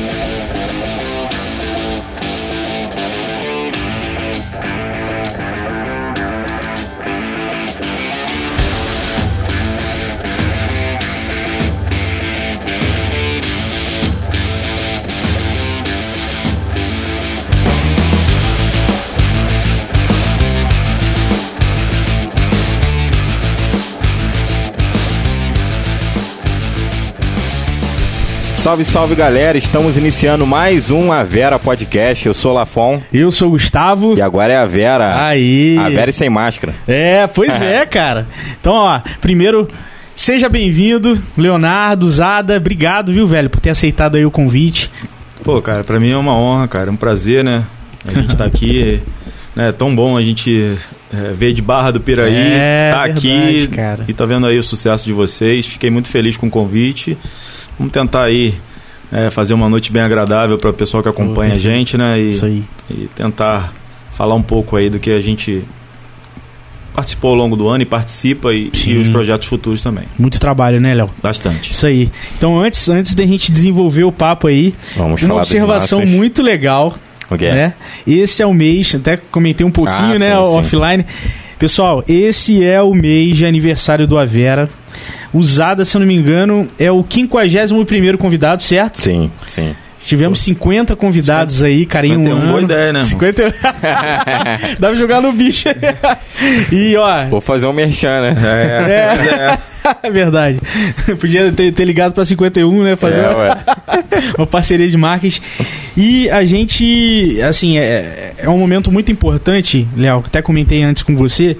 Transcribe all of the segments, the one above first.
Yeah. Salve, salve galera, estamos iniciando mais um A Vera Podcast. Eu sou o Lafon. Eu sou o Gustavo. E agora é a Vera. Aí. A Vera e sem máscara. É, pois é, cara. Então, ó, primeiro, seja bem-vindo, Leonardo, Zada. Obrigado, viu, velho, por ter aceitado aí o convite. Pô, cara, pra mim é uma honra, cara. É um prazer, né? A gente tá aqui. né, é tão bom a gente é, ver de Barra do Piraí, É, tá verdade, aqui cara. e tá vendo aí o sucesso de vocês. Fiquei muito feliz com o convite. Vamos tentar aí é, fazer uma noite bem agradável para o pessoal que acompanha a gente, né? E, Isso aí. e tentar falar um pouco aí do que a gente participou ao longo do ano e participa e, e os projetos futuros também. Muito trabalho, né, Léo? Bastante. Isso aí. Então, antes, antes da gente desenvolver o papo aí, Vamos uma observação muito legal, O quê? né? Esse é o mês, até comentei um pouquinho, Ah, né, sim, sim. offline. Pessoal, esse é o mês de aniversário do Avera. Usada, se eu não me engano, é o 51º convidado, certo? Sim, sim. Tivemos 50 convidados aí, cara, em um 51, ano. boa ideia, né, 50... Dá pra jogar no bicho. e, ó... Vou fazer um merchan, né? É, é verdade. Podia ter, ter ligado pra 51, né? Fazer É, uma, uma parceria de marketing. E a gente, assim, é, é um momento muito importante, Léo, até comentei antes com você,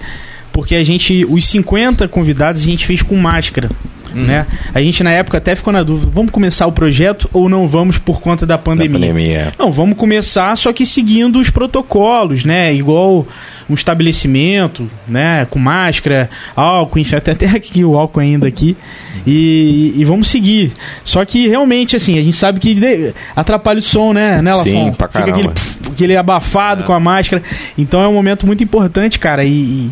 porque a gente, os 50 convidados, a gente fez com máscara. Uhum. Né? A gente na época até ficou na dúvida, vamos começar o projeto ou não vamos por conta da Da pandemia? pandemia. Não, vamos começar, só que seguindo os protocolos, né? Igual um estabelecimento, né? Com máscara, álcool, enfim, até até aqui o álcool ainda aqui. E, e vamos seguir. Só que realmente, assim, a gente sabe que atrapalha o som, né, né Sim, Lafon? pra Fica aquele, aquele abafado É. com a máscara. Então é um momento muito importante, cara. E. e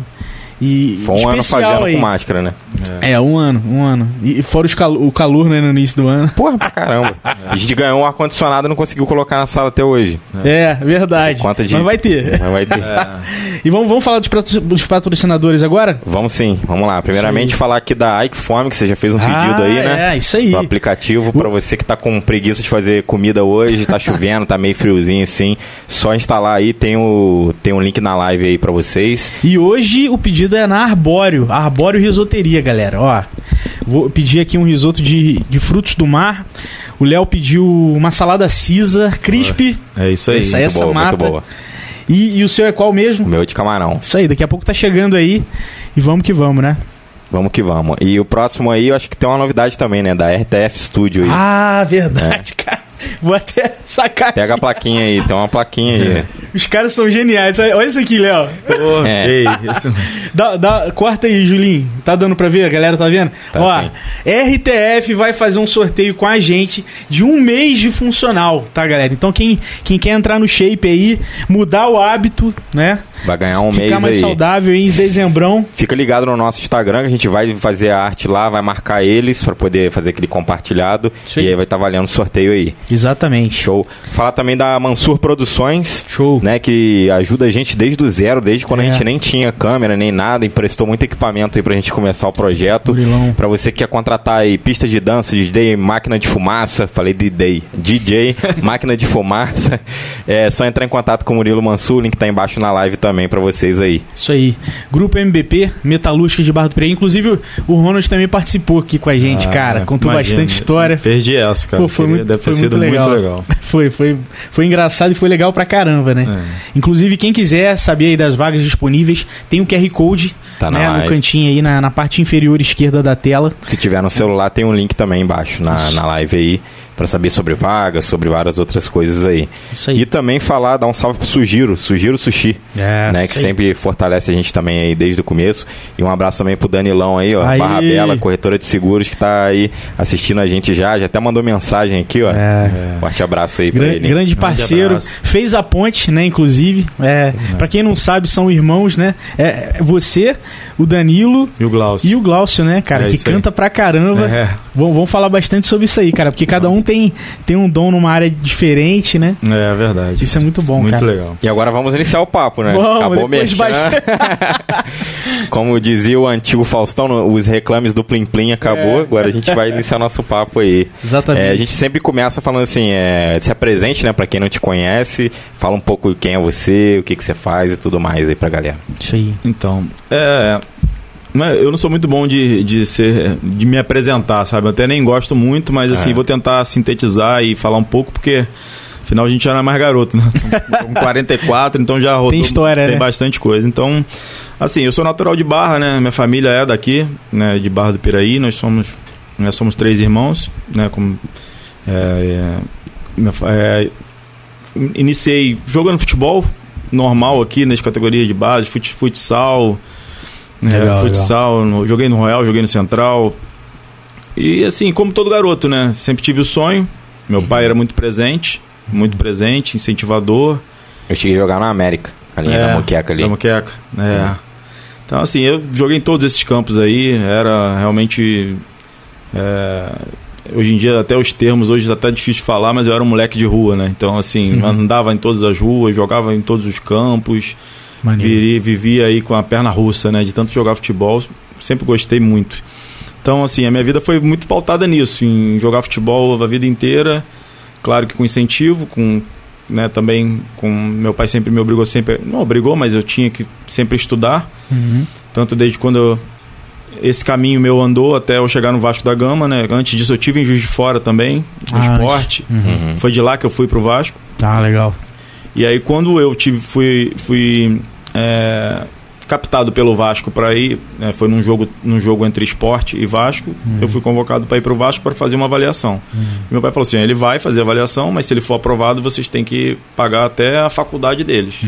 e Foi um ano fazendo aí. com máscara, né? É, um ano, um ano. E fora os cal- o calor, né, no início do ano. Porra, pra caramba. A gente ganhou um ar-condicionado e não conseguiu colocar na sala até hoje. É, verdade. Por conta de- Mas vai ter. Mas vai ter. E vamos, vamos falar dos, patro- dos patrocinadores agora? Vamos sim, vamos lá. Primeiramente falar aqui da Ike Fome, que você já fez um pedido Ah, aí, né? É, isso aí. Do aplicativo pra você que tá com preguiça de fazer comida hoje, tá chovendo, tá meio friozinho assim, só instalar aí, tem o tem um link na live aí pra vocês. E hoje o pedido é na Arbóreo. Arbóreo Risoteria, galera. Ó, vou pedir aqui um risoto de, de frutos do mar. O Léo pediu uma salada Caesar, crisp. É isso aí. Essa Muito essa boa, mata. muito boa. E, e o seu é qual O mesmo? meu é de camarão. Isso aí, daqui a pouco tá chegando aí. E vamos que vamos, né? Vamos que vamos. E o próximo aí, eu acho que tem uma novidade também, né? Da RTF Studio aí. Ah, verdade, cara. Vou até sacar. Pega a plaquinha aí, tem uma plaquinha aí. Os caras são geniais. Olha isso aqui, Léo. Pô, É. isso- Dá, dá- corta aí, Julinho. Tá dando pra ver? A galera tá vendo? Tá Ó, sim. RTF vai fazer um sorteio com a gente de um mês de funcional, tá, galera? Então quem, quem quer entrar no shape aí, mudar o hábito, né? Vai ganhar um Ficar mês mais aí. saudável em dezembrão. Fica ligado no nosso Instagram, que a gente vai fazer a arte lá, vai marcar eles pra poder fazer aquele compartilhado. Sim. E aí vai estar valendo o sorteio aí. Exatamente. Show. Falar também da Mansur Produções. Show. Né, que ajuda a gente desde o zero, desde quando É. a gente nem tinha câmera nem nada, emprestou muito equipamento aí pra gente começar o projeto. Pra você que quer contratar aí pista de dança, DJ, máquina de fumaça, falei DJ, DJ, máquina de fumaça, é só entrar em contato com o Murilo Mansur, o link tá embaixo na live também pra vocês aí. Isso aí. Grupo MBP, Metalúrgica de Barra do Pereira. Inclusive, o Ronald também participou aqui com a gente, Ah, cara. Contou imagina. bastante história. Perdi essa, cara. Pô, foi muito, Deve ter foi sido muito legal. muito legal. Foi, foi, foi engraçado e foi legal pra caramba, né? É. Inclusive, quem quiser saber aí das vagas disponíveis, tem o QR Code Tá na né, no cantinho aí, na, na parte inferior esquerda da tela. Se tiver no celular, tem um link também embaixo na, na live aí, pra saber sobre vagas, sobre várias outras coisas aí. Isso aí. E também falar, dar um salve pro Sugiro, Sugiro Sushi, É, né, que aí. sempre fortalece a gente também aí desde o começo. E um abraço também pro Danilão aí, ó, Aí. Barra Bela, corretora de seguros, que tá aí assistindo a gente já, já até mandou mensagem aqui, ó. É. Forte abraço aí pra Gran- ele. grande parceiro, abraço. fez a ponte, né? Inclusive, é, para quem não sabe, são irmãos, né? É, é você, o Danilo E o Glaucio? e o Glaucio, né, cara? É que isso aí. canta pra caramba. É. Vamos, vamos falar bastante sobre isso aí, cara, porque cada um tem, tem um dom numa área diferente, né? É, é verdade. Isso é muito bom, Muito cara. legal. E agora vamos iniciar o papo, né? Vamos, Acabou depois de mexendo. Como dizia o antigo Faustão, os reclames do Plim Plim acabou. É. Agora a gente vai iniciar nosso papo aí. Exatamente. É, a gente sempre começa falando assim, é, se apresente, né, pra quem não te conhece, fala um pouco quem é você, o que, que você faz e tudo mais aí pra galera. Isso aí. Então, é. Eu não sou muito bom de, de ser de me apresentar, sabe? Eu até nem gosto muito, mas assim, É. vou tentar sintetizar e falar um pouco, porque afinal a gente já não é mais garoto, né? Com 44, então já rodou, história, tem né? bastante coisa. Então, assim, eu sou natural de Barra, né? Minha família é daqui, né? De Barra do Piraí, nós somos, nós somos três irmãos, né? Como, é, é, é, iniciei jogando futebol normal aqui nas categorias de base, fut, futsal, né, Legal, futsal, no- joguei no Royal, joguei no Central. E assim, como todo garoto, né? Sempre tive o sonho. Meu pai era muito presente, muito presente, incentivador. Eu cheguei a jogar na América, a linha da moqueca ali. Da moqueca, é. Então, assim, eu joguei em todos esses campos aí, era realmente. é, hoje em dia, até os termos, hoje é até difícil de falar, mas eu era um moleque de rua, né? Então, assim, Uhum. andava em todas as ruas, jogava em todos os campos. Viri, vivia aí com a perna russa, né? De tanto jogar futebol, sempre gostei muito. Então, assim, a minha vida foi muito pautada nisso, em jogar futebol a vida inteira, claro que com incentivo, com né, também com meu pai sempre me obrigou sempre, não obrigou, mas eu tinha que sempre estudar, Uhum. tanto desde quando eu- esse caminho meu andou até eu chegar no Vasco da Gama, né? Antes disso eu tive em Juiz de Fora também, no Ah, esporte. Uhum. Uhum. Foi de lá que eu fui pro Vasco. Ah, legal. E aí quando eu tive fui fui é, captado pelo Vasco para ir, né, foi num jogo num jogo entre esporte e Vasco, eu fui convocado para ir para o Vasco para fazer uma avaliação. E meu pai falou assim, ele vai fazer a avaliação, mas se ele for aprovado, vocês têm que pagar até a faculdade deles.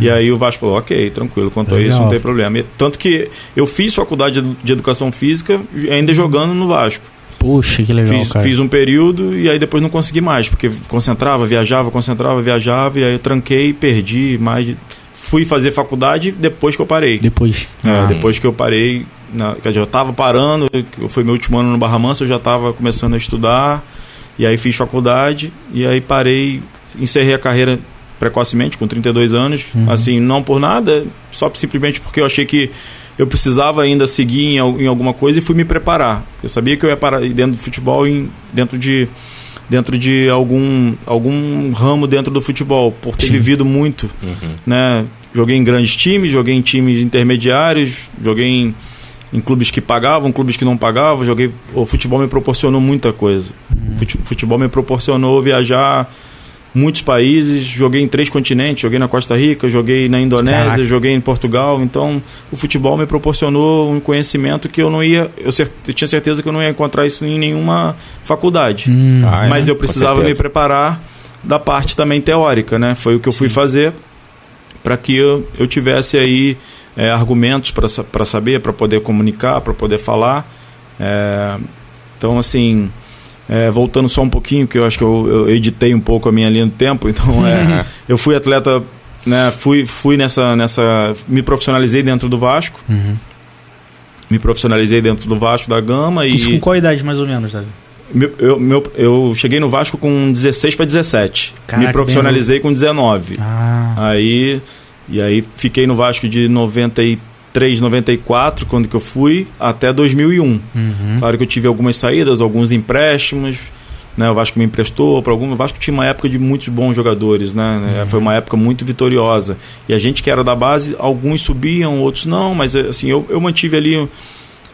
E aí o Vasco falou, ok, tranquilo, quanto a Legal. isso não tem problema. E tanto que eu fiz faculdade de- de educação física ainda jogando no Vasco. Poxa, que legal, Fiz, cara. fiz um período e aí depois não consegui mais, porque concentrava, viajava, concentrava, viajava, e aí eu tranquei, perdi mais. Fui fazer faculdade depois que eu parei. Depois. É, Ah, depois que eu parei, na, quer dizer, eu tava parando, foi meu último ano no Barra Mansa, eu já tava começando a estudar, e aí fiz faculdade, e aí parei, encerrei a carreira precocemente, com 32 anos, Uhum. assim, não por nada, só simplesmente porque eu achei que eu precisava ainda seguir em, em alguma coisa e fui me preparar. Eu sabia que eu ia parar dentro do futebol, em, dentro de dentro de algum algum ramo dentro do futebol, por ter Sim. vivido muito Uhum. né? Joguei em grandes times, joguei em times intermediários, joguei em, em clubes que pagavam, clubes que não pagavam, joguei. O futebol me proporcionou muita coisa. Fute- Futebol me proporcionou viajar muitos países, joguei em três continentes, joguei na Costa Rica, joguei na Indonésia, Caraca. joguei em Portugal. Então, o futebol me proporcionou um conhecimento que eu não ia, eu, eu tinha certeza que eu não ia encontrar isso em nenhuma faculdade Hum, Ah, é? mas eu Com precisava me preparar da parte também teórica, né? Foi o que eu fui fazer para que eu, eu tivesse aí é, argumentos para saber, para poder comunicar, para poder falar. É, então, assim, é, voltando só um pouquinho, porque eu acho que eu, eu editei um pouco a minha linha do tempo, então é, eu fui atleta, né? Fui, fui nessa, nessa, me profissionalizei dentro do Vasco, Uhum. me profissionalizei dentro do Vasco da Gama e Isso com qual idade, mais ou menos, Davi? meu, eu, meu- eu cheguei no Vasco com 16 para 17. Caraca, Me profissionalizei com 19. Ah, Aí, e aí fiquei no Vasco de 93, 94, quando que eu fui, até 2001. uhum. Claro que eu tive algumas saídas, alguns empréstimos. Né, o Vasco me emprestou para algum. O Vasco tinha uma época de muitos bons jogadores, né? Foi uma época muito vitoriosa. E a gente que era da base, alguns subiam, outros não, mas assim, eu, eu mantive ali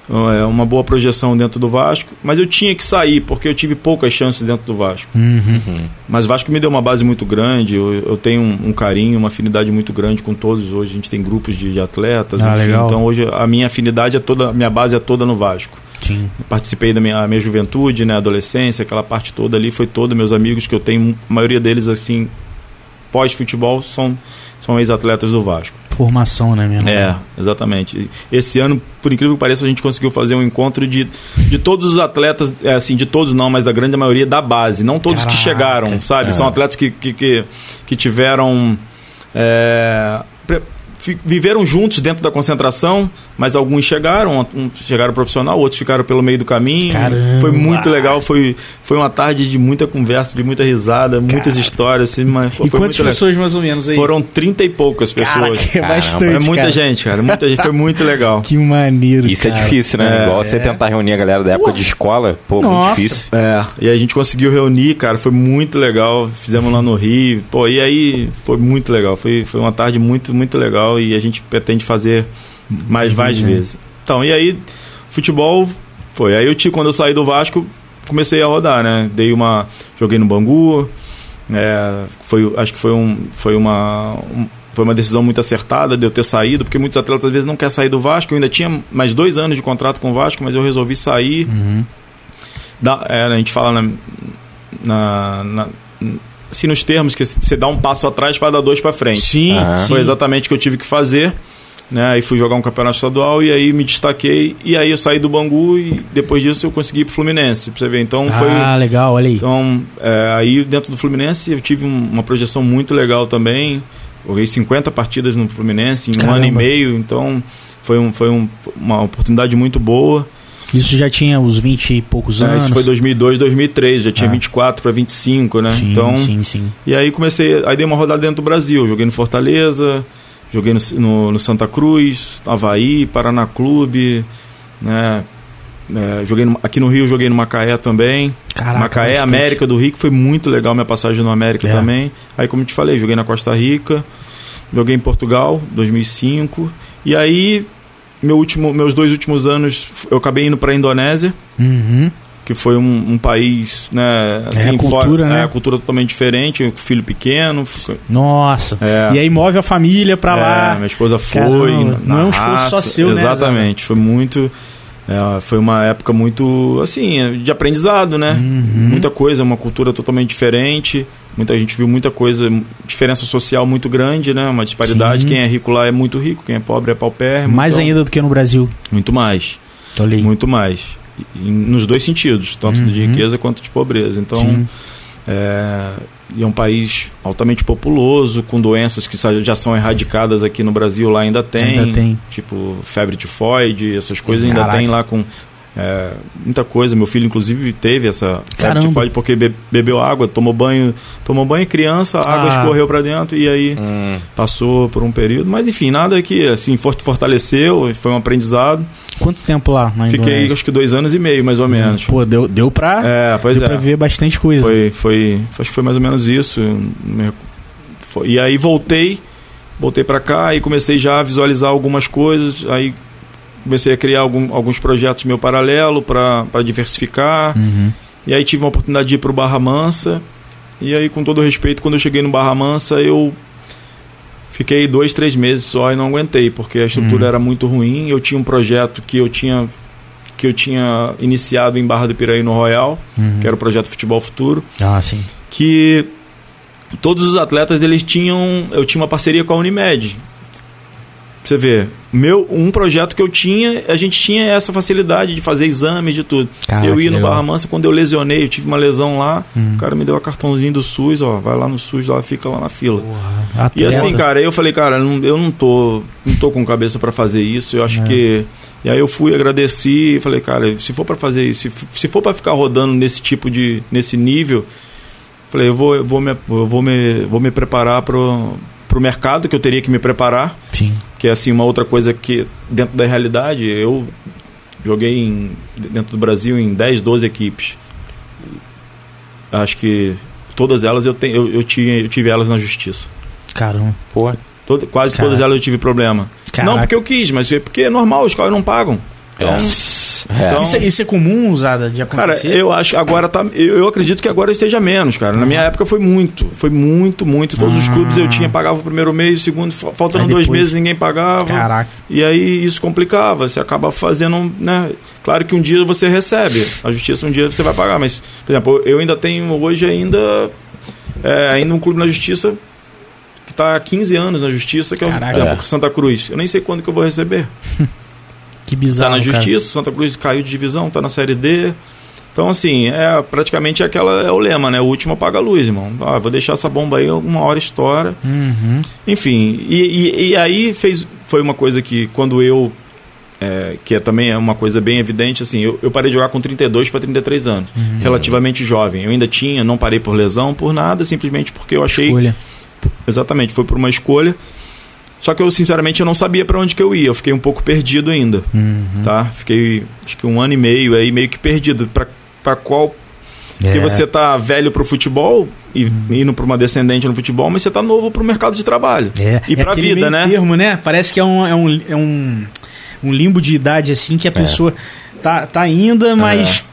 é, uma boa projeção dentro do Vasco, mas eu tinha que sair porque eu tive poucas chances dentro do Vasco. Uhum. Mas o Vasco me deu uma base muito grande, eu, eu tenho um, um carinho, uma afinidade muito grande com todos. Hoje a gente tem grupos de, de atletas, Ah, enfim. então hoje a minha afinidade é toda, a minha base é toda no Vasco. Sim. Participei da minha, minha juventude, né, adolescência, aquela parte toda ali foi toda meus amigos que eu tenho, a maioria deles assim pós futebol são são ex-atletas do Vasco. Formação, né, mesmo? É, exatamente. Esse ano, por incrível que pareça, a gente conseguiu fazer um encontro de, de todos os atletas, é, assim, de todos não, mas da grande maioria da base. Não todos que Caraca. chegaram, sabe? É. São atletas que, que, que, que tiveram. é, viveram juntos dentro da concentração, mas alguns chegaram, um chegaram profissional, outros ficaram pelo meio do caminho. Caramba! Foi muito legal, foi, foi uma tarde de muita conversa, de muita risada, muitas histórias. Assim, mas, E foi quantas muito legal. pessoas mais ou menos aí? Foram trinta e poucas Cara, pessoas. que é Caramba, bastante, é muita cara. gente, cara. Muita gente. Foi muito legal. Que maneiro, Isso é cara. difícil, né? É, Igual você é. tentar reunir a galera da época de escola, pô, Nossa. muito difícil. É, e a gente conseguiu reunir, cara, foi muito legal. Fizemos lá no Rio, pô, e aí foi muito legal. Foi, foi uma tarde muito, muito legal e a gente pretende fazer mais várias Uhum. vezes. Então, e aí, futebol foi. Aí eu tive, quando eu saí do Vasco, comecei a rodar, né? Dei uma. Joguei no Bangu. é, foi, acho que foi, um, foi uma. um- foi uma decisão muito acertada de eu ter saído, porque muitos atletas às vezes não querem sair do Vasco. Eu ainda tinha mais dois anos de contrato com o Vasco, mas eu resolvi sair. Uhum. Dá- é, a gente fala na, na, na- assim nos termos que você dá um passo atrás para dar dois para frente. Sim, Ah. sim. Foi exatamente o que eu tive que fazer. Né? Aí fui jogar um campeonato estadual e aí me destaquei. E aí eu saí do Bangu e depois disso eu consegui ir pro Fluminense, pra você ver. Então foi. Ah, legal, olha aí. Então, é, aí dentro do Fluminense eu tive um- uma projeção muito legal também. Joguei 50 partidas no Fluminense em um Caramba. ano e meio, então foi, um, foi um- uma oportunidade muito boa. Isso já tinha os 20 e poucos É, anos. isso foi 2002, 2003, já tinha Ah. 24 para 25, né? Sim, então, sim, sim. e aí comecei, aí dei uma rodada dentro do Brasil, joguei no Fortaleza, joguei no, no, no Santa Cruz, Havaí, Paraná Clube, né? É, joguei no- aqui no Rio, joguei no Macaé também. Caraca, Macaé, bastante. América do Rio, que foi muito legal minha passagem no América É. também. Aí, como eu te falei, joguei na Costa Rica, joguei em Portugal, 2005. E aí, meu último, meus dois últimos anos, eu acabei indo para a Indonésia, Uhum. que foi um, um país, né? É, a cultura, né? É, cultura totalmente diferente, filho pequeno. foi- Nossa. É. E aí move a família pra É, lá. minha esposa foi. Caramba, na não é um esforço só raça, seu, né, Exatamente. Foi muito. é, foi uma época muito, assim, de aprendizado, né? Uhum. Muita coisa, uma cultura totalmente diferente. Muita gente viu muita coisa, diferença social muito grande, né? Uma disparidade. Sim. Quem é rico lá é muito rico, quem é pobre é paupérrimo. Mais então, ainda do que no Brasil. Muito mais. Olha aí. Muito mais. Nos dois sentidos, tanto de Uhum. riqueza quanto de pobreza. Então, Sim. é, e é um país altamente populoso, com doenças que já são erradicadas aqui no Brasil, lá ainda tem. Ainda tem. Tipo, febre tifoide, essas coisas ainda Caraca. tem lá com é, muita coisa. Meu filho, inclusive, teve essa tifoide porque be- bebeu água, tomou banho, tomou banho criança, a água Ah. escorreu para dentro e aí Hum, passou por um período. Mas enfim, nada que assim for- fortaleceu, foi um aprendizado. Quanto tempo lá na Fiquei Indonésia? acho que dois anos e meio, mais ou menos. Pô, deu, deu pra, É, pois deu é. pra ver bastante coisa. Foi, foi, acho que foi mais ou menos isso. E aí voltei, voltei para cá e comecei já a visualizar algumas coisas. Aí comecei a criar algum- alguns projetos meu paralelo para diversificar. Uhum. E aí tive uma oportunidade de ir para o Barra Mansa. E aí, com todo respeito, quando eu cheguei no Barra Mansa, eu fiquei dois, três meses só e não aguentei, porque a estrutura Uhum. era muito ruim. Eu tinha um projeto que eu tinha que eu tinha iniciado em Barra do Piraí no Royal, Uhum. que era o projeto Futebol Futuro Ah, sim. que todos os atletas eles tinham eu tinha uma parceria com a Unimed você ver meu um projeto que eu tinha a gente tinha essa facilidade de fazer exames de tudo Caraca, eu ia no. Barra Mansa quando eu lesionei eu tive uma lesão lá Uhum. o cara me deu a cartãozinho do SUS ó vai lá no SUS lá fica lá na fila e assim, cara, aí eu falei, cara, não- eu não tô, não tô com cabeça pra fazer isso. Eu acho É. que e aí eu fui, agradeci, e falei, cara, se for pra fazer isso, se, for pra ficar rodando nesse tipo de nesse nível, falei, eu vou, eu vou me, eu vou me, vou me preparar pro pro mercado que eu teria que me preparar, Sim. que é assim uma outra coisa que dentro da realidade, eu joguei em, dentro do Brasil em 10, 12 equipes. Acho que todas elas eu, tenho, eu, eu, tinha, eu tive elas na justiça. Caramba. pô, Todo- quase Caraca. todas elas eu tive problema. Caraca. Não porque eu quis, mas é porque é normal, os caras não pagam. Então, É. então- Isso, é- isso é comum, usada de cara, acontecer? eu acho agora tá. Eu, acredito que agora esteja menos, cara. Na minha época foi muito. Foi muito, muito. Todos os Ah. clubes eu tinha, pagava o primeiro mês, o segundo, fa- faltando Aí dois depois- meses, ninguém pagava. Caraca. E aí isso complicava. Você acaba fazendo, né? Claro que um dia você recebe. A justiça um dia você vai pagar. Mas, por exemplo, eu ainda tenho hoje ainda. é, ainda um clube na justiça que está há 15 anos na justiça, que é o. Santa Cruz. Eu nem sei quando que eu vou receber. Que bizarro, na cara. justiça, Santa Cruz caiu de divisão, está na série D. Então, assim, é praticamente aquela é o lema, né? O último apaga a luz, irmão. Ah, vou deixar essa bomba aí, uma hora estoura. Uhum. Enfim, e, e, e, aí fez, foi uma coisa que quando eu. É, que é, também é uma coisa bem evidente, assim, eu, eu parei de jogar com 32 para 33 anos, uhum. relativamente jovem. Eu ainda tinha, não parei por lesão, por nada, simplesmente porque eu achei. Escolha. Exatamente, foi por uma escolha. Só que eu, sinceramente, eu não sabia para onde que eu ia. Eu fiquei um pouco perdido ainda, uhum. tá? Fiquei, acho que um ano e meio aí, meio que perdido. para qual... Porque É. você tá velho pro futebol e Uhum. indo para uma descendente no futebol, mas você tá novo pro mercado de trabalho. É. E é pra vida, né? termo, né? Parece que é um, é um, é um, um limbo de idade, assim, que a pessoa tá, tá ainda, mas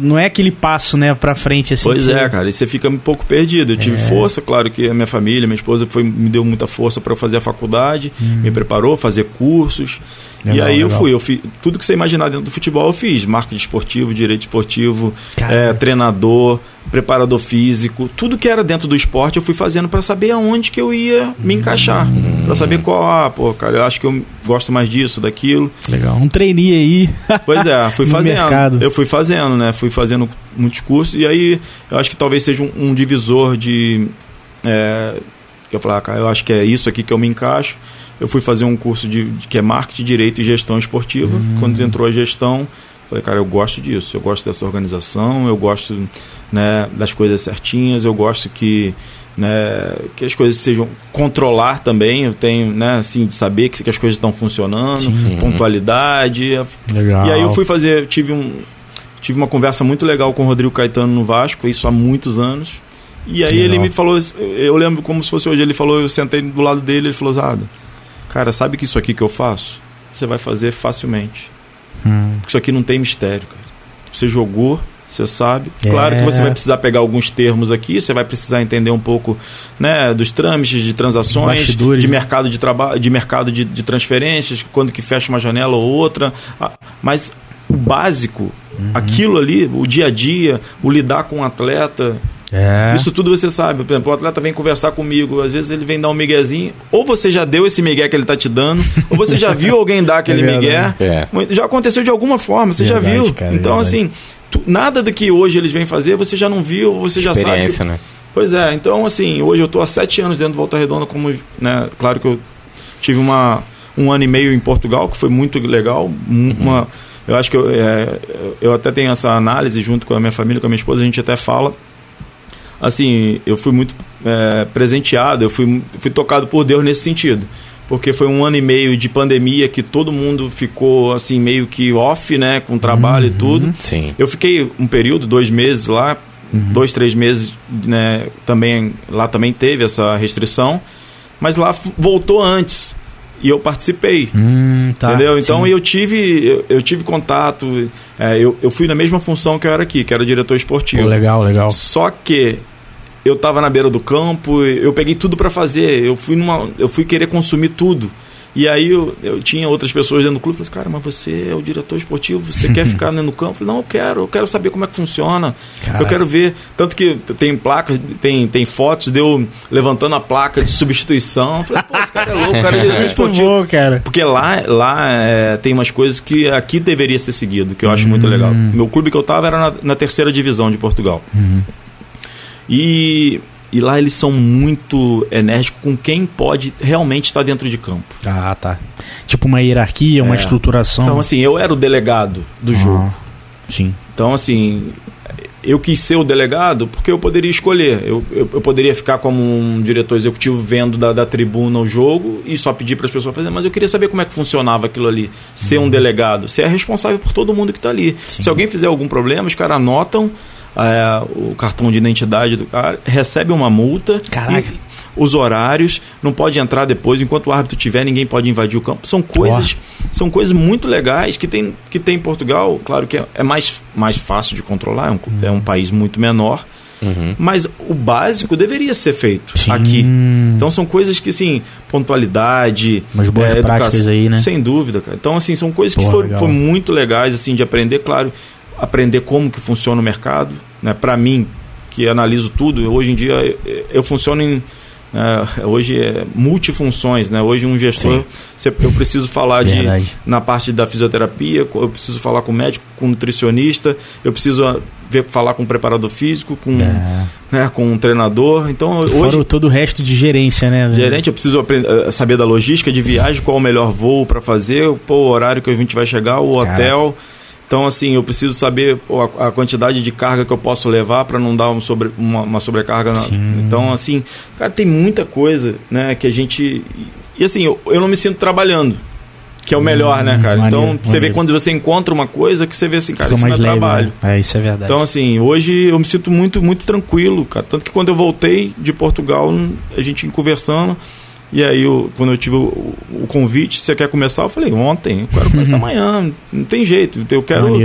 não é aquele passo, né, pra frente, assim. Pois que- é, cara, e você fica um pouco perdido. Eu tive É. força, claro que a minha família, minha esposa foi, me deu muita força para fazer a faculdade, me preparou, fazer cursos. E Uhum. Legal, aí eu legal. fui, eu fiz tudo que você imaginar dentro do futebol eu fiz, marketing esportivo, direito esportivo, é, treinador, preparador físico, tudo que era dentro do esporte eu fui fazendo para saber aonde que eu ia me encaixar, para saber qual, ah, pô, cara, eu acho que eu gosto mais disso, daquilo. Legal. Um trainee aí. Pois é, fui fazendo. mercado. Eu fui fazendo, né? Fui fazendo muitos cursos. E aí, eu acho que talvez seja um, um divisor de. É, que eu falar, cara, eu acho que é isso aqui que eu me encaixo. Eu fui fazer um curso de, de- que é marketing, direito e gestão esportiva. Hum. Quando entrou a gestão, falei, cara, eu gosto disso. Eu gosto dessa organização, eu gosto né, das coisas certinhas, eu gosto que. Né, que as coisas sejam controlar também eu tenho né assim de saber que, que as coisas estão funcionando Sim. pontualidade Legal. e aí eu fui fazer, tive um tive uma conversa muito legal com o Rodrigo Caetano no Vasco, isso há muitos anos. E aí ele me falou, eu lembro como se fosse hoje, ele falou, eu sentei do lado dele, ele falou, Zada, cara, sabe que isso aqui que eu faço, você vai fazer facilmente. Hum. Porque isso aqui não tem mistério, cara. Você jogou, você sabe. É. Claro que você vai precisar pegar alguns termos aqui, você vai precisar entender um pouco né, dos trâmites de transações, Bastidores, de né? mercado de trabalho, de mercado de, de transferências, quando que fecha uma janela ou outra. Ah, Mas o básico, Uhum. aquilo ali, o dia a dia, o lidar com o atleta, É. isso tudo você sabe. Por exemplo, o atleta vem conversar comigo, às vezes ele vem dar um miguezinho, ou você já deu esse migué que ele tá te dando, ou você já viu alguém dar aquele É migué. É. Já aconteceu de alguma forma, você já Verdade, viu. cara, então, verdade. assim, tu- nada do que hoje eles vêm fazer, você já não viu, você já sabe. Experiência, né? Pois é, então assim, hoje eu estou há sete anos dentro do Volta Redonda, como, né, claro que eu tive uma, um ano e meio em Portugal, que foi muito legal, um- uma, eu acho que eu, é, eu até tenho essa análise junto com a minha família, com a minha esposa, a gente até fala, assim, eu fui muito é, presenteado, eu fui, fui tocado por Deus nesse sentido, porque foi um ano e meio de pandemia que todo mundo ficou assim meio que off, né, com trabalho e tudo, Sim. eu fiquei um período, dois meses lá, dois, três meses, né? Também lá também teve essa restrição, mas lá voltou antes e eu participei. Hum, tá. Entendeu? Então Sim. eu tive, eu, eu tive contato, é, eu, eu fui na mesma função que eu era aqui, que era diretor esportivo. Pô, legal, legal. Só que eu tava na beira do campo, eu peguei tudo para fazer, eu fui numa, eu fui querer consumir tudo. E aí eu, eu tinha outras pessoas dentro do clube, eu falei, assim, cara, mas você é o diretor esportivo, você quer ficar dentro do campo? Eu falei, não, eu quero, eu quero saber como é que funciona. Caraca. Eu quero ver, tanto que tem placas, tem, tem fotos de eu levantando a placa de substituição. Eu falei, pô, esse cara é louco, o cara é diretor esportivo. bom, cara. Porque lá, lá é, tem umas coisas que aqui deveria ser seguido, que eu acho muito legal. Meu clube que eu tava era na, na terceira divisão de Portugal. E, e lá eles são muito enérgicos com quem pode realmente estar dentro de campo. Ah, tá. Tipo uma hierarquia, uma É. estruturação. Então, assim, eu era o delegado do Ah, jogo. Sim. Então, assim, eu quis ser o delegado porque eu poderia escolher. Eu, eu, eu poderia ficar como um diretor executivo vendo da, da tribuna o jogo e só pedir para as pessoas fazerem, mas eu queria saber como é que funcionava aquilo ali. Ser um delegado. Você é responsável por todo mundo que está ali. Uhum. Sim. Se alguém fizer algum problema, os caras anotam é, o cartão de identidade do cara, recebe uma multa. Caraca. e os horários, não pode entrar depois, enquanto o árbitro tiver, ninguém pode invadir o campo. São coisas, são coisas muito legais que tem, que tem em Portugal. Claro que é, é mais, mais fácil de controlar, é um, é um país muito menor. Uhum. Mas o básico deveria ser feito Sim. aqui. Então são coisas que, assim, pontualidade. Umas boas é, práticas aí, né? Sem dúvida, cara. Então, assim, são coisas que Pô, foram, foram muito legais, assim, de aprender, claro, aprender como que funciona o mercado. Né? Para mim, que analiso tudo, hoje em dia eu, eu funciono em. é, hoje é multifunções, né? Hoje um gestor, Sim. eu preciso falar de Verdade. na parte da fisioterapia, eu preciso falar com o médico, com nutricionista, eu preciso ah, ver, falar com preparador físico, com, É. né, com um treinador. Então, Fora hoje, todo o resto de gerência, né? gerente, eu preciso aprender, eh, saber da logística de viagem, qual o melhor voo para fazer, pô, o horário que a gente vai chegar, o Caraca. hotel. Então, assim, eu preciso saber a, a quantidade de carga que eu posso levar para não dar um sobre, uma, uma sobrecarga. na-. Então, assim, cara, tem muita coisa, né, que a gente. E assim, eu, eu não me sinto trabalhando. Que é o melhor, né, cara? Hum, então, maneiro, você vê maneiro. quando você encontra uma coisa que você vê assim, cara, Fica isso não é leve, trabalho. né? É, isso é verdade. Então, assim, hoje eu me sinto muito, muito tranquilo, cara. Tanto que quando eu voltei de Portugal, a gente conversando. E aí, eu, quando eu tive o, o convite, você quer começar? Eu falei, ontem, eu quero começar amanhã. Não tem jeito. Eu quero.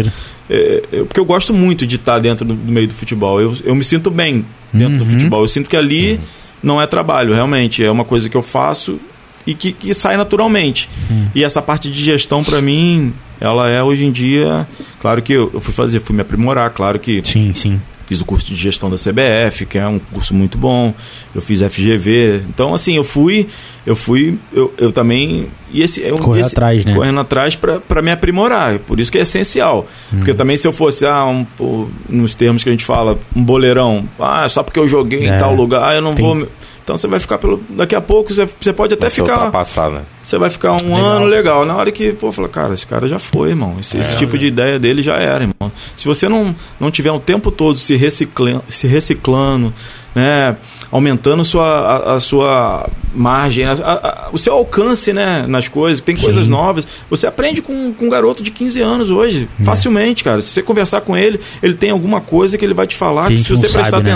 É, eu- porque eu gosto muito de estar dentro do, do meio do futebol. Eu, eu me sinto bem dentro do Uhum. futebol. Eu sinto que ali não é trabalho, realmente. É uma coisa que eu faço e que, que sai naturalmente. Hum. E essa parte de gestão, para mim, ela é hoje em dia. Claro que eu, eu fui fazer, fui me aprimorar. Claro que Sim, sim. Fiz o curso de gestão da CBF, que é um curso muito bom. Eu fiz FGV. Então, assim, eu fui, eu fui, eu, eu também. E esse, eu, Correr esse- atrás, né? Correndo atrás para me aprimorar. Por isso que é essencial. Porque Uhum. também se eu fosse, ah, um, pô, nos termos que a gente fala, um boleirão, ah, só porque eu joguei É. em tal lugar, eu não Tem- vou. Então você vai ficar pelo. Daqui a pouco você, você pode até Vai ficar. ultrapassado, né? Você vai ficar um Legal. ano legal. Na hora que, pô, fala, cara, esse cara já foi, irmão. Esse, esse tipo de ideia dele já era, irmão. Se você não, não tiver o tempo todo se reciclando, se reciclando né? Aumentando sua, a, a sua margem, a- a- o seu alcance né, nas coisas, tem coisas Sim. novas. Você aprende com, com um garoto de 15 anos hoje, É. facilmente, cara. Se você conversar com ele, ele tem alguma coisa que ele vai te falar, Que se você prestar sabe, né?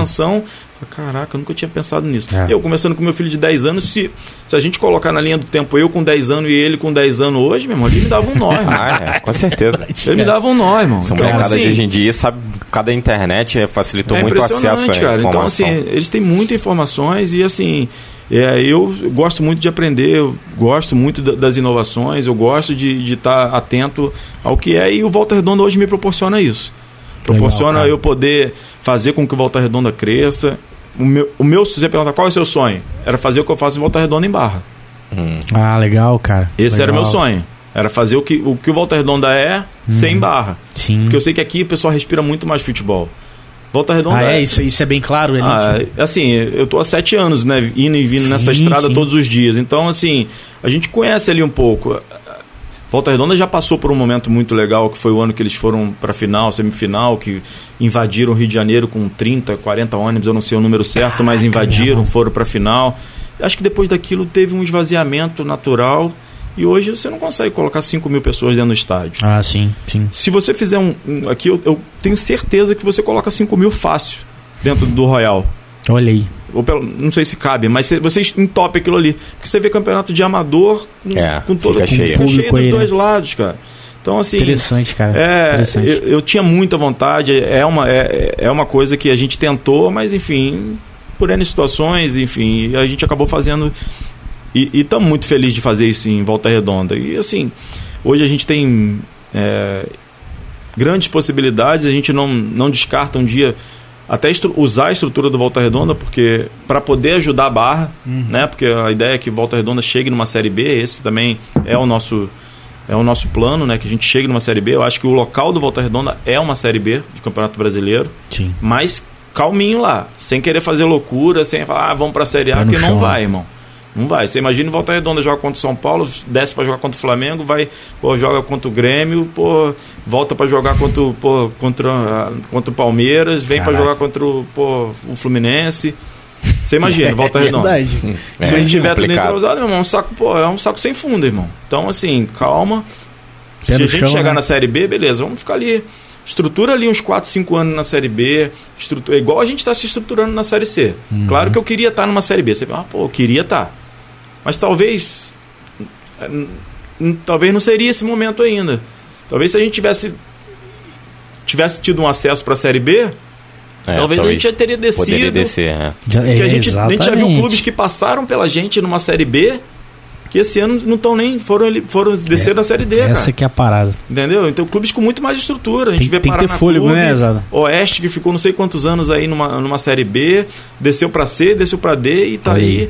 Caraca, eu nunca tinha pensado nisso. É. Eu conversando com meu filho de 10 anos, se, se a gente colocar na linha do tempo eu com 10 anos e ele com 10 anos hoje, meu irmão, ele me dava um nó, irmão. Ah, é, com certeza. Ele me dava um nó, irmão. Essa Então, assim, de hoje em dia, sabe, cada internet facilitou é muito o acesso à cara. informação. Então, assim, eles têm muitas informações e, assim, é, eu gosto muito de aprender, eu gosto muito da- das inovações, eu gosto de estar atento ao que é e o Volta Redonda hoje me proporciona isso. Proporciona cara. eu poder fazer com que o Volta Redonda cresça. O meu, o meu, se você perguntar qual é o seu sonho, era fazer o que eu faço em Volta Redonda em Barra. Hum. Ah, legal, cara. Esse era o Legal. meu sonho. Era fazer o que o, que o Volta Redonda é sem Barra. Sim. Porque eu sei que aqui o pessoal respira muito mais futebol. Volta Redonda Ah, é? Isso, isso é bem claro, ali. ah, assim, eu tô há sete anos, né, indo e vindo Sim, nessa estrada sim. todos os dias. Então, assim, a gente conhece ali um pouco. Volta Redonda já passou por um momento muito legal, que foi o ano que eles foram para final, semifinal, que invadiram o Rio de Janeiro com 30, 40 ônibus, eu não sei o número certo, mas invadiram, foram para final. Acho que depois daquilo teve um esvaziamento natural e hoje você não consegue colocar 5 mil pessoas dentro do estádio. Ah, sim, sim. Se você fizer um. um- aqui, eu, eu tenho certeza que você coloca 5 mil fácil dentro do Royal. Olha aí. Ou pelo- não sei se cabe, mas você- você entope aquilo ali. Porque você vê campeonato de amador com, É, com todo fica cheio. fica cheio Público dos aí, né? dois lados, cara. Então, assim. Interessante, cara. É, Interessante. eu, eu tinha muita vontade, é uma, é, é uma coisa que a gente tentou, mas enfim, por N situações, enfim, a gente acabou fazendo. E estamos muito felizes de fazer isso em Volta Redonda. E assim, hoje a gente tem é, grandes possibilidades, a gente não, não descarta um dia até usar a estrutura do Volta Redonda, porque para poder ajudar a barra, né? Porque a ideia é que Volta Redonda chegue numa série B, esse também é o nosso é o nosso plano, né? Que a gente chegue numa série B. Eu acho que o local do Volta Redonda é uma série B de Campeonato Brasileiro, Sim. mas calminho lá, sem querer fazer loucura, sem falar, ah, vamos pra série A, Pé no porque não chão, vai, né? irmão. Não vai. Você imagina o Volta Redonda joga contra o São Paulo, desce pra jogar contra o Flamengo, vai, pô, joga contra o Grêmio, pô, volta pra jogar contra, o- pô, contra, a- contra o Palmeiras, vem pra Caraca. jogar contra o, pô, o Fluminense. Você imagina, Volta Redonda. Verdade. É, Se a gente tiver tudo entrosado, meu irmão, é um saco, pô, é um saco sem fundo, irmão. Então, assim, calma. Pé Se a gente chão, chegar né? na Série B, beleza, vamos ficar ali. Estrutura ali uns 4, 5 anos na Série B. Estrutura, igual a gente está se estruturando na Série C. Uhum. Claro que eu queria estar numa Série B. Você fala, ah, pô, eu queria estar. Mas talvez. Talvez não seria esse momento ainda. Talvez se a gente tivesse. Tivesse tido um acesso para a Série B, É, talvez, a gente já teria descido. Descer, é. Já, Porque é, a, gente, a gente já viu clubes que passaram pela gente numa Série B que esse ano não estão nem. foram, ele- foram descer da Série D, Essa cara. que é a parada. Entendeu? Então, clubes com muito mais estrutura. A gente Tem, vê tem que ter Paraná fôlego, Clube, né, Zada? Oeste, que ficou não sei quantos anos aí numa, numa Série B, desceu pra C, desceu pra D e tá aí. aí.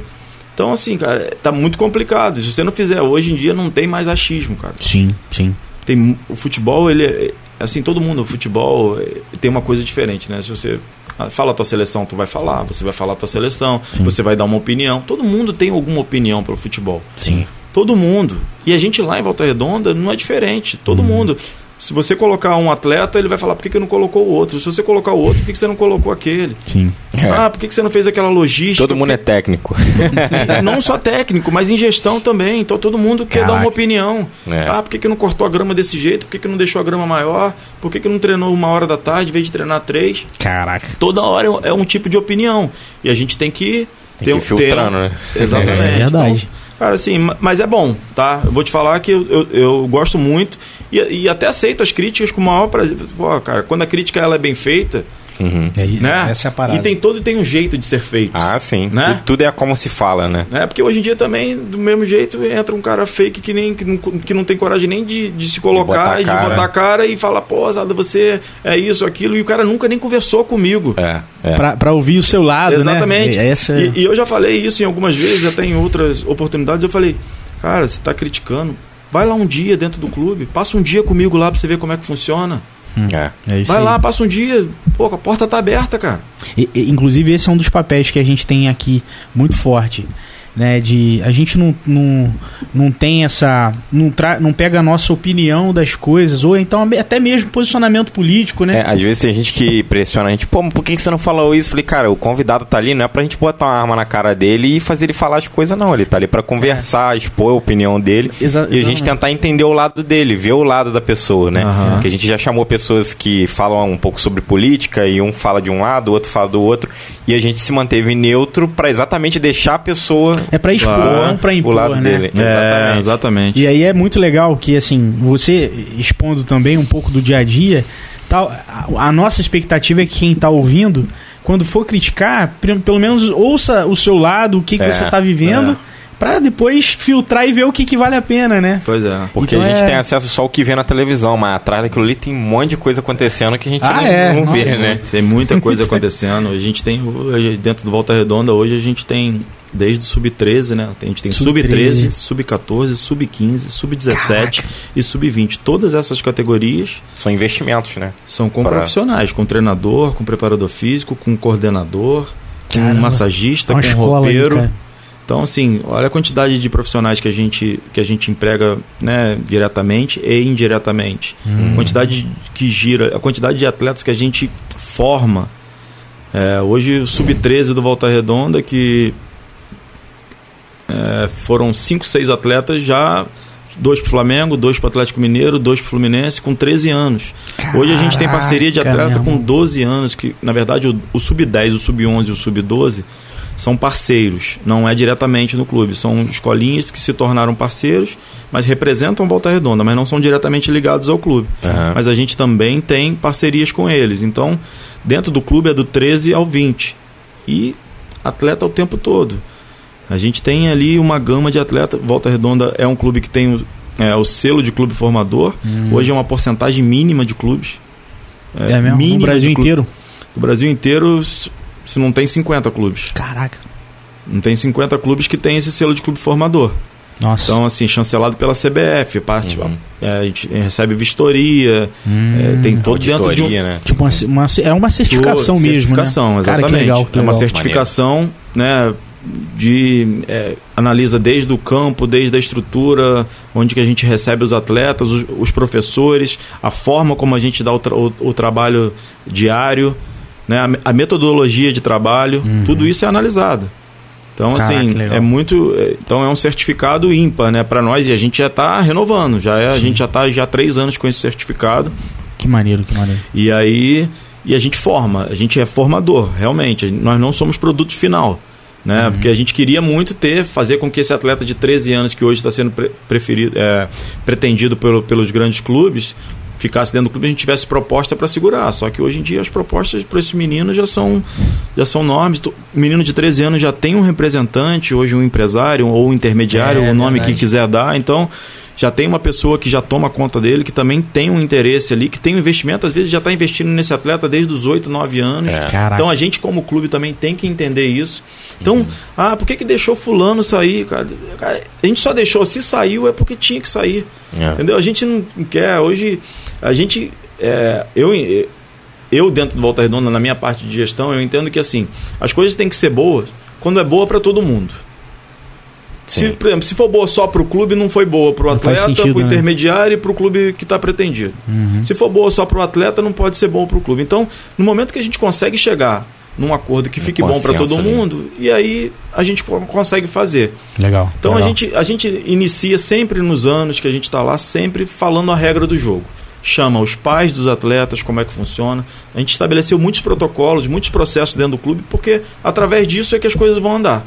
Então, assim, cara, tá muito complicado. Se você não fizer hoje em dia, não tem mais achismo, cara. Sim, sim. Tem, o futebol, ele é, assim, todo mundo, o futebol eh, tem uma coisa diferente, né? Se você ah, fala a tua seleção, tu vai falar, você vai falar a tua seleção, Sim. você vai dar uma opinião. Todo mundo tem alguma opinião para o futebol. Sim. Todo mundo. E a gente lá em Volta Redonda não é diferente. Todo mundo. Se você colocar um atleta, ele vai falar por que, que não colocou o outro. Se você colocar o outro, por que, que você não colocou aquele? Sim. É. Ah, por que, que você não fez aquela logística? Todo mundo é técnico. E não só técnico, mas em gestão também. Então todo mundo quer dar Caraca. uma opinião. É. Ah, por que, que não cortou a grama desse jeito? Por que, que não deixou a grama maior? Por que, que não treinou uma hora da tarde em vez de treinar três? Caraca. Toda hora é um tipo de opinião. E a gente tem que Tem ter que ir um- filtrando, ter- né? Exatamente. É verdade. Então, cara, assim, ma- mas é bom, tá? Eu vou te falar que eu, eu, eu gosto muito e, e até aceito as críticas com o maior prazer. Pô, cara, quando a crítica ela é bem feita, Uhum. É, né? Essa é a parada. E tem todo tem um jeito de ser feito. Ah, sim. Né? Tu- Tudo é como se fala, né? né? Porque hoje em dia também, do mesmo jeito, entra um cara fake que, nem, que, não, que não tem coragem nem de, de se colocar a e de cara. botar a cara e falar, pô, Zada, você é isso, aquilo, e o cara nunca nem conversou comigo. É. é. Pra, pra ouvir o seu lado, Exatamente. né? Essa... E, e eu já falei isso em algumas vezes, até em outras oportunidades, eu falei, cara, você está criticando. Vai lá um dia dentro do clube, passa um dia comigo lá pra você ver como é que funciona. É. É isso Vai aí. lá, passa um dia, pô, a porta tá aberta, cara. E- e, inclusive, esse é um dos papéis que a gente tem aqui muito forte. Né, de a gente não, não, não tem essa não, tra, não pega a nossa opinião das coisas ou então até mesmo posicionamento político né É, às vezes tem gente que pressiona a gente, pô, mas por que que você não falou isso? Falei, cara, o convidado tá ali, não é pra gente botar uma arma na cara dele e fazer ele falar as coisas, não. Ele tá ali pra conversar, expor a opinião dele Exa- e a gente tentar entender o lado dele, ver o lado da pessoa, né? Aham. Porque a gente já chamou pessoas que falam um pouco sobre política e um fala de um lado, o outro fala do outro, e a gente se manteve neutro pra exatamente deixar a pessoa é pra expor Claro. não pra o impor lado né? dele. É, exatamente. E aí é muito legal que, assim, você expondo também um pouco do dia a dia, tal, a, nossa expectativa é que quem tá ouvindo, quando for criticar, pelo menos ouça o seu lado, o que, que É, você tá vivendo, é. Pra depois filtrar e ver o que, que vale a pena, né? Pois é. Porque Então a gente é- tem acesso só ao que vê na televisão, mas atrás daquilo ali tem um monte de coisa acontecendo que a gente Ah, não, é? não vê, Nossa. né? Tem muita coisa acontecendo. A gente tem, dentro do Volta Redonda, hoje a gente tem, desde o sub-13, né? A gente tem Sub-13. sub-13, sub-14, sub-15, sub-17 e sub-20. Todas essas categorias São investimentos, né? são com Para- profissionais, com treinador, com preparador físico, com coordenador, com Caramba. massagista, Uma com aí, roupeiro. Então, assim, olha a quantidade de profissionais que a gente, que a gente emprega né, diretamente e indiretamente. Hum. A quantidade que gira, a quantidade de atletas que a gente forma. É, hoje, o Sub-13 do Volta Redonda, que é, foram 5, 6 atletas já. Dois para Flamengo, dois para Atlético Mineiro, dois para Fluminense, com 13 anos. Hoje a gente tem parceria de Caraca, atleta com irmão. 12 anos, que na verdade o, o sub-10, o sub-11 e o sub-12 são parceiros, não é diretamente no clube, são escolinhas que se tornaram parceiros, mas representam Volta Redonda, mas não são diretamente ligados ao clube. Aham. Mas a gente também tem parcerias com eles. Então, dentro do clube é do 13 ao 20. E atleta o tempo todo. A gente tem ali uma gama de atleta. Volta Redonda é um clube que tem o, é, o selo de clube formador. Hoje é uma porcentagem mínima de clubes. Hum. É, mesmo? No Brasil inteiro? No Brasil inteiro, se não tem 50 clubes. Caraca. Não tem 50 clubes que tem esse selo de clube formador. Nossa. Então, assim, chancelado pela CBF. Parte, Uhum. é, a gente recebe vistoria. Hum. é, tem todo dentro de um, Auditoria, né? Tipo, uma, uma- é uma certificação Pô, mesmo, certificação, né? Cara, que exatamente. legal. que é uma legal. certificação, né? De é, analisa desde o campo, desde a estrutura, onde que a gente recebe os atletas, os, os professores, a forma como a gente dá o, tra- o- o trabalho diário, né? A, a metodologia de trabalho, Uhum. tudo isso é analisado. Então, Caraca, assim, é muito. é, Então, é um certificado ímpar, né, para nós e a gente já está renovando. Já é, a gente já está já há três anos com esse certificado. Que maneiro, que maneiro. E aí e a gente forma, a gente é formador, realmente. Nós não somos produto final. Né? Porque a gente queria muito ter, fazer com que esse atleta de 13 anos que hoje está sendo pre- preferido, é, pretendido pelo- pelos grandes clubes, ficasse dentro do clube e a gente tivesse proposta para segurar. Só que hoje em dia as propostas para esses meninos já são, já são enormes. O menino de 13 anos já tem um representante, hoje um empresário ou um intermediário, É, o nome verdade. que quiser dar. Então já tem uma pessoa que já toma conta dele, que também tem um interesse ali, que tem um investimento, às vezes já está investindo nesse atleta desde os 8, 9 anos. É. Então a gente, como clube, também tem que entender isso. Então, ah, por que, que deixou fulano sair? Cara? Cara, a gente só deixou, se saiu é porque tinha que sair. É. Entendeu? A gente não quer, hoje, a gente é, eu, eu, dentro do Volta Redonda, na minha parte de gestão, eu entendo que assim, as coisas têm que ser boas quando é boa para todo mundo. Se, por exemplo, se for boa só para o clube, não foi boa para o atleta, para o né? intermediário e para o clube que está pretendido. Uhum. Se for boa só para o atleta, não pode ser bom para o clube. Então, no momento que a gente consegue chegar num acordo que fique bom para todo mundo, e aí a gente consegue fazer. Legal. Então legal. A, gente, a gente inicia sempre nos anos que a gente está lá, sempre falando a regra do jogo. Chama os pais dos atletas, como é que funciona. A gente estabeleceu muitos protocolos, muitos processos dentro do clube, porque através disso é que as coisas vão andar.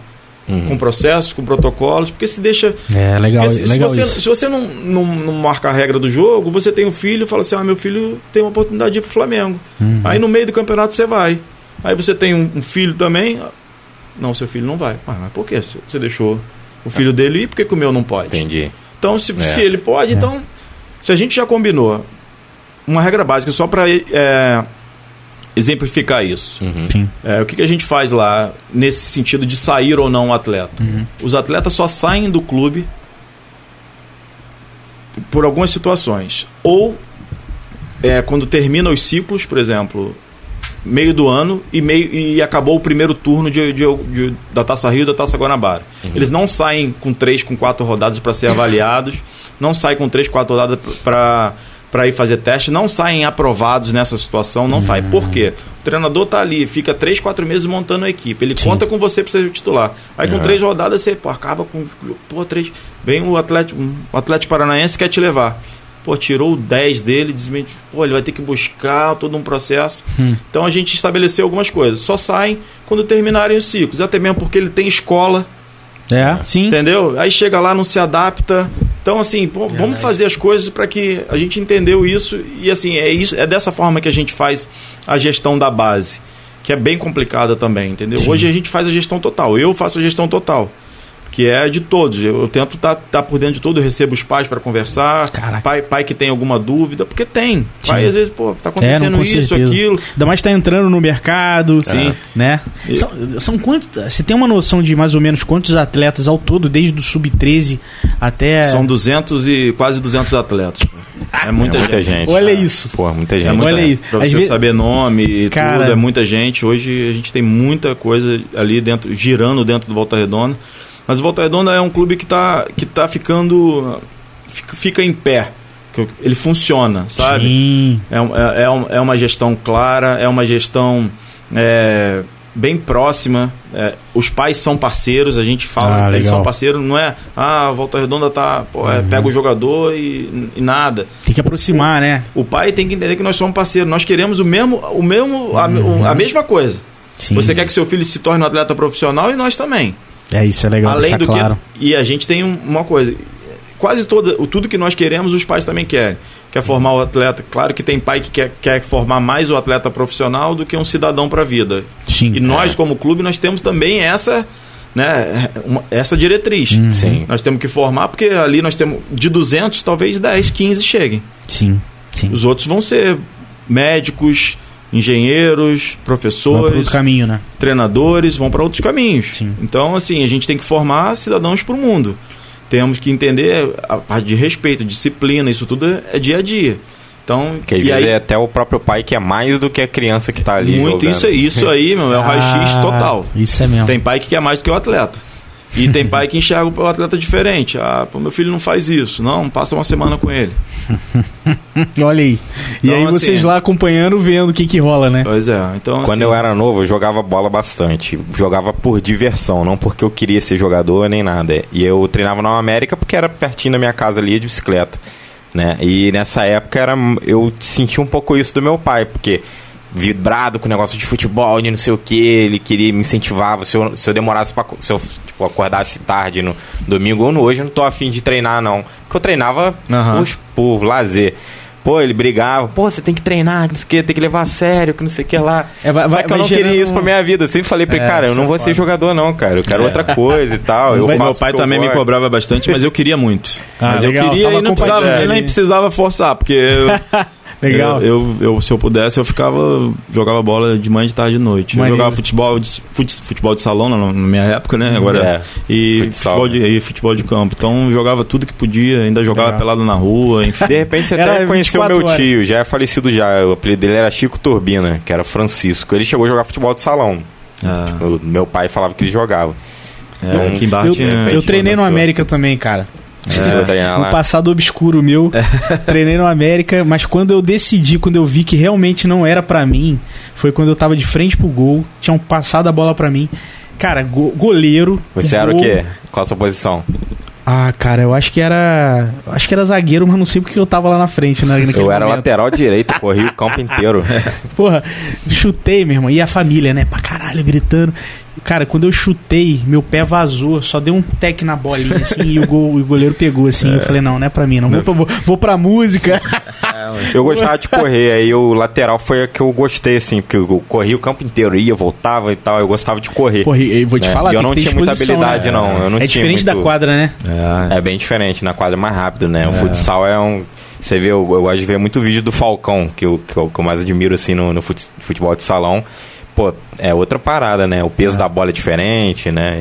Uhum. Com processos, com protocolos, porque se deixa. É, legal. Se, legal se, você, isso. se você não, não, não, marca a regra do jogo, você tem um filho e fala assim: ah, meu filho tem uma oportunidade de ir pro Flamengo. Uhum. Aí no meio do campeonato você vai. Aí você tem um, um filho também. Não, seu filho não vai. Ah, mas por que você deixou o filho dele ir? Por que, que o meu não pode? Entendi. Então, se, é. se ele pode, é. então. Se a gente já combinou uma regra básica só para é, exemplificar isso. Uhum. É, o que, que, a gente faz lá nesse sentido de sair ou não o atleta? Uhum. Os atletas só saem do clube por algumas situações. Ou é, quando termina os ciclos, por exemplo, meio do ano e, meio, e acabou o primeiro turno de, de, de da Taça Rio e da Taça Guanabara. Uhum. Eles não saem com três, com quatro rodadas para ser avaliados, não saem com três, quatro rodadas para para ir fazer teste, não saem aprovados nessa situação, não uhum. faz. Por quê? O treinador tá ali, fica três, quatro meses montando a equipe. Ele Sim. conta com você para ser titular. Aí com uhum. três rodadas você pô, acaba com. Pô, três. Vem o Atlético, o Atlético Paranaense quer te levar pô, tirou o 10 dele, desmente, pô, ele vai ter que buscar todo um processo. Hum. Então a gente estabeleceu algumas coisas. Só saem quando terminarem os ciclos, até mesmo porque ele tem escola. É, sim. Entendeu? Aí chega lá, não se adapta. Então, assim, pô, vamos fazer as coisas para que a gente entendeu isso e assim, é isso, é dessa forma que a gente faz a gestão da base, que é bem complicada também, entendeu? Sim. Hoje a gente faz a gestão total. Eu faço a gestão total que é de todos. Eu, eu tento estar tá, tá por dentro de tudo, eu recebo os pais para conversar, pai, pai que tem alguma dúvida, porque tem. Sim. Pai às vezes, pô, tá acontecendo é, isso, certeza. aquilo. Ainda mais tá entrando no mercado, Sim. né? E... São, são quantos, você tem uma noção de mais ou menos quantos atletas ao todo, desde o sub-13 até São 200 e quase 200 atletas. É muita, é muita gente. gente. Olha isso. Pô, muita gente. É muita, Olha isso. Pra você vezes... saber nome e Cara... tudo, é muita gente. Hoje a gente tem muita coisa ali dentro, girando dentro do Volta Redonda. Mas o Volta Redonda é um clube que está que tá ficando. Fica, fica em pé. Ele funciona, sabe? Sim. É, é, é uma gestão clara, é uma gestão é, bem próxima. É, os pais são parceiros, a gente fala, ah, eles são parceiros, não é, ah, a Volta Redonda tá, pô, é, uhum. pega o jogador e, e, nada. Tem que aproximar, o, né? O pai tem que entender que nós somos parceiros, nós queremos o mesmo, o mesmo a, uhum. a mesma coisa. Sim. Você quer que seu filho se torne um atleta profissional e nós também. É, isso é legal Além do claro. que, e a gente tem uma coisa, quase toda, tudo que nós queremos, os pais também querem. Quer formar o atleta. Claro que tem pai que quer, quer formar mais o atleta profissional do que um cidadão para a vida. Sim, e nós, é. como clube, nós temos também essa, né, uma, essa diretriz. Hum, sim. Nós temos que formar, porque ali nós temos de 200, talvez 10, 15 cheguem. Sim, sim. Os outros vão ser médicos, engenheiros, professores, caminho, né? treinadores, vão para outros caminhos. Sim. Então, assim, a gente tem que formar cidadãos para o mundo. Temos que entender a parte de respeito, disciplina, isso tudo é dia a dia. Então, que às vezes aí, é até o próprio pai que é mais do que a criança que está ali. Muito jogando. isso aí, isso aí, meu, é o raio-x ah, total. Isso é mesmo. Tem pai que quer mais do que o atleta. E tem pai que enxerga o atleta diferente. Ah, pô, meu filho não faz isso. Não, passa uma semana com ele. Olha aí. E então, aí assim, vocês lá acompanhando, vendo o que que rola, né? Pois é. Então, Quando assim, eu era novo, eu jogava bola bastante. Jogava por diversão, não porque eu queria ser jogador nem nada. E eu treinava na América porque era pertinho da minha casa ali de bicicleta. Né? E nessa época era, eu senti um pouco isso do meu pai, porque vibrado com o negócio de futebol, de não sei o que, ele queria me incentivava. Se eu, se eu demorasse para se eu tipo, acordasse tarde no domingo ou no hoje, eu não tô afim de treinar, não. Porque eu treinava uhum. por, por lazer. Pô, ele brigava, pô, você tem que treinar, que não sei o que, tem que levar a sério, que não sei o que lá. É, vai, Só que eu não queria isso pra minha vida. Eu sempre falei pra ele, é, cara, eu não vou ser jogador, não, cara. Eu quero é. outra coisa e tal. Eu meu pai também me cobrava bastante, mas eu queria muito. Ah, mas legal. eu queria e não precisava, nem precisava forçar, porque eu, Legal. Eu, eu, eu, se eu pudesse, eu ficava. Jogava bola de manhã, de tarde e de noite. Eu jogava futebol de, fute- futebol de salão na, na minha época, né? Agora. É. E, Futsal, futebol de, né? e futebol de campo. Então jogava tudo que podia, ainda jogava Legal. pelado na rua, enfim. De repente você até conheceu 24 meu horas. tio, já é falecido já. O apelido dele era Chico Turbina, que era Francisco. Ele chegou a jogar futebol de salão. Ah, O meu pai falava que ele jogava. é, aqui embaixo Eu, tinha- eu treinei no. América também, cara. Treinar Um passado obscuro meu. Treinei no América, mas quando eu decidi, quando eu vi que realmente não era pra mim, foi quando eu tava de frente pro gol, tinham passado a bola pra mim. Cara, go- goleiro. Você era o quê? Qual a sua posição? Ah, cara, eu acho que era. Acho que era zagueiro, mas não sei porque eu tava lá na frente, né, Eu era momento. lateral direito, corri o campo inteiro. Porra, chutei, meu irmão. E a família, né? Pra caralho, gritando. Cara, quando eu chutei, meu pé vazou, só deu um tec na bolinha, assim, e o, gol- o goleiro pegou, assim. Eu falei, não, não é pra mim, não. Vou, pra, vou, pra música. Eu gostava de correr, aí o lateral foi a que eu gostei, assim, porque eu corri o campo inteiro, ia, voltava e tal, eu gostava de correr. Porra, eu vou te né? falar, E eu não tinha muita habilidade, né? não. Eu não é diferente da muito- quadra, né? É, É bem diferente, na quadra é mais rápido, né? O futsal é um. Você vê, eu, eu gosto de ver muito vídeo do Falcão, que eu, que eu, que eu mais admiro assim no, no fut- futebol de salão. Pô, é outra parada, né? O peso da bola é diferente, né?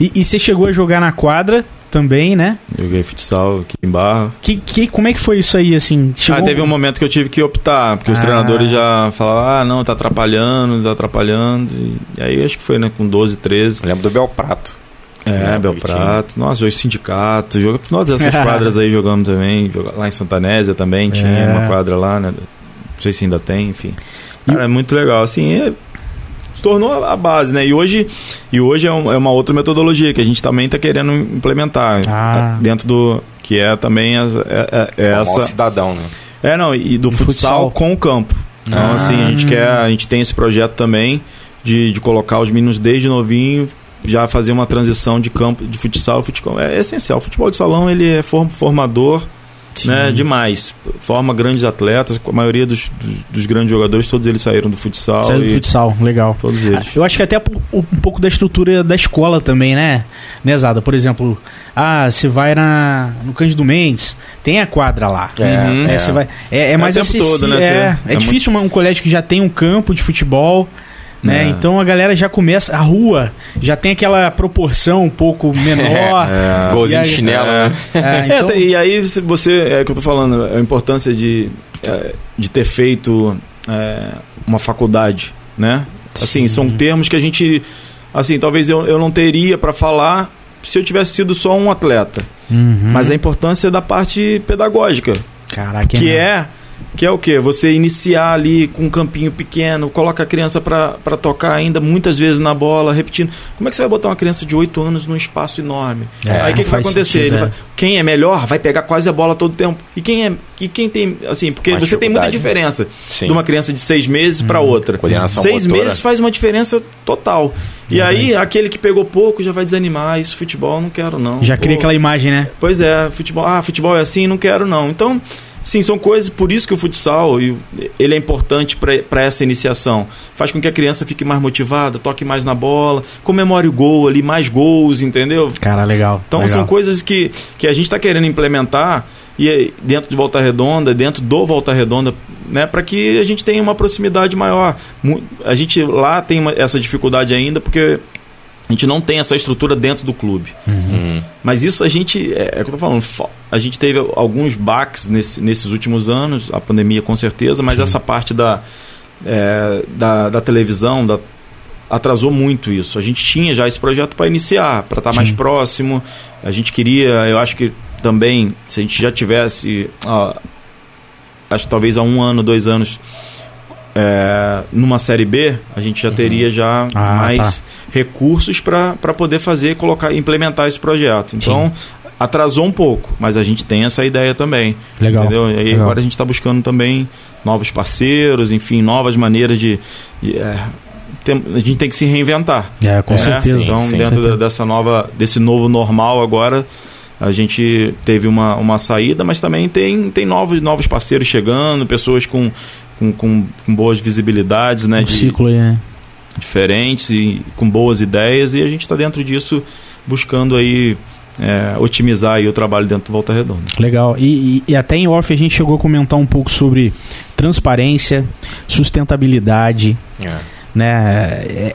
E- E, e você chegou a jogar na quadra também, né? Joguei futsal aqui em Barra. Que, que, como é que foi isso aí, assim? Chegou... Ah, teve um momento que eu tive que optar, porque os Ah. treinadores já falavam, ah, não, tá atrapalhando, tá atrapalhando. E, e aí acho que foi, né, com 12, 13. Eu lembro do Belprato. É, É, Belprato. Nossa, joguei sindicato. Jogo, todas essas quadras aí jogamos também. Lá em Santanésia também tinha É. uma quadra lá, né? Não sei se ainda tem, enfim. Cara, é muito legal. Assim, é- tornou a base, né? E hoje, e hoje é, um- é uma outra metodologia que a gente também está querendo implementar Ah. dentro do que é também as- é, é- é essa cidadão, né? é, não, e do futsal, futsal. com o campo. Então, Ah. assim, a gente quer, a gente tem esse projeto também de, de colocar os meninos desde novinho já fazer uma transição de campo de futsal futebol. É essencial. O futebol de salão ele é form- né, demais. Forma grandes atletas, a maioria dos, dos, grandes jogadores, todos eles saíram do futsal Saiu do futsal, legal. todos eles. Eu acho que até um pouco da estrutura da escola também, né? Né, Zada? Por exemplo, ah, você vai na, no Cândido Mendes, tem a quadra lá. É, É, é. você vai, é, é mais o tempo todo, né? É, é é difícil uma- um colégio que já tem um campo de futebol. Né? É. Então a galera já começa. A rua já tem aquela proporção um pouco menor. É. Golzinho E de aí- chinelo, É, né? É, É, então- e aí você, é que eu tô falando, a importância de, é, de ter feito é, uma faculdade, né? Assim, são termos que a gente, assim, talvez eu, eu não teria para falar se eu tivesse sido só um atleta. Uhum. Mas a importância da parte pedagógica, Caraca, que não. é que é o quê? Você iniciar ali com um campinho pequeno, coloca a criança para tocar ainda muitas vezes na bola, repetindo. Como é que você vai botar uma criança de 8 anos num espaço enorme? É, Aí o que, que vai acontecer? sentido, Ele é. vai- quem é melhor vai pegar quase a bola todo tempo. E quem é e quem tem assim, porque você tem muita diferença Sim. de uma criança de seis meses para Uhum. outra. Coordenação Seis motora. meses faz uma diferença total. E Verdade. aí aquele que pegou pouco já vai desanimar, isso futebol não quero não. Já cria aquela imagem, né? Pois é, futebol, ah, futebol é assim, não quero não. Então, sim, são coisas, por isso que o futsal, ele é importante para essa iniciação. Faz com que a criança fique mais motivada, toque mais na bola, comemore o gol ali, mais gols, entendeu? Cara, legal. Então legal. são coisas que, que a gente está querendo implementar e dentro de Volta Redonda, dentro do Volta Redonda, né, para que a gente tenha uma proximidade maior. A gente lá tem uma- essa dificuldade ainda porque a gente não tem essa estrutura dentro do clube. Hum. Mas isso a gente, é, é o que eu tô falando, a gente teve alguns baques nesse- nesses últimos anos, a pandemia com certeza, mas essa parte da, é, da, da televisão da- atrasou muito isso. A gente tinha já esse projeto para iniciar, para estar mais Sim. próximo. A gente queria, eu acho que também, se a gente já tivesse, ó, acho que talvez há um ano, dois anos, é, numa série B, a gente já teria já Ah, mais tá. recursos para poder fazer, colocar, implementar esse projeto. Então, atrasou um pouco, mas a gente tem essa ideia também. Legal. Entendeu? E aí legal. agora a gente está buscando também novos parceiros, enfim, novas maneiras de. de, é, tem- a gente tem que se reinventar. É, com É, certeza. Então, sim, dentro certeza. dessa nova, desse novo normal agora, a gente teve uma, uma saída, mas também tem, tem novos, novos parceiros chegando, pessoas com, com, com, com boas visibilidades, né? um de- ciclo aí, né? diferentes e com boas ideias, e a gente está dentro disso buscando aí é, otimizar aí o trabalho dentro do Volta Redonda. Legal. E, e- e até em off a gente chegou a comentar um pouco sobre transparência, sustentabilidade, É. né?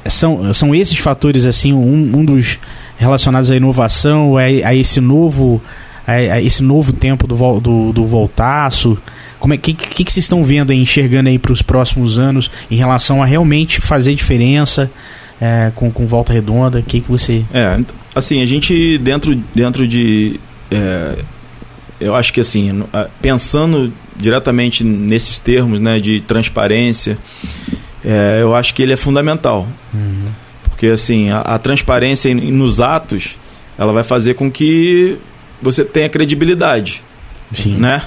É, são, são esses fatores assim, um, um dos relacionados à inovação, a, a esse novo a, a esse novo tempo do, do, do voltaço. Como é que, que, que vocês estão vendo aí, enxergando aí para os próximos anos em relação a realmente fazer diferença é, com, com Volta Redonda? O que, que você. É, assim, a gente dentro, dentro de. é, eu acho que assim, pensando diretamente nesses termos né, de transparência, é, eu acho que ele é fundamental. Porque assim, a, a transparência nos atos, ela vai fazer com que você tenha credibilidade, Sim, né?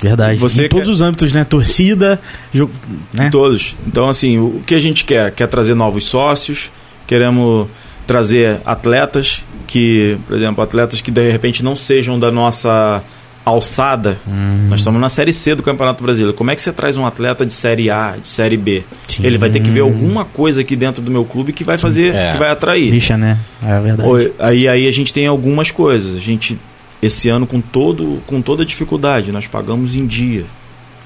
Verdade. Você em todos quer- os âmbitos, né? Torcida, jo- né? Todos. Então, assim, o que a gente quer? Quer trazer novos sócios, queremos trazer atletas que, por exemplo, atletas que de repente não sejam da nossa alçada. Hum, Nós estamos na Série C do Campeonato Brasileiro. Como é que você traz um atleta de Série A, de Série B? sim. Ele vai ter que ver alguma coisa aqui dentro do meu clube que vai fazer, É. que vai atrair. Bicha, né? É verdade. Aí, aí a gente tem algumas coisas. A gente, esse ano, com, todo, com toda dificuldade, nós pagamos em dia.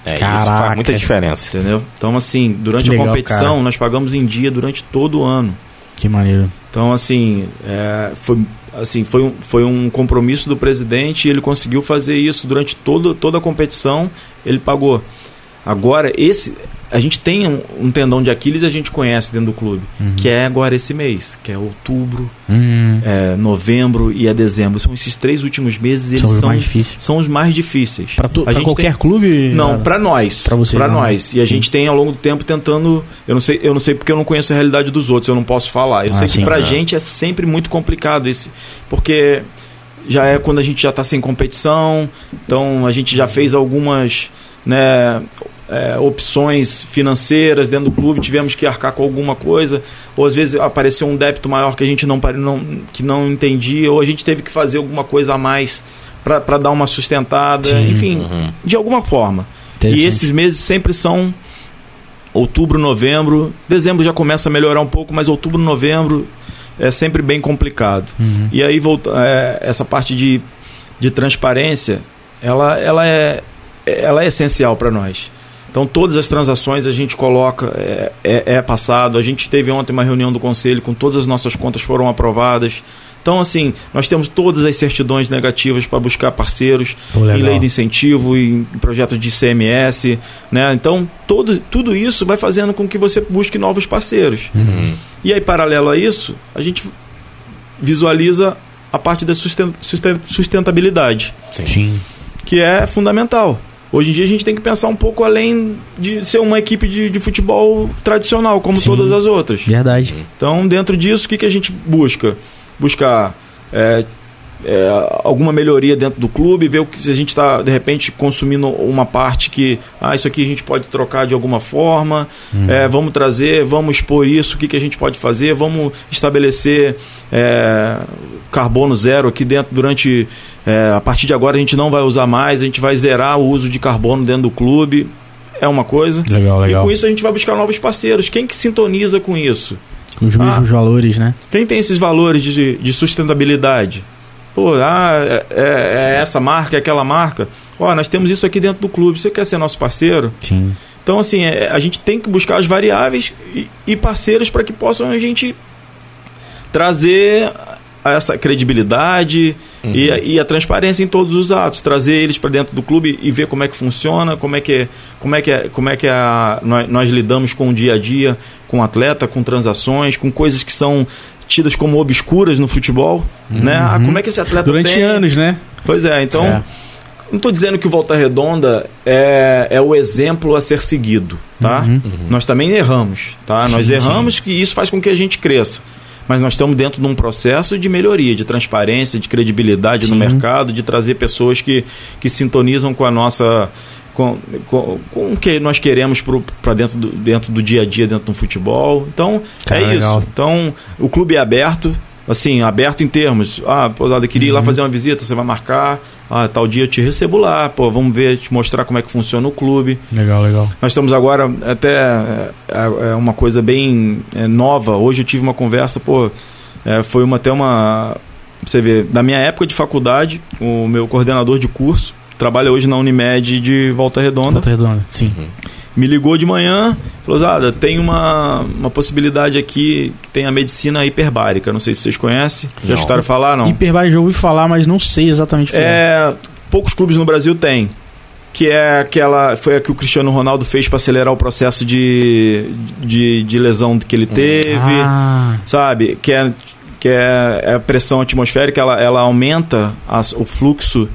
É, isso Caraca. faz muita diferença. Entendeu? Então, assim, durante Que legal, a competição, cara. nós pagamos em dia durante todo o ano. Que maneiro. Então, assim, é, foi, assim foi, um, foi um compromisso do presidente e ele conseguiu fazer isso durante todo, toda a competição. Ele pagou. Agora, esse. A gente tem um, um tendão de Aquiles, a gente conhece dentro do clube, Uhum. que é agora esse mês, que é outubro, Hum, é novembro e é dezembro. São esses três últimos meses, eles são os são, mais difíceis. são os mais difíceis. A gente qualquer tem- clube? não, pra nós. Pra não. nós. E a Sim. gente tem ao longo do tempo tentando. Eu não sei, eu não sei porque eu não conheço a realidade dos outros, eu não posso falar. Eu Ah, sei sim. que pra É. gente é sempre muito complicado esse. Porque já é quando a gente já tá sem competição, então a gente já fez algumas. Né, é, opções financeiras dentro do clube, tivemos que arcar com alguma coisa, ou às vezes apareceu um débito maior que a gente não, não, que não entendia, ou a gente teve que fazer alguma coisa a mais para dar uma sustentada, Sim. enfim, Uhum. de alguma forma. E esses meses sempre são outubro, novembro. Dezembro já começa a melhorar um pouco, mas outubro, novembro é sempre bem complicado. Uhum. E aí volta, é, essa parte de, de transparência, ela, ela, é, ela é essencial para nós. Então todas as transações a gente coloca, é, é, é passado. A gente teve ontem uma reunião do conselho com todas as nossas contas foram aprovadas. Então, assim, nós temos todas as certidões negativas para buscar parceiros Pô, em lei de incentivo, em projetos de ICMS, né? Então, todo, tudo isso vai fazendo com que você busque novos parceiros. Uhum. E aí, paralelo a isso, a gente visualiza a parte da susten- susten- sustentabilidade. Sim. que é fundamental. Hoje em dia a gente tem que pensar um pouco além de ser uma equipe de, de futebol tradicional, como Sim. todas as outras. Verdade. Então, dentro disso, o que, que a gente busca? Buscar é, é, alguma melhoria dentro do clube, ver o que se a gente está, de repente, consumindo uma parte que, ah, isso aqui a gente pode trocar de alguma forma, é, vamos trazer, vamos expor isso, o que, que a gente pode fazer, vamos estabelecer é, carbono zero aqui dentro durante. É, a partir de agora a gente não vai usar mais, a gente vai zerar o uso de carbono dentro do clube. É uma coisa. Legal, E legal. com isso a gente vai buscar novos parceiros. Quem que sintoniza com isso? Com os mesmos valores, né? Quem tem esses valores de, de sustentabilidade? Pô, ah, é, é- é essa marca, é aquela marca. Ó, nós temos isso aqui dentro do clube. Você quer ser nosso parceiro? Sim. Então, assim, é, a gente tem que buscar as variáveis e, e parceiros para que possam a gente trazer essa credibilidade e, a, e a transparência em todos os atos, trazer eles para dentro do clube e ver como é que funciona, como é que como é que é, como é que a, nós, nós lidamos com o dia a dia, com o atleta, com transações, com coisas que são tidas como obscuras no futebol, né? Ah, como é que esse atleta Durante tem? anos, né? Pois é, então É. não estou dizendo que o Volta Redonda é, é o exemplo a ser seguido, tá? Uhum. Nós também erramos, tá? nós Sim, erramos que isso faz com que a gente cresça. Mas nós estamos dentro de um processo de melhoria, de transparência, de credibilidade no Sim. mercado, de trazer pessoas que, que sintonizam com a nossa. com, com, com o que nós queremos para dentro do, dentro do dia a dia, dentro do futebol. Então, é isso. Então, o clube é aberto, assim, aberto em termos. Ah, pousada, queria ir lá fazer uma visita, você vai marcar. Ah, tal dia eu te recebo lá, pô, vamos ver, te mostrar como é que funciona o clube. Legal, legal. Nós estamos agora até é, é uma coisa bem é, nova. Hoje eu tive uma conversa, pô, é, foi uma, até uma. Você vê, da minha época de faculdade, o meu coordenador de curso trabalha hoje na Unimed de Volta Redonda. Volta redonda. Sim. Me ligou de manhã, falou, Zada, tem uma, uma possibilidade aqui que tem a medicina hiperbárica. Não sei se vocês conhecem. Já Não. escutaram falar, não? Hiperbárica já ouvi falar, mas não sei exatamente o que é. É, poucos clubes no Brasil têm. Que é aquela. Foi a que o Cristiano Ronaldo fez para acelerar o processo de, de, de lesão que ele teve. Ah, Sabe? Que é, que é, é a pressão atmosférica, ela, ela aumenta as- o fluxo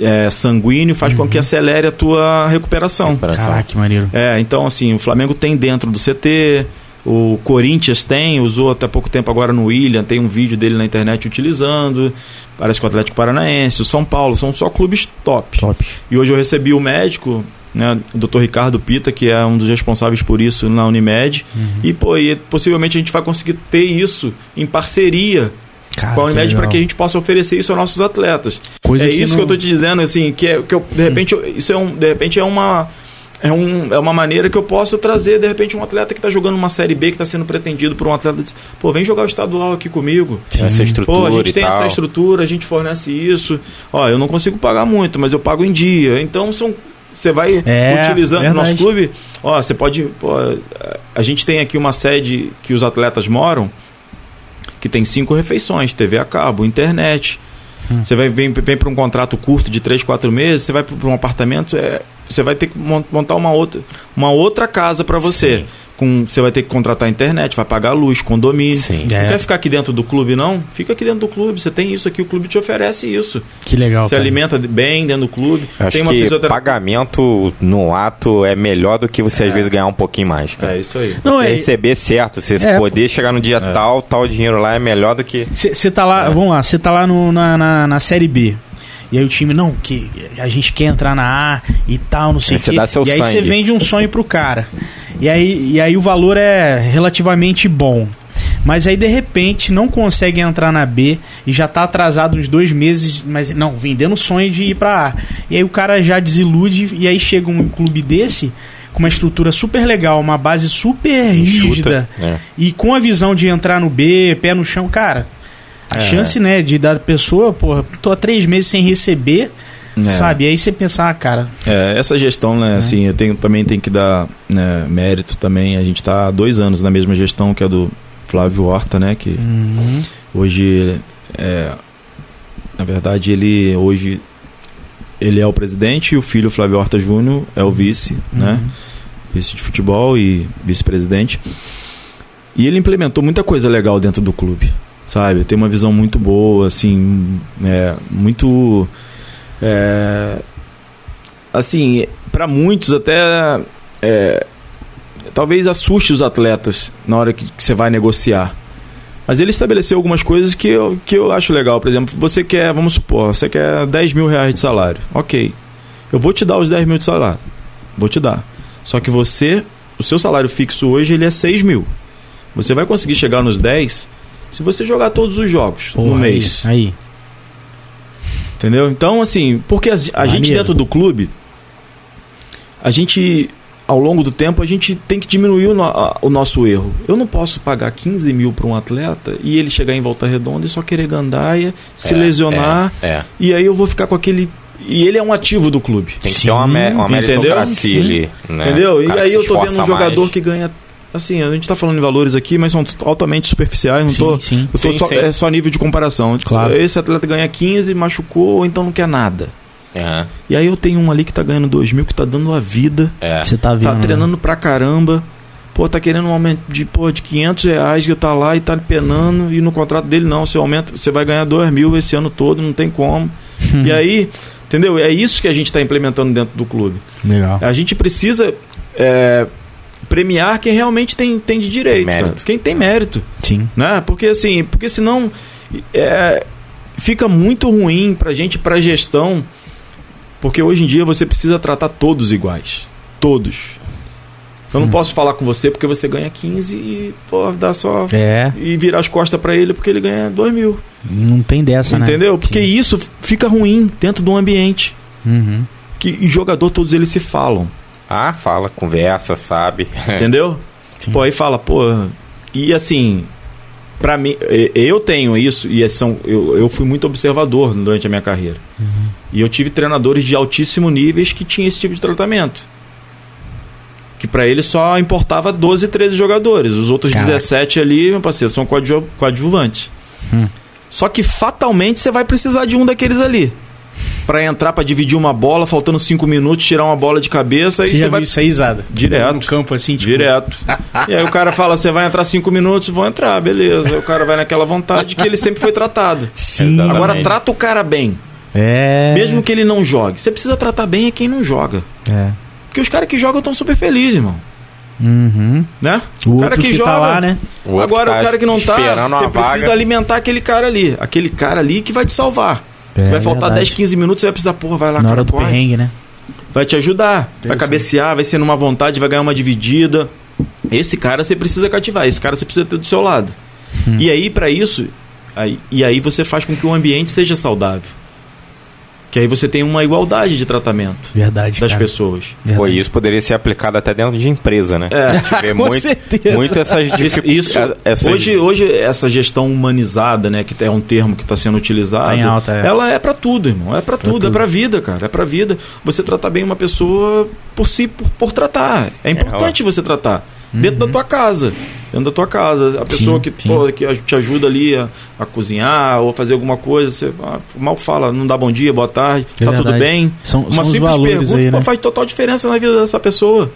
é, sanguíneo, faz com que acelere a tua recuperação. Recuperação. caraca, que maneiro. É, então assim, o Flamengo tem dentro do CT, o Corinthians tem, usou até pouco tempo agora no William, tem um vídeo dele na internet utilizando, parece que o Atlético Paranaense, o São Paulo, são só clubes top. Top. E hoje eu recebi o médico, né, o Dr. Ricardo Pita, que é um dos responsáveis por isso na Unimed, Uhum. e pô, e possivelmente a gente vai conseguir ter isso em parceria Cara, a Unimed legal. para que a gente possa oferecer isso aos nossos atletas. Coisa é que isso não- que eu tô te dizendo, assim, que, é, que eu, de repente, eu- isso é um, de repente é uma é, um, é uma maneira que eu posso trazer, de repente, um atleta que está jogando uma Série B, que está sendo pretendido por um atleta, diz, pô, vem jogar o estadual aqui comigo. Essa estrutura Pô, a gente e tem tal. essa estrutura, a gente fornece isso. Ó, eu não consigo pagar muito, mas eu pago em dia. Então são você vai É, utilizando o verdade. nosso clube. Ó, você pode, pô, a gente tem aqui uma sede que os atletas moram que tem cinco refeições, TV a cabo, internet. Hum. Você vai vem, vem para um contrato curto de 3, 4 meses, você vai para um apartamento, é, você vai ter que mon- montar uma outra, uma outra casa para você. Sim. Com, você vai ter que contratar internet, vai pagar luz, condomínio. Sim. É. Não quer ficar aqui dentro do clube, não? Fica aqui dentro do clube. Você tem isso aqui, o clube te oferece isso. Que legal. Você cara. alimenta bem dentro do clube. Acho tem uma que fisiotera- pagamento no ato é melhor do que você às vezes ganhar um pouquinho mais, cara. É isso aí. Não, você é- receber certo, você É, poder chegar no dia tal, tal dinheiro lá é melhor do que. Você tá lá, vamos lá, você tá lá no- na, na, na Série B. E aí o time, não, que a gente quer entrar na A e tal, não sei Aí o quê. dá seu e aí você sangue. vende um sonho pro cara. E aí, e aí o valor é relativamente bom. Mas aí de repente não consegue entrar na B e já tá atrasado uns dois meses, mas não, vendendo o sonho de ir pra A. E aí o cara já desilude e aí chega um clube desse com uma estrutura super legal, uma base super rígida Chuta, né? e com a visão de entrar no B, pé no chão, cara, a É. chance, né, de da pessoa, porra, tô há três meses sem receber, É. sabe? E aí você pensar, ah, cara, É, essa gestão, né, assim, eu tenho, também tem que dar né, mérito também. A gente está há dois anos na mesma gestão que é do Flávio Horta, né? Que uhum, hoje, é, na verdade, ele hoje ele é o presidente e o filho Flávio Horta Júnior é o vice, né? uhum. Vice de futebol e vice-presidente. E ele implementou muita coisa legal dentro do clube, sabe? Tem uma visão muito boa, assim, é, muito. é, assim, para muitos até. é, talvez assuste os atletas na hora que, você vai negociar. Mas ele estabeleceu algumas coisas que eu, que eu acho legal. Por exemplo, você quer, vamos supor, você quer 10 mil reais de salário. Ok. Eu vou te dar os 10 mil de salário. Vou te dar. Só que você, o seu salário fixo hoje, ele é 6 mil. Você vai conseguir chegar nos 10 se você jogar todos os jogos no Porra, mês. Aí, aí. Entendeu? Então, assim, porque a, a gente dentro do clube, a gente, ao longo do tempo, a gente tem que diminuir o, no- a- o nosso erro. Eu não posso pagar 15 mil para um atleta e ele chegar em volta redonda e só querer gandaia, se É, lesionar, É, é. e aí eu vou ficar com aquele. E ele é um ativo do clube. Tem que Sim, ter uma, me- uma entendeu? meritocracia Sim. ali. né? Entendeu? E aí eu tô vendo um jogador mais. que ganha. Assim, a gente tá falando em valores aqui, mas são altamente superficiais, não tô. Sim, sim. Eu tô Sim, só, sim. É só nível de comparação. Claro. Esse atleta ganha 15, machucou, ou então não quer nada. É, E aí eu tenho um ali que tá ganhando 2 mil, que tá dando a vida, é. Você tá vendo. tá treinando pra caramba. Pô, tá querendo um aumento de, pô, de 500 reais que tá lá e tá penando. E no contrato dele, não. Você aumenta, você vai ganhar 2 mil esse ano todo, não tem como. Uhum. E aí, entendeu? É isso que a gente tá implementando dentro do clube. Legal. A gente precisa é, premiar quem realmente tem, tem de direito. Tem. Quem tem mérito. Sim. Né? Porque assim, porque senão é, fica muito ruim pra gente, pra gestão. Porque hoje em dia você precisa tratar todos iguais. Todos. Eu não Hum. posso falar com você porque você ganha 15 e pô, dá só. É, E virar as costas pra ele porque ele ganha 2 mil. não tem dessa, né? entendeu? Porque Sim. isso fica ruim dentro do ambiente. Uhum. Que, e jogador, todos eles se falam. Ah, fala, conversa, sabe? Entendeu? Sim. Pô, aí fala, pô. E assim, pra mim, eu tenho isso, e são, eu, eu fui muito observador durante a minha carreira. E eu tive treinadores de altíssimo níveis que tinham esse tipo de tratamento. que para ele só importava 12, 13 jogadores. Os outros Caraca. 17 ali, meu parceiro, são coadju coadjuvantes. Hum. Só que fatalmente você vai precisar de um daqueles ali. Pra entrar, pra dividir uma bola, faltando 5 minutos, tirar uma bola de cabeça e Você já você viu vai. isso aí, Zada? Direto. No campo, assim, tipo... Direto. e aí o cara fala, você vai entrar 5 minutos, vou entrar, beleza. Aí o cara vai naquela vontade que ele sempre foi tratado. Sim. Exatamente. Agora trata o cara bem. É... Mesmo que ele não jogue. Você precisa tratar bem é quem não joga. É. Porque os caras que jogam estão super felizes, irmão. Uhum. Né? O, outro que, tá lá, né? O outro Agora tá o cara que não tá, você precisa vaga. alimentar aquele cara ali. Aquele cara ali que vai te salvar. É, vai faltar verdade. 10, 15 minutos, você vai precisar, porra, vai lá, Na cara, hora do corre. perrengue, né? Vai te ajudar. Vai cabecear, vai ser numa vontade, vai ganhar uma dividida. Esse cara você precisa cativar, esse cara você precisa ter do seu lado. Hum. E aí, pra isso, aí, e aí você faz com que o ambiente seja saudável. Que aí você tem uma igualdade de tratamento Verdade, das cara. pessoas. Verdade. Pô, isso poderia ser aplicado até dentro de empresa, né? É. Vê Com muito, certeza. muito essas Isso, essas- hoje, hoje essa gestão humanizada, né, que é um termo que está sendo utilizado, Tá em alta, é. ela é para tudo, irmão, é para tudo, tudo. é para vida, cara, é para vida. Você tratar bem uma pessoa por si, por, por tratar, é importante você tratar dentro da tua casa, dentro da tua casa, a pessoa Sim, que, sim. pô, que te ajuda ali a, a cozinhar ou fazer alguma coisa, você ah, mal fala, não dá bom dia, boa tarde, É tá tudo verdade. bem. São, Uma são simples pergunta aí, né? faz total diferença na vida dessa pessoa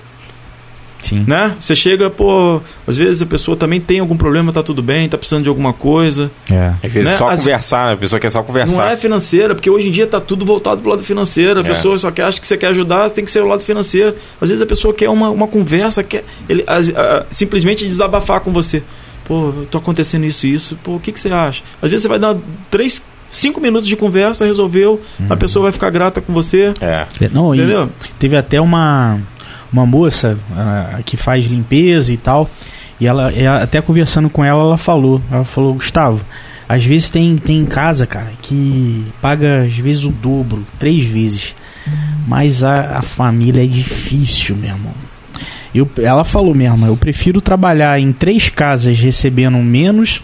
Sim. né? Você chega, pô, às vezes a pessoa também tem algum problema, tá tudo bem, tá precisando de alguma coisa. É. Às vezes né? só As- conversar, né? A pessoa quer só Não conversar. é financeira, porque hoje em dia tá tudo voltado pro lado financeiro. A É. pessoa só quer, acha que você quer ajudar, você tem que ser o lado financeiro. Às vezes a pessoa quer uma, uma conversa, quer ele, as- a- simplesmente desabafar com você. Pô, tô acontecendo isso e isso. Pô, o que, que você acha? Às vezes você vai dar três, cinco minutos de conversa, resolveu, a pessoa vai ficar grata com você. É. Não, e Entendeu? teve até uma, uma moça ah, que faz limpeza e tal. E ela, ela- até conversando com ela, ela falou. Ela falou, Gustavo, às vezes tem, tem casa, cara, que paga às vezes o dobro, três vezes. Mas a, a família é difícil, meu irmão. Eu, ela falou mesmo, eu prefiro trabalhar em três casas recebendo menos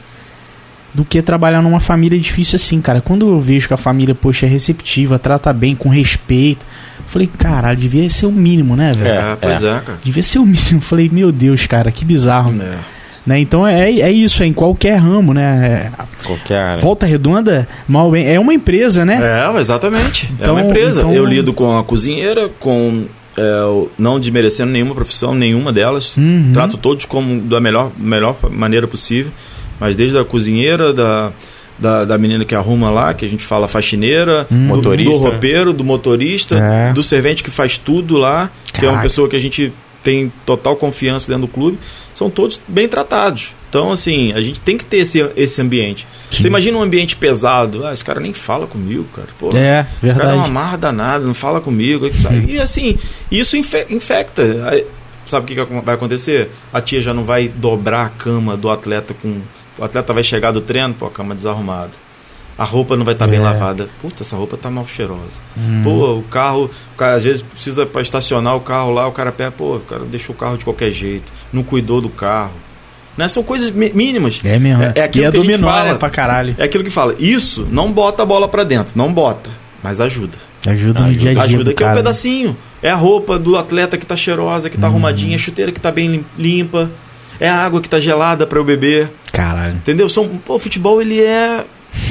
do que trabalhar numa família difícil assim, cara. Quando eu vejo que a família, poxa, é receptiva, trata bem, com respeito, falei, caralho, devia ser o mínimo, né, velho? É, pois é, cara. Devia ser o mínimo. Eu falei, meu Deus, cara, que bizarro. É. Né? Então é, é isso, é em qualquer ramo, né? É, Qualquer. área. Volta Redonda, mal bem, é uma empresa, né? É, exatamente. é Então- uma empresa. então- Eu lido com a cozinheira, com. é, não desmerecendo nenhuma profissão, nenhuma delas. Uhum. Trato todos como da melhor, melhor maneira possível. Mas desde a cozinheira, da, da, da menina que arruma lá, que a gente fala faxineira, Hum. do, Motorista. do roupeiro, do motorista, É. do servente que faz tudo lá, que é uma Caraca. pessoa que a gente tem total confiança dentro do clube, são todos bem tratados. Então, assim, a gente tem que ter esse, esse ambiente. Sim. Você imagina um ambiente pesado, ah, esse cara nem fala comigo, cara. Pô, É, esse cara é uma verdade. marra danada, não fala comigo. E assim, isso infe- infecta. Sabe o que, que vai acontecer? A tia já não vai dobrar a cama do atleta com. O atleta vai chegar do treino, pô, a cama desarrumada. A roupa não vai estar bem É. lavada. Puta, essa roupa tá mal cheirosa. Hum. Pô, o carro, o cara às vezes precisa para estacionar o carro lá, o cara pega, pô, o cara deixou o carro de qualquer jeito, não cuidou do carro. Né? São coisas mínimas. É mesmo. É- é aquilo e é que gente dominó, fala. né, pra caralho. É aquilo que fala, isso não bota a bola pra dentro, não bota, mas ajuda. Ajuda no Ajuda- dia a dia Ajuda que é um cara. pedacinho. É a roupa do atleta que tá cheirosa, que tá arrumadinha, a chuteira que tá bem lim- limpa, é a água que tá gelada para eu beber, Caralho. entendeu? São, pô, o futebol ele é,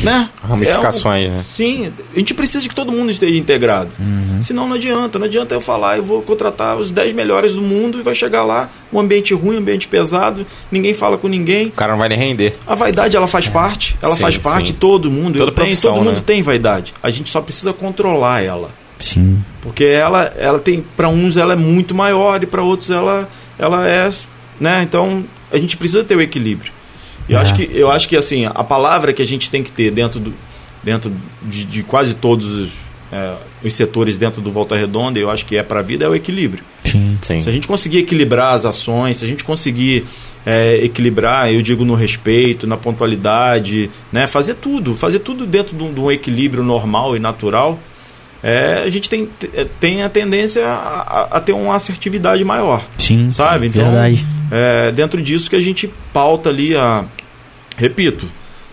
né? Ramificações, né? É um- sim, a gente precisa de que todo mundo esteja integrado. Uhum. Senão não adianta, não adianta eu falar, eu vou contratar os 10 melhores do mundo e vai chegar lá, um ambiente ruim, um ambiente pesado, ninguém fala com ninguém. O cara não vai nem render. A vaidade ela faz parte, ela Sim, faz parte, sim. todo mundo, Toda profissão, todo mundo né? tem vaidade. A gente só precisa controlar ela. Sim. Porque ela, ela tem, para uns ela é muito maior e para outros ela, ela é, né? Então a gente precisa ter o equilíbrio. E Eu É. acho que, eu acho que assim a palavra que a gente tem que ter dentro do, dentro de, de quase todos os, é, os setores dentro do Volta Redonda, eu acho que é para a vida é o equilíbrio. Sim. Sim. Se a gente conseguir equilibrar as ações, se a gente conseguir é, equilibrar, eu digo no respeito, na pontualidade, né? fazer tudo, fazer tudo dentro de um, de um equilíbrio normal e natural, é, a gente tem, tem a tendência a, a- a ter uma assertividade maior. Sim. Sabe? sim. Então, Verdade. É dentro disso que a gente pauta ali a. Repito,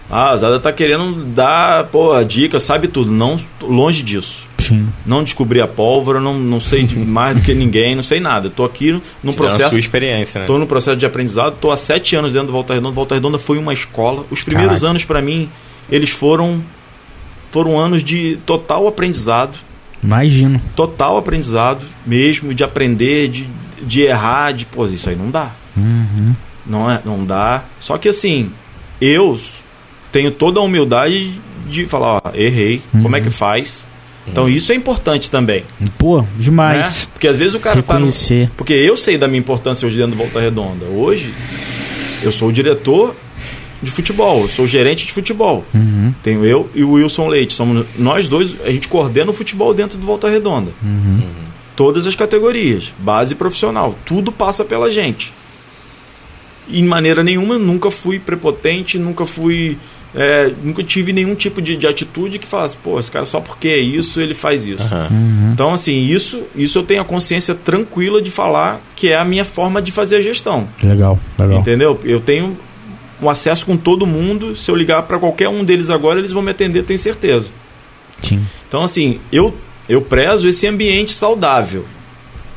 a Zada tá querendo dar, pô, a dica, sabe tudo. Não, longe disso. Sim. Não descobri a pólvora, não, não sei mais do que ninguém, não sei nada. Tô aqui no Tirando processo. sua experiência, né? Estou no processo de aprendizado, estou há sete anos dentro do Volta Redonda. Volta Redonda foi uma escola. Os primeiros Caraca. anos, para mim, eles foram, foram anos de total aprendizado. Imagino. Total aprendizado mesmo, de aprender, de, de errar, de, pô, isso aí não dá. Uhum. Não, é, não dá. Só que assim, eu tenho toda a humildade de falar, ó, errei, como é que faz? Então isso é importante também. Pô, demais. Né? Porque às vezes o cara tá no, Reconhecer. porque eu sei da minha importância hoje dentro do Volta Redonda. Hoje, eu sou o diretor de futebol, eu sou gerente de futebol. Uhum. Tenho eu e o Wilson Leite. Somos nós dois, a gente coordena o futebol dentro do Volta Redonda. Uhum. Todas as categorias, base profissional. Tudo passa pela gente. Em maneira nenhuma, nunca fui prepotente, nunca fui. é, nunca tive nenhum tipo de, de atitude que falasse, pô, esse cara só porque é isso, ele faz isso. Uhum. Então, assim, isso, isso eu tenho a consciência tranquila de falar que é a minha forma de fazer a gestão. Legal, legal. Entendeu? Eu tenho um acesso com todo mundo. Se eu ligar para qualquer um deles agora, eles vão me atender, tenho certeza. Sim. Então, assim, eu, eu prezo esse ambiente saudável.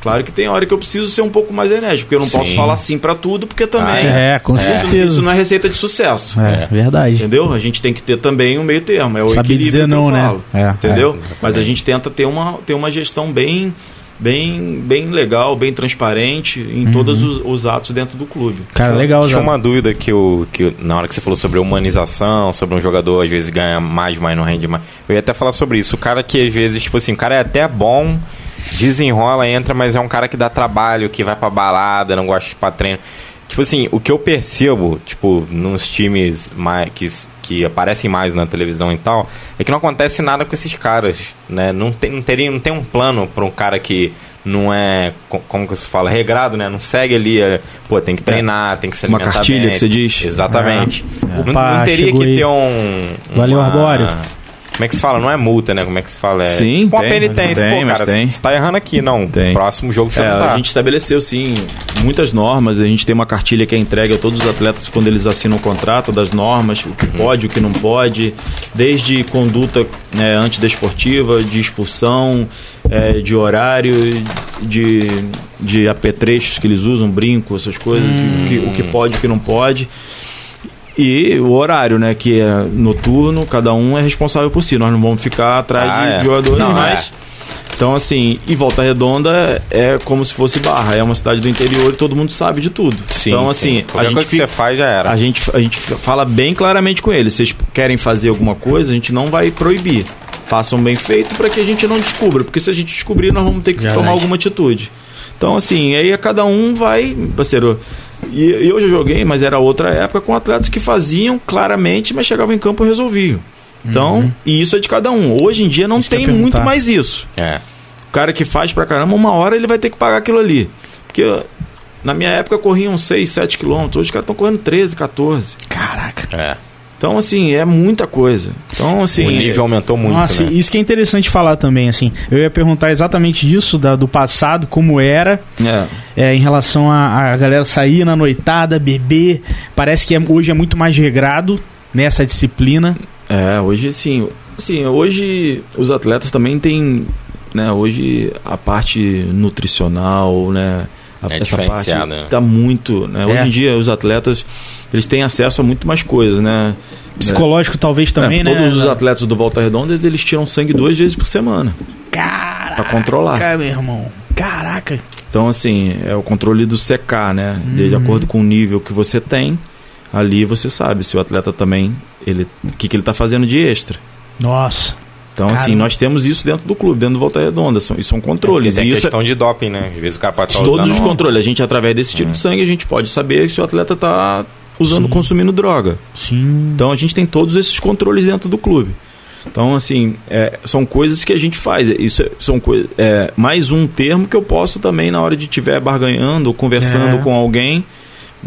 Claro que tem hora que eu preciso ser um pouco mais enérgico, porque eu não posso Sim. falar sim para tudo, porque também. Ah, É, com isso, certeza. isso não é receita de sucesso. É, É. verdade. Entendeu? A gente tem que ter também um meio termo. É o Saber equilíbrio dizer que eu não, né? falo. É, entendeu? é, exatamente. Mas a gente tenta ter uma, ter uma gestão bem, bem, bem legal, bem transparente em todos os, os atos dentro do clube. Cara, legal, Tinha uma dúvida que, eu, que eu- na hora que você falou sobre a humanização, sobre um jogador às vezes ganha mais, mas não rende mais. Eu ia até falar sobre isso. O cara que às vezes, tipo assim, o cara é até bom, desenrola, entra, mas é um cara que dá trabalho, que vai pra balada, não gosta de ir pra treino. Tipo assim, o que eu percebo, tipo, nos times mais, que, que aparecem mais na televisão e tal, é que não acontece nada com esses caras, né? Não tem, não teria, não tem um plano pra um cara que não é, co- como que se fala, regrado, né? Não segue ali, é, pô, tem que treinar, tem que se Uma alimentar cartilha bem. que você diz. Exatamente. Não, Opa, não teria que ter um... Valeu, uma- Arbóreo. Como é que se fala? Não é multa, né? Como é que se fala? É Sim, tipo uma tem, penitência. tem, Pô, cara, tem. você tá errando aqui. Não, Tem. próximo jogo você É, não tá. A gente estabeleceu, sim, muitas normas. A gente tem uma cartilha que é entregue a todos os atletas quando eles assinam o contrato, das normas, o que pode, o que não pode, desde conduta né, antidesportiva, de expulsão, é, de horário, de, de apetrechos que eles usam, brinco, essas coisas, de o, que, o que pode, o que não pode. E o horário, né? Que é noturno, cada um é responsável por si. Nós não vamos ficar atrás Ah, de é. jogadores, Não, mas. Então, assim, e Volta Redonda é como se fosse Barra. É uma cidade do interior e todo mundo sabe de tudo. Sim, então, sim. assim, a Qualquer gente, coisa que você faz já era. a, gente, a gente fala bem claramente com eles. Vocês querem fazer alguma coisa, a gente não vai proibir. Façam bem feito para que a gente não descubra. Porque se a gente descobrir, nós vamos ter que Verdade. tomar alguma atitude. Então, assim, aí cada um vai, parceiro. E e eu já joguei, mas era outra época, com atletas que faziam claramente, mas chegavam em campo e resolviam. Então, e isso é de cada um. Hoje em dia não Uhum. Isso eu tem muito mais isso. É. O cara que faz pra caramba, uma hora ele vai ter que pagar aquilo ali. Porque na minha época corriam 6, 7 quilômetros, hoje os caras estão correndo 13, 14. Caraca. É. Então, assim, é muita coisa. Então, assim. o nível aumentou muito, Nossa, né? isso que é interessante falar também, assim. Eu ia perguntar exatamente disso, da- do passado, como era, É, é, em relação a, a galera sair na noitada, beber. Parece que é- hoje é muito mais regrado nessa disciplina. é, hoje sim. Assim, hoje os atletas também têm. Né, hoje a parte nutricional, né? A, É essa parte diferenciada, né? tá muito. Né? É. Hoje em dia os atletas eles têm acesso a muito mais coisas, né? Psicológico, talvez também, É, né? Todos os atletas do Volta Redonda eles tiram sangue duas vezes por semana Caraca, pra controlar. meu irmão. Caraca. Então, assim, é o controle do CK, né? De, de acordo com o nível que você tem, ali você sabe se o atleta também, ele, o que, que ele está fazendo de extra. Nossa. Então, assim, nós temos isso dentro do clube, dentro do Volta Redonda. São, isso são controles. E isso é, questão de doping, né? Às vezes o cara estar todos os controles. A gente, através desse tipo de sangue, a gente pode saber se o atleta está usando, Sim. consumindo droga. Sim. Então, a gente tem todos esses controles dentro do clube. Então, assim, é, são coisas que a gente faz. Isso é- são. É, mais um termo que eu posso também, na hora de estiver barganhando ou conversando É. com alguém,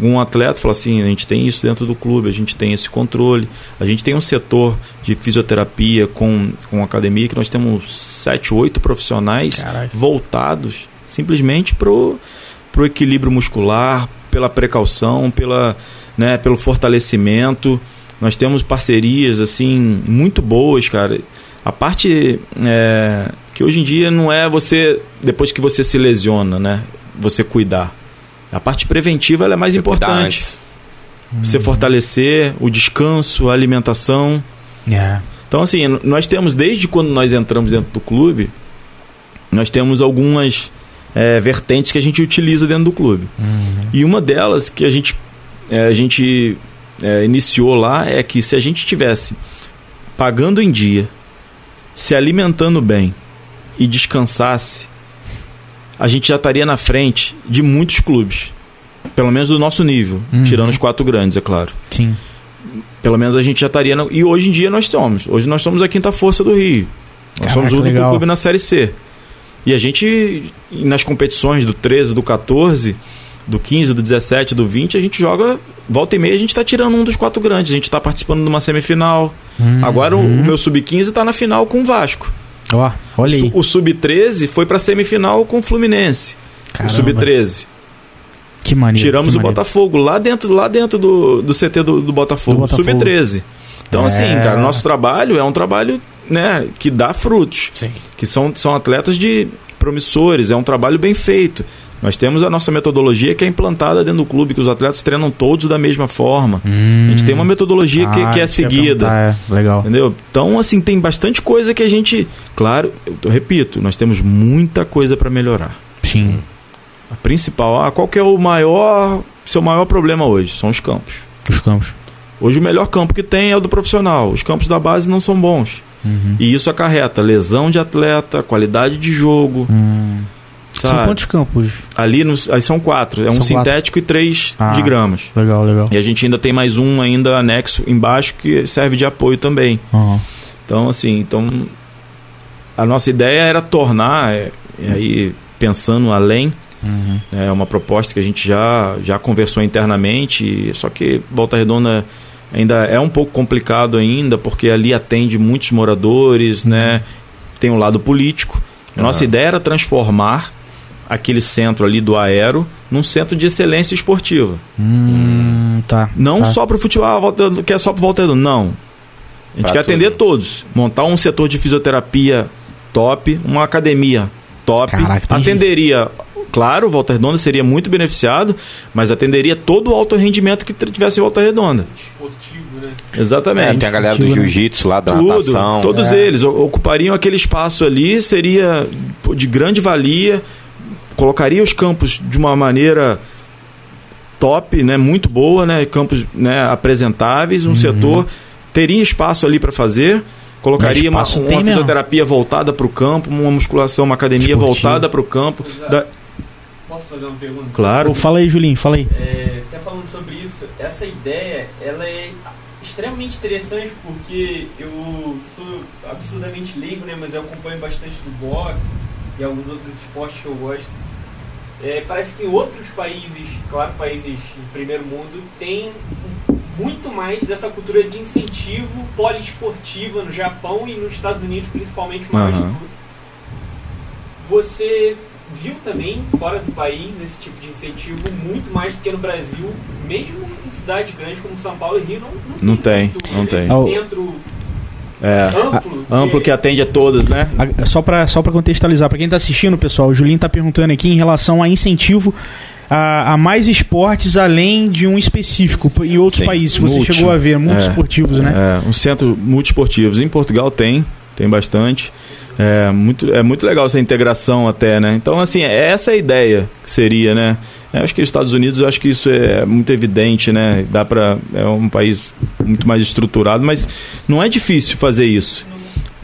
um atleta, falar assim: a gente tem isso dentro do clube, a gente tem esse controle. A gente tem um setor de fisioterapia com, com academia que nós temos sete, oito profissionais Caraca. voltados simplesmente pro, pro equilíbrio muscular, pela precaução, pela, né, pelo fortalecimento. Nós temos parcerias assim muito boas, cara. A parte é, que hoje em dia não é você depois que você se lesiona, né? Você cuidar. A parte preventiva é mais você importante. Você uhum. fortalecer o descanso, a alimentação. Yeah. Então assim, nós temos desde quando nós entramos dentro do clube, nós temos algumas é, vertentes que a gente utiliza dentro do clube. Uhum. E uma delas que a gente, é, a gente é, iniciou lá é que se a gente tivesse pagando em dia, se alimentando bem e descansasse, a gente já estaria na frente de muitos clubes. Pelo menos do nosso nível, uhum. tirando os quatro grandes, é claro. Sim. Pelo menos a gente já estaria. Na... E hoje em dia nós somos. Hoje nós somos a quinta força do Rio. Nós Caraca, somos o único legal. clube na Série C. E a gente, nas competições do 13, do 14, do 15, do 17, do 20, a gente joga. Volta e meia, a gente está tirando um dos quatro grandes. A gente está participando de uma semifinal. Uhum. Agora o, o meu sub-15 está na final com o Vasco. Ó, olha aí. O, o sub-13 foi para semifinal com o Fluminense. Caramba. O sub-13. Que maneiro. Tiramos que o Botafogo lá dentro, lá dentro do, do CT do, do Botafogo, Botafogo. sub-13. Então, assim, é... assim, cara, o nosso trabalho é um trabalho né, que dá frutos. Sim. Que são, são atletas de promissores, é um trabalho bem feito. Nós temos a nossa metodologia que é implantada dentro do clube, que os atletas treinam todos da mesma forma. Hum. A gente tem uma metodologia ah, que, que, é seguida. É, legal. Entendeu? Então, assim, tem bastante coisa que a gente. Claro, eu repito, nós temos muita coisa para melhorar. Sim. A principal, ah, qual que é o maior. Seu maior problema hoje? São os campos. Os campos. Hoje o melhor campo que tem é o do profissional. Os campos da base não são bons. Uhum. E isso acarreta lesão de atleta, qualidade de jogo. Hum. São quantos campos? Ali aí são quatro. É um são sintético quatro. e três ah, de gramas. Legal, legal. E a gente ainda tem mais um ainda anexo embaixo que serve de apoio também. Uhum. Então, assim, então a nossa ideia era tornar, é, aí pensando além, uhum. é uma proposta que a gente já, já conversou internamente, só que Volta Redonda ainda é um pouco complicado ainda, porque ali atende muitos moradores, uhum. né? Tem um lado político. A nossa ideia era transformar aquele centro ali do Aero num centro de excelência esportiva. Hum, tá. Não tá. só para o futebol, que é só para volta não. A gente pra quer tudo. atender todos. Montar um setor de fisioterapia top, uma academia top. Caraca, atenderia Claro, o Volta Redonda seria muito beneficiado, mas atenderia todo o alto rendimento que tivesse em Volta Redonda. Esportivo, né? Exatamente. É, tem a galera do jiu-jitsu lá, da Tudo, natação. Todos é. eles ocupariam aquele espaço ali, seria de grande valia, colocaria os campos de uma maneira top, né, muito boa, né, campos né, apresentáveis, um uhum. setor teria espaço ali para fazer colocaria uma, uma fisioterapia voltada para o campo, uma musculação, uma academia Esportivo. voltada para o campo. Da, Posso fazer uma pergunta? Claro. Fala aí, Julinho, fala aí. É, até falando sobre isso, essa ideia, ela é extremamente interessante porque eu sou absurdamente leigo, né, mas eu acompanho bastante do boxe e alguns outros esportes que eu gosto. É, parece que outros países, claro, países de primeiro mundo, têm muito mais dessa cultura de incentivo poliesportiva no Japão e nos Estados Unidos, principalmente mais uhum. Você viu também, fora do país, esse tipo de incentivo muito mais do que no Brasil, mesmo em cidades grandes como São Paulo e Rio, não, não, não tem, tem não tem. centro é, amplo, amplo que atende a todos, né? Só para só contextualizar, para quem está assistindo, pessoal, o Julinho está perguntando aqui em relação a incentivo a, a, mais esportes além de um específico em outros Sim, países. Você multi, chegou a ver muitos é, esportivos, né? É, um centro multiesportivos. Em Portugal tem, tem bastante. É muito, é muito legal essa integração até, né? Então, assim, é essa a ideia que seria, né? Eu acho que os Estados Unidos, eu acho que isso é muito evidente, né? Dá para é um país muito mais estruturado, mas não é difícil fazer isso.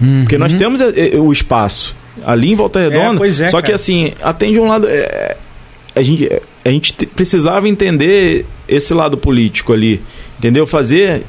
Uhum. Porque nós temos é, é, o espaço ali em Volta Redonda, é, é, só cara. que assim, atende um lado é, a gente a gente precisava entender esse lado político ali, entendeu? Fazer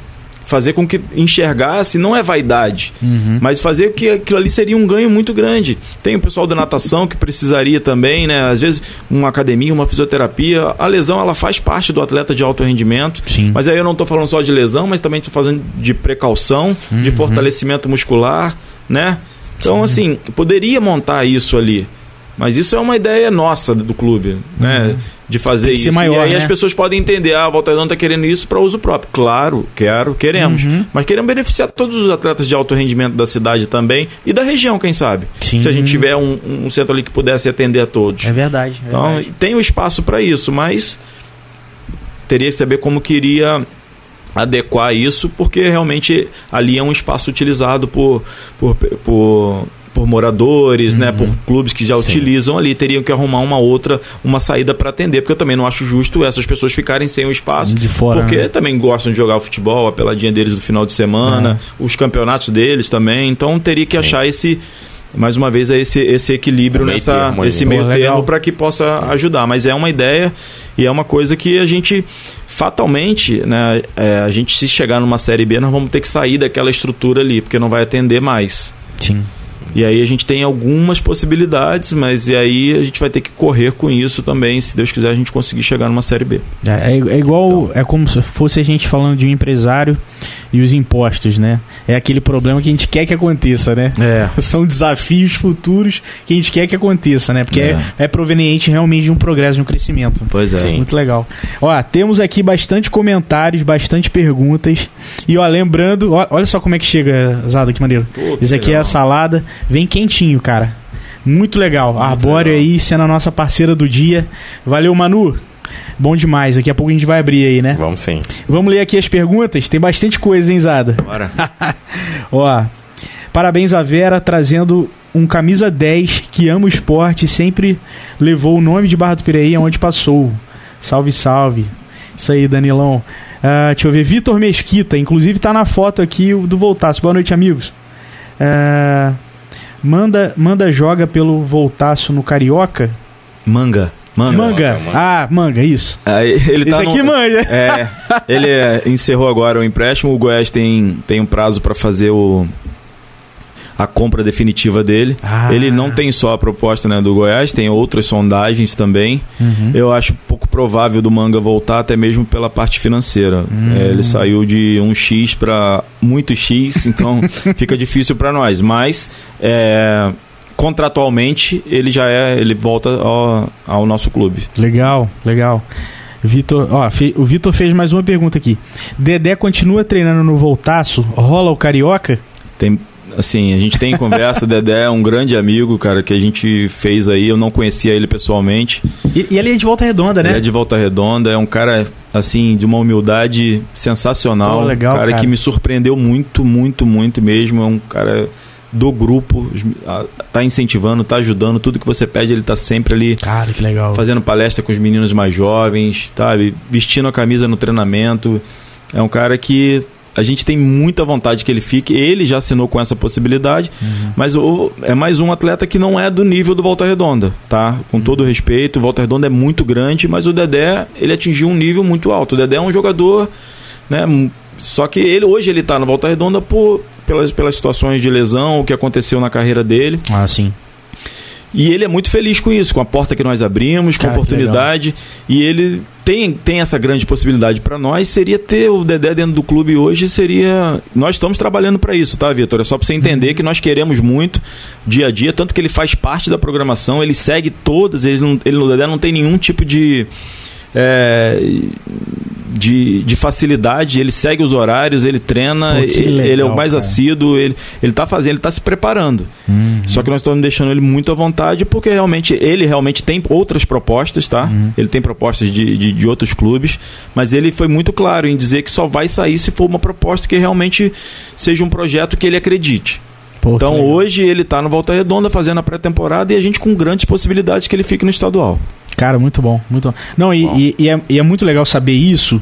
fazer com que enxergasse, não é vaidade, uhum. mas fazer que aquilo ali seria um ganho muito grande. Tem o pessoal da natação que precisaria também, né? Às vezes uma academia, uma fisioterapia, a lesão ela faz parte do atleta de alto rendimento. Sim. Mas aí eu não estou falando só de lesão, mas também estou fazendo de precaução, uhum. de fortalecimento muscular, né? Então, Sim. assim, poderia montar isso ali. Mas isso é uma ideia nossa do clube, né? De fazer isso. maior, e aí né? as pessoas podem entender, ah, a Volta Redonda está querendo isso para uso próprio. Claro, quero, queremos. Uhum. Mas queremos beneficiar todos os atletas de alto rendimento da cidade também e da região, quem sabe. Sim. Se a gente tiver um, um centro ali que pudesse atender a todos. É verdade. é Então, verdade. tem o espaço para isso, mas teria que saber como queria adequar isso, porque realmente ali é um espaço utilizado por, por, por, por moradores, né, por clubes que já Sim. utilizam ali, teriam que arrumar uma outra, uma saída para atender, porque eu também não acho justo essas pessoas ficarem sem o espaço, De fora, porque né? também gostam de jogar futebol, a peladinha deles do final de semana, os campeonatos deles também, então teria que Sim. achar esse mais uma vez é esse, esse equilíbrio meio nessa termo esse meio termo para que possa ajudar. Mas é uma ideia e é uma coisa que a gente fatalmente, né, é, a gente se chegar numa série B, nós vamos ter que sair daquela estrutura ali, porque não vai atender mais. Sim. E aí a gente tem algumas possibilidades, mas e aí a gente vai ter que correr com isso também, se Deus quiser a gente conseguir chegar numa série B. É, é- é igual, é como se fosse a gente falando de um empresário e os impostos, né? É aquele problema que a gente quer que aconteça, né? É. São desafios futuros que a gente quer que aconteça, né? Porque é, É. é proveniente realmente de um progresso, de um crescimento. Pois é. Sim. Muito legal. Ó, temos aqui bastante comentários, bastante perguntas. E ó, lembrando, ó, olha só como é que chega, Zada, que maneiro. Pô, que Esse aqui é legal. a salada, vem quentinho, cara. Muito legal. A Arbóreo legal. aí sendo a nossa parceira do dia. Valeu, Manu. Bom demais. Daqui a pouco a gente vai abrir aí, né? Vamos sim. Vamos ler aqui as perguntas. Tem bastante coisa, hein, Zada? Bora. Ó, parabéns a Vera trazendo um camisa 10 que ama o esporte e sempre levou o nome de Barra do Piraí aonde passou. Salve, salve. Isso aí, Danilão. Ah, deixa eu ver. Vitor Mesquita, inclusive tá na foto aqui o do Voltaço. Boa noite, amigos. Ah, manda, manda joga pelo Voltaço no Carioca. Manga. Manga. Manga. manga. Ah, manga, isso. Aí, ele tá Esse aqui no- manja. É, ele é, encerrou agora o empréstimo. O Goiás tem, tem um prazo para fazer o, a compra definitiva dele. Ah. Ele não tem só a proposta né, do Goiás, tem outras sondagens também. Uhum. Eu acho pouco provável do Manga voltar, até mesmo pela parte financeira. Hum. É, ele saiu de um X para muito X, então fica difícil para nós. Mas é, contratualmente ele já é, ele volta ao, ao nosso clube. Legal, legal. Vitor, ó, o Vitor fez mais uma pergunta aqui. Dedé continua treinando no Voltaço? Rola o Carioca? Tem, assim, a gente tem conversa, Dedé é um grande amigo, cara, que a gente fez aí, eu não conhecia ele pessoalmente. E, e ele é de volta redonda, né? Ele é de Volta Redonda, é um cara, assim, de uma humildade sensacional. Pô, legal, um cara, cara. que me surpreendeu muito, muito, muito mesmo. É um cara do grupo, tá incentivando, tá ajudando, tudo que você pede, ele tá sempre ali Cara, que legal. fazendo palestra com os meninos mais jovens, sabe? Vestindo a camisa no treinamento. É um cara que a gente tem muita vontade que ele fique. Ele já assinou com essa possibilidade, mas o- é mais um atleta que não é do nível do Volta Redonda, tá? Com todo respeito, o Volta Redonda é muito grande, mas o Dedé, ele atingiu um nível muito alto. O Dedé é um jogador, né? Só que ele hoje ele tá no Volta Redonda por pelas, pelas situações de lesão, o que aconteceu na carreira dele. Ah, sim. E ele é muito feliz com isso, com a porta que nós abrimos, com Cara, a que oportunidade. E ele tem, tem essa grande possibilidade para nós. Seria ter o Dedé dentro do clube hoje, seria. Nós estamos trabalhando para isso, tá, Vitor? É só para você entender que nós queremos muito dia a dia, tanto que ele faz parte da programação, ele segue todas, ele, não, ele o Dedé não tem nenhum tipo de. É, de, de facilidade, ele segue os horários, ele treina, Pô, ele, ele é legal, o mais cara. assíduo, ele, ele tá fazendo, ele tá se preparando. Uhum. Só que nós estamos deixando ele muito à vontade porque realmente ele realmente tem outras propostas, tá? Uhum. Ele tem propostas de, de, de outros clubes, mas ele foi muito claro em dizer que só vai sair se for uma proposta que realmente seja um projeto que ele acredite. Pô, então legal. hoje ele está no Volta Redonda fazendo a pré-temporada e a gente com grandes possibilidades que ele fique no estadual. Cara, muito bom, muito bom. Não, e, Bom. e- e é, e é muito legal saber isso,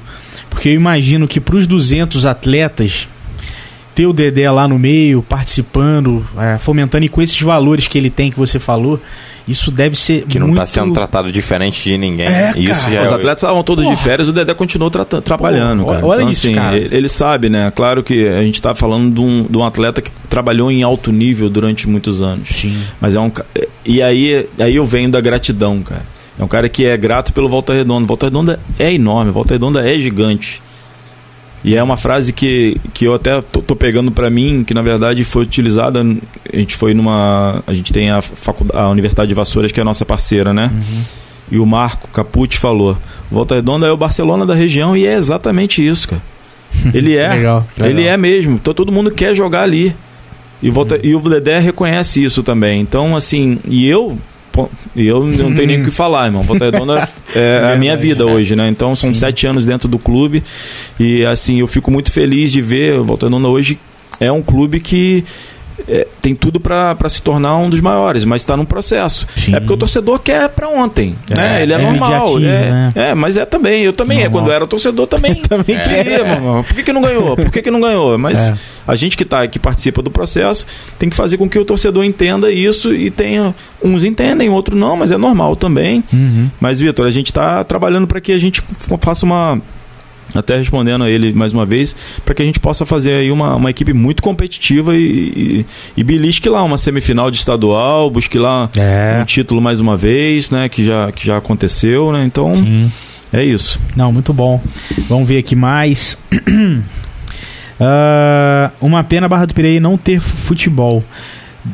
porque eu imagino que para os 200 atletas, ter o Dedé lá no meio, participando, é, fomentando, e com esses valores que ele tem, que você falou, isso deve ser Que não muito... está sendo tratado diferente de ninguém. É, Isso já Os é- atletas estavam todos Porra. de férias, o Dedé continuou trabalhando. Cara. olha Então, isso, assim, cara. Ele, sabe, né? Claro que a gente está falando de um, de um atleta que trabalhou em alto nível durante muitos anos. Sim. Mas é um. E aí, aí eu venho da gratidão, cara. É um cara que é grato pelo Volta Redonda. Volta Redonda é enorme, Volta Redonda é gigante. E é uma frase que, que eu até tô, tô pegando para mim, que na verdade foi utilizada. A gente foi numa. A gente tem a, faculdade, a Universidade de Vassouras, que é a nossa parceira, né? Uhum. E o Marco Capucci falou: Volta Redonda é o Barcelona da região, e é exatamente isso, cara. Ele é. Legal, Ele é mesmo. Então, todo mundo quer jogar ali. E, volta, e o Dedé reconhece isso também. Então, assim, e eu. E eu não tenho nem o que falar, irmão. Volta Redonda é a minha vida hoje, né? Então são Sim. sete anos dentro do clube. E assim, eu fico muito feliz de ver. o Volta Redonda hoje é um clube que. É, tem tudo para se tornar um dos maiores, mas está num processo. Sim. É porque o torcedor quer para ontem, É, né? Ele é, é normal, é, né? é, mas é também. Eu também, é, Normal. quando era torcedor também, também queria, mano. Por que, que não ganhou? Por que, que não ganhou? Mas É. a gente que tá, que participa do processo tem que fazer com que o torcedor entenda isso e tenha. Uns entendem, outros não, mas é normal também. Uhum. Mas, Vitor, a gente está trabalhando para que a gente faça uma. Até respondendo a ele mais uma vez, para que a gente possa fazer aí uma, uma equipe muito competitiva e, e, e belisque lá uma semifinal de estadual, busque lá É. um título mais uma vez, né? Que já, que já aconteceu, né? Então, Sim. é isso. Não, muito bom. Vamos ver aqui mais. Ah, uma pena Barra do Piraí não ter futebol.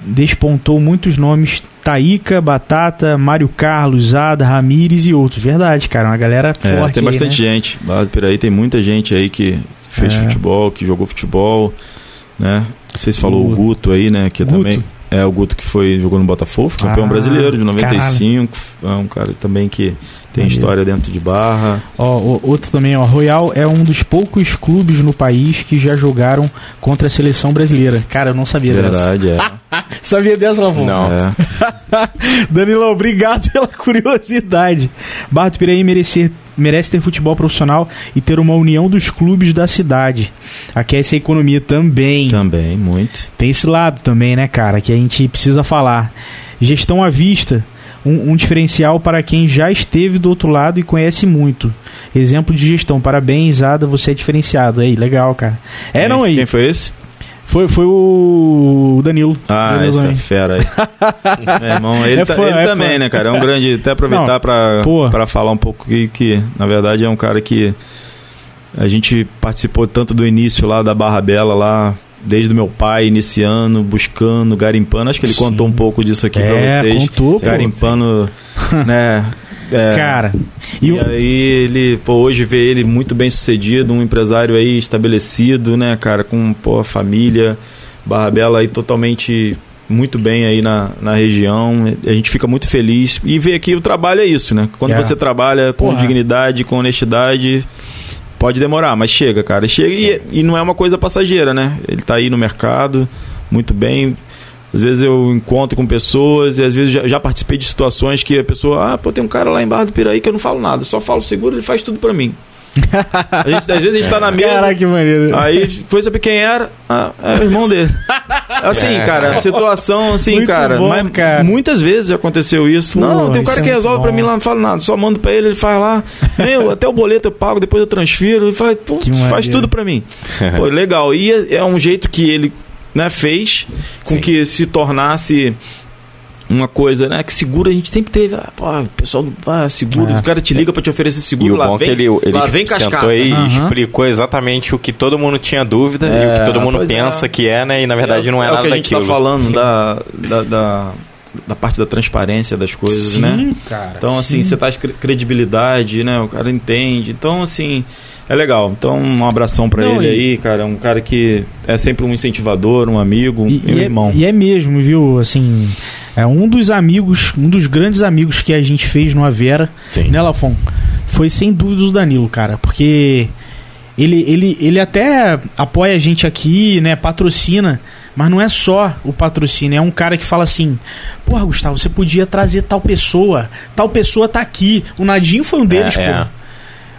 Despontou muitos nomes: Taíca, Batata, Mário Carlos, Ada, Ramires e outros. Verdade, cara. Uma galera É, forte. tem aí, bastante né? gente. Por aí tem muita gente aí que fez É. futebol, que jogou futebol, né? Não sei se falou O- o Guto aí, né? Que Guto? também é o Guto que foi jogou no Botafogo, campeão Ah, brasileiro de 95, é um cara também que tem Maneiro. história dentro de Barra. Ó, o- outro também, ó. Royal é um dos poucos clubes no país que já jogaram contra a seleção brasileira. Cara, eu não sabia dessa. Verdade, é. Sabia dessa, Lafon? Não. é. Danilão, obrigado pela curiosidade. Barra do Piraí merecer, merece ter futebol profissional e ter uma união dos clubes da cidade. Aquece a economia também. Também, muito. Tem esse lado também, né, cara, que a gente precisa falar. Gestão à vista, um, um diferencial para quem já esteve do outro lado e conhece muito. Exemplo de gestão. Parabéns, Ada, você é diferenciado. Aí, legal, cara. É, não aí. Quem foi esse? Foi, foi o Danilo. Ah, Danilo essa também. fera aí. Meu irmão, ele, É ta- fã, ele é também, fã. né, cara? É um grande. Até aproveitar para falar um pouco que, que, na verdade, é um cara que a gente participou tanto do início lá da Barra Bela, lá, desde o meu pai iniciando, buscando, garimpando. Acho que ele Sim. contou um pouco disso aqui É, pra vocês. contou. Garimpando, né? é, Cara, e, e o- aí ele, pô, hoje vê ele muito bem sucedido, um empresário aí estabelecido, né, cara, com pô, família, Barra Bela aí totalmente muito bem aí na, na região. A gente fica muito feliz e ver que o trabalho é isso, né? Quando É. você trabalha com Porra. dignidade, com honestidade, pode demorar, mas chega, cara. Chega e, e não é uma coisa passageira, né? Ele tá aí no mercado, muito bem. Às vezes eu encontro com pessoas e às vezes já, já participei de situações que a pessoa, ah, pô, tem um cara lá em Barra do Piraí que eu não falo nada, só falo seguro, ele faz tudo pra mim. A gente, às vezes a gente tá na mesa, Caraca, que maneiro. aí foi saber quem era, ah, é o irmão dele. Assim, cara, situação assim, Muito cara, bom, mas cara. muitas vezes aconteceu isso. Pô, não, tem um cara é que resolve bom. pra mim lá, não fala nada, só mando pra ele, ele faz lá. Meu, até o boleto eu pago, depois eu transfiro, ele faz, pô, faz tudo pra mim. Pô, legal. E é é um jeito que ele né, fez com Sim. que se tornasse uma coisa, né? Que seguro a gente sempre teve. Ah, pô, o pessoal ah, seguro, É. o cara te liga pra te oferecer seguro, E o lá bom é vem, que ele, ele lá vem sentou cascata. aí e Aham. explicou exatamente o que todo mundo tinha dúvida e o É, que todo mundo é. pensa que é, né? E na verdade não é, é nada o que a gente daquilo. tá falando da, da, da, da parte da transparência das coisas, Sim, né? cara. Então, assim, sim. você traz cre- credibilidade, né? O cara entende. Então, assim, é legal. Então, um abração pra Não, ele e- aí, cara. Um cara que é sempre um incentivador, um amigo, E, meu e é, irmão. e é mesmo, viu? Assim, é um dos amigos, um dos grandes amigos que a gente fez no Avera, Sim. né, Lafon? Foi sem dúvida o Danilo, cara, porque ele, ele, ele até apoia a gente aqui, né? Patrocina, mas não é só o patrocínio, é um cara que fala assim: Porra, Gustavo, você podia trazer tal pessoa, tal pessoa tá aqui. O Nadinho foi um deles, É, pô. é.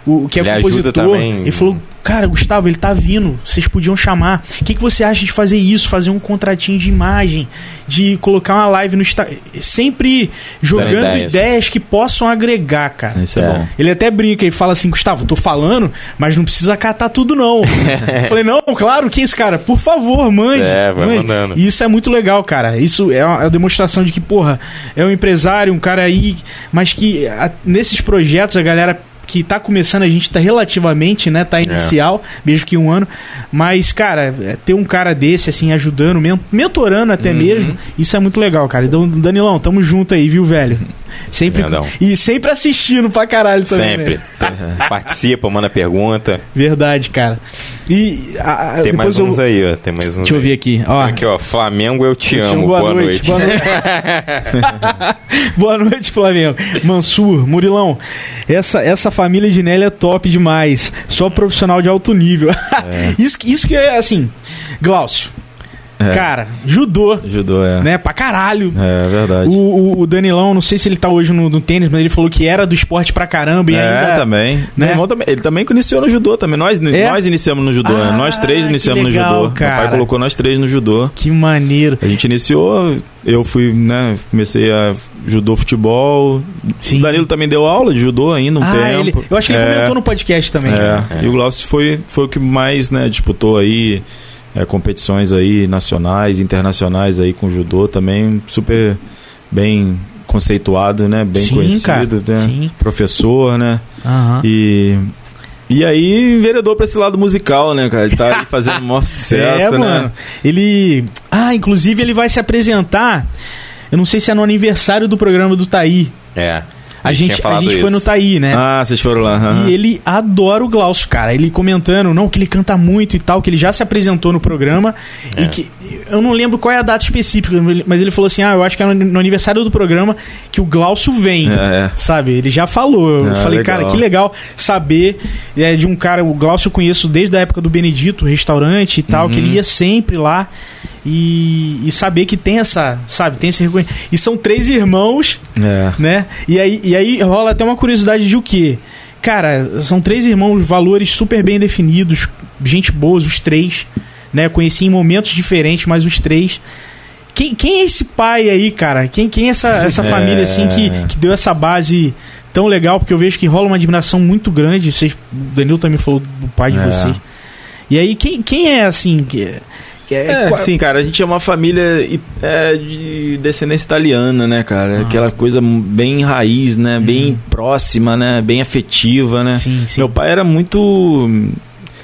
O que é Ele compositor. Ele falou: Cara, Gustavo, ele tá vindo. Vocês podiam chamar. O que, que você acha de fazer isso? Fazer um contratinho de imagem, de colocar uma live no Instagram. Sempre jogando ideias. ideias. que possam agregar, cara. Isso é, É. bom. Ele até brinca e fala assim: Gustavo, tô falando, mas não precisa catar tudo, não. Eu falei: Não, claro, que esse cara? Por favor, mande. É, vai mande. mandando. E isso é muito legal, cara. Isso é uma, é uma demonstração de que, porra, é um empresário, um cara aí, mas que a- nesses projetos a galera que tá começando, a gente tá relativamente, né? Tá inicial, mesmo que um ano. Mas, cara, é, ter um cara desse, assim, ajudando, men- mentorando até Uhum. mesmo, isso é muito legal, cara. Então, Danilão, tamo junto aí, viu, velho? Sempre. E sempre assistindo pra caralho também. Sempre. Né? Participa, manda pergunta. Verdade, cara. E. a- a- Tem mais depois eu- uns aí, ó. Tem mais uns Deixa eu ver aqui. Ó, Aqui, ó. Flamengo, eu te Eu te amo. amo, Boa, noite. Boa noite. Boa noite, Flamengo. Mansur, Murilão. Essa, essa família de Nelly é top demais. Só profissional de alto nível. isso, que- isso que é assim. Glaucio. É. Cara, judô, Judô, é. né? Pra caralho. É verdade. O, o, o Danilão, não sei se ele tá hoje no, no tênis, mas ele falou que era do esporte pra caramba e é, ainda. também. né? Meu irmão também. Ele também iniciou no judô também. Nós, É? nós iniciamos no judô. Ah, né? Nós três iniciamos legal, no judô. cara. Meu pai colocou nós três no judô. Que maneiro. A gente iniciou, eu fui, né, comecei a judô futebol. Sim. O Danilo também deu aula de judô ainda um ah, tempo. ele, eu acho que ele É, comentou no podcast também. É, É. e o Glaucio foi, foi o que mais, né, disputou aí é, competições aí nacionais, internacionais aí com judô também, super bem conceituado, né, bem Sim, conhecido, cara. né, Sim. professor, né, Aham. e e aí enveredou pra esse lado musical, né, cara, ele tá aí fazendo o maior sucesso, é, né. mano. Ele. Ah, inclusive ele vai se apresentar. Eu não sei se é no aniversário do programa do Taí. É. A gente, a gente foi no Taí, né? Ah, vocês foram lá. aham. E ele adora o Glaucio, cara. Ele comentando, não, que ele canta muito e tal, que ele já se apresentou no programa. É. E que. Eu não lembro qual é a data específica, mas ele falou assim: ah, eu acho que é no- aniversário do programa que o Glaucio vem. É, é. Sabe? Ele já falou. Eu Ah, falei, legal. cara, que legal saber é, de um cara. O Glaucio eu conheço desde a época do Benedito, restaurante e tal, Uhum. que ele ia sempre lá. E, e saber que tem essa, sabe, tem esse reconhecimento. E são três irmãos, É. né? E aí, e aí rola até uma curiosidade de o quê? Cara, são três irmãos, valores super bem definidos, gente boas, os três, né? Conheci em momentos diferentes, mas os três. Quem, quem é esse pai aí, cara? Quem, quem é essa, essa É. família, assim, que, que deu essa base tão legal? Porque eu vejo que rola uma admiração muito grande. Vocês, o Danilo também falou do pai de É. vocês. E aí, quem, quem é, assim, que, que é... É, sim, cara, a gente é uma família é, de descendência italiana, né, cara? Ah. Aquela coisa bem raiz, né? Bem próxima, né? Bem afetiva, né? Sim, sim. Meu pai era muito.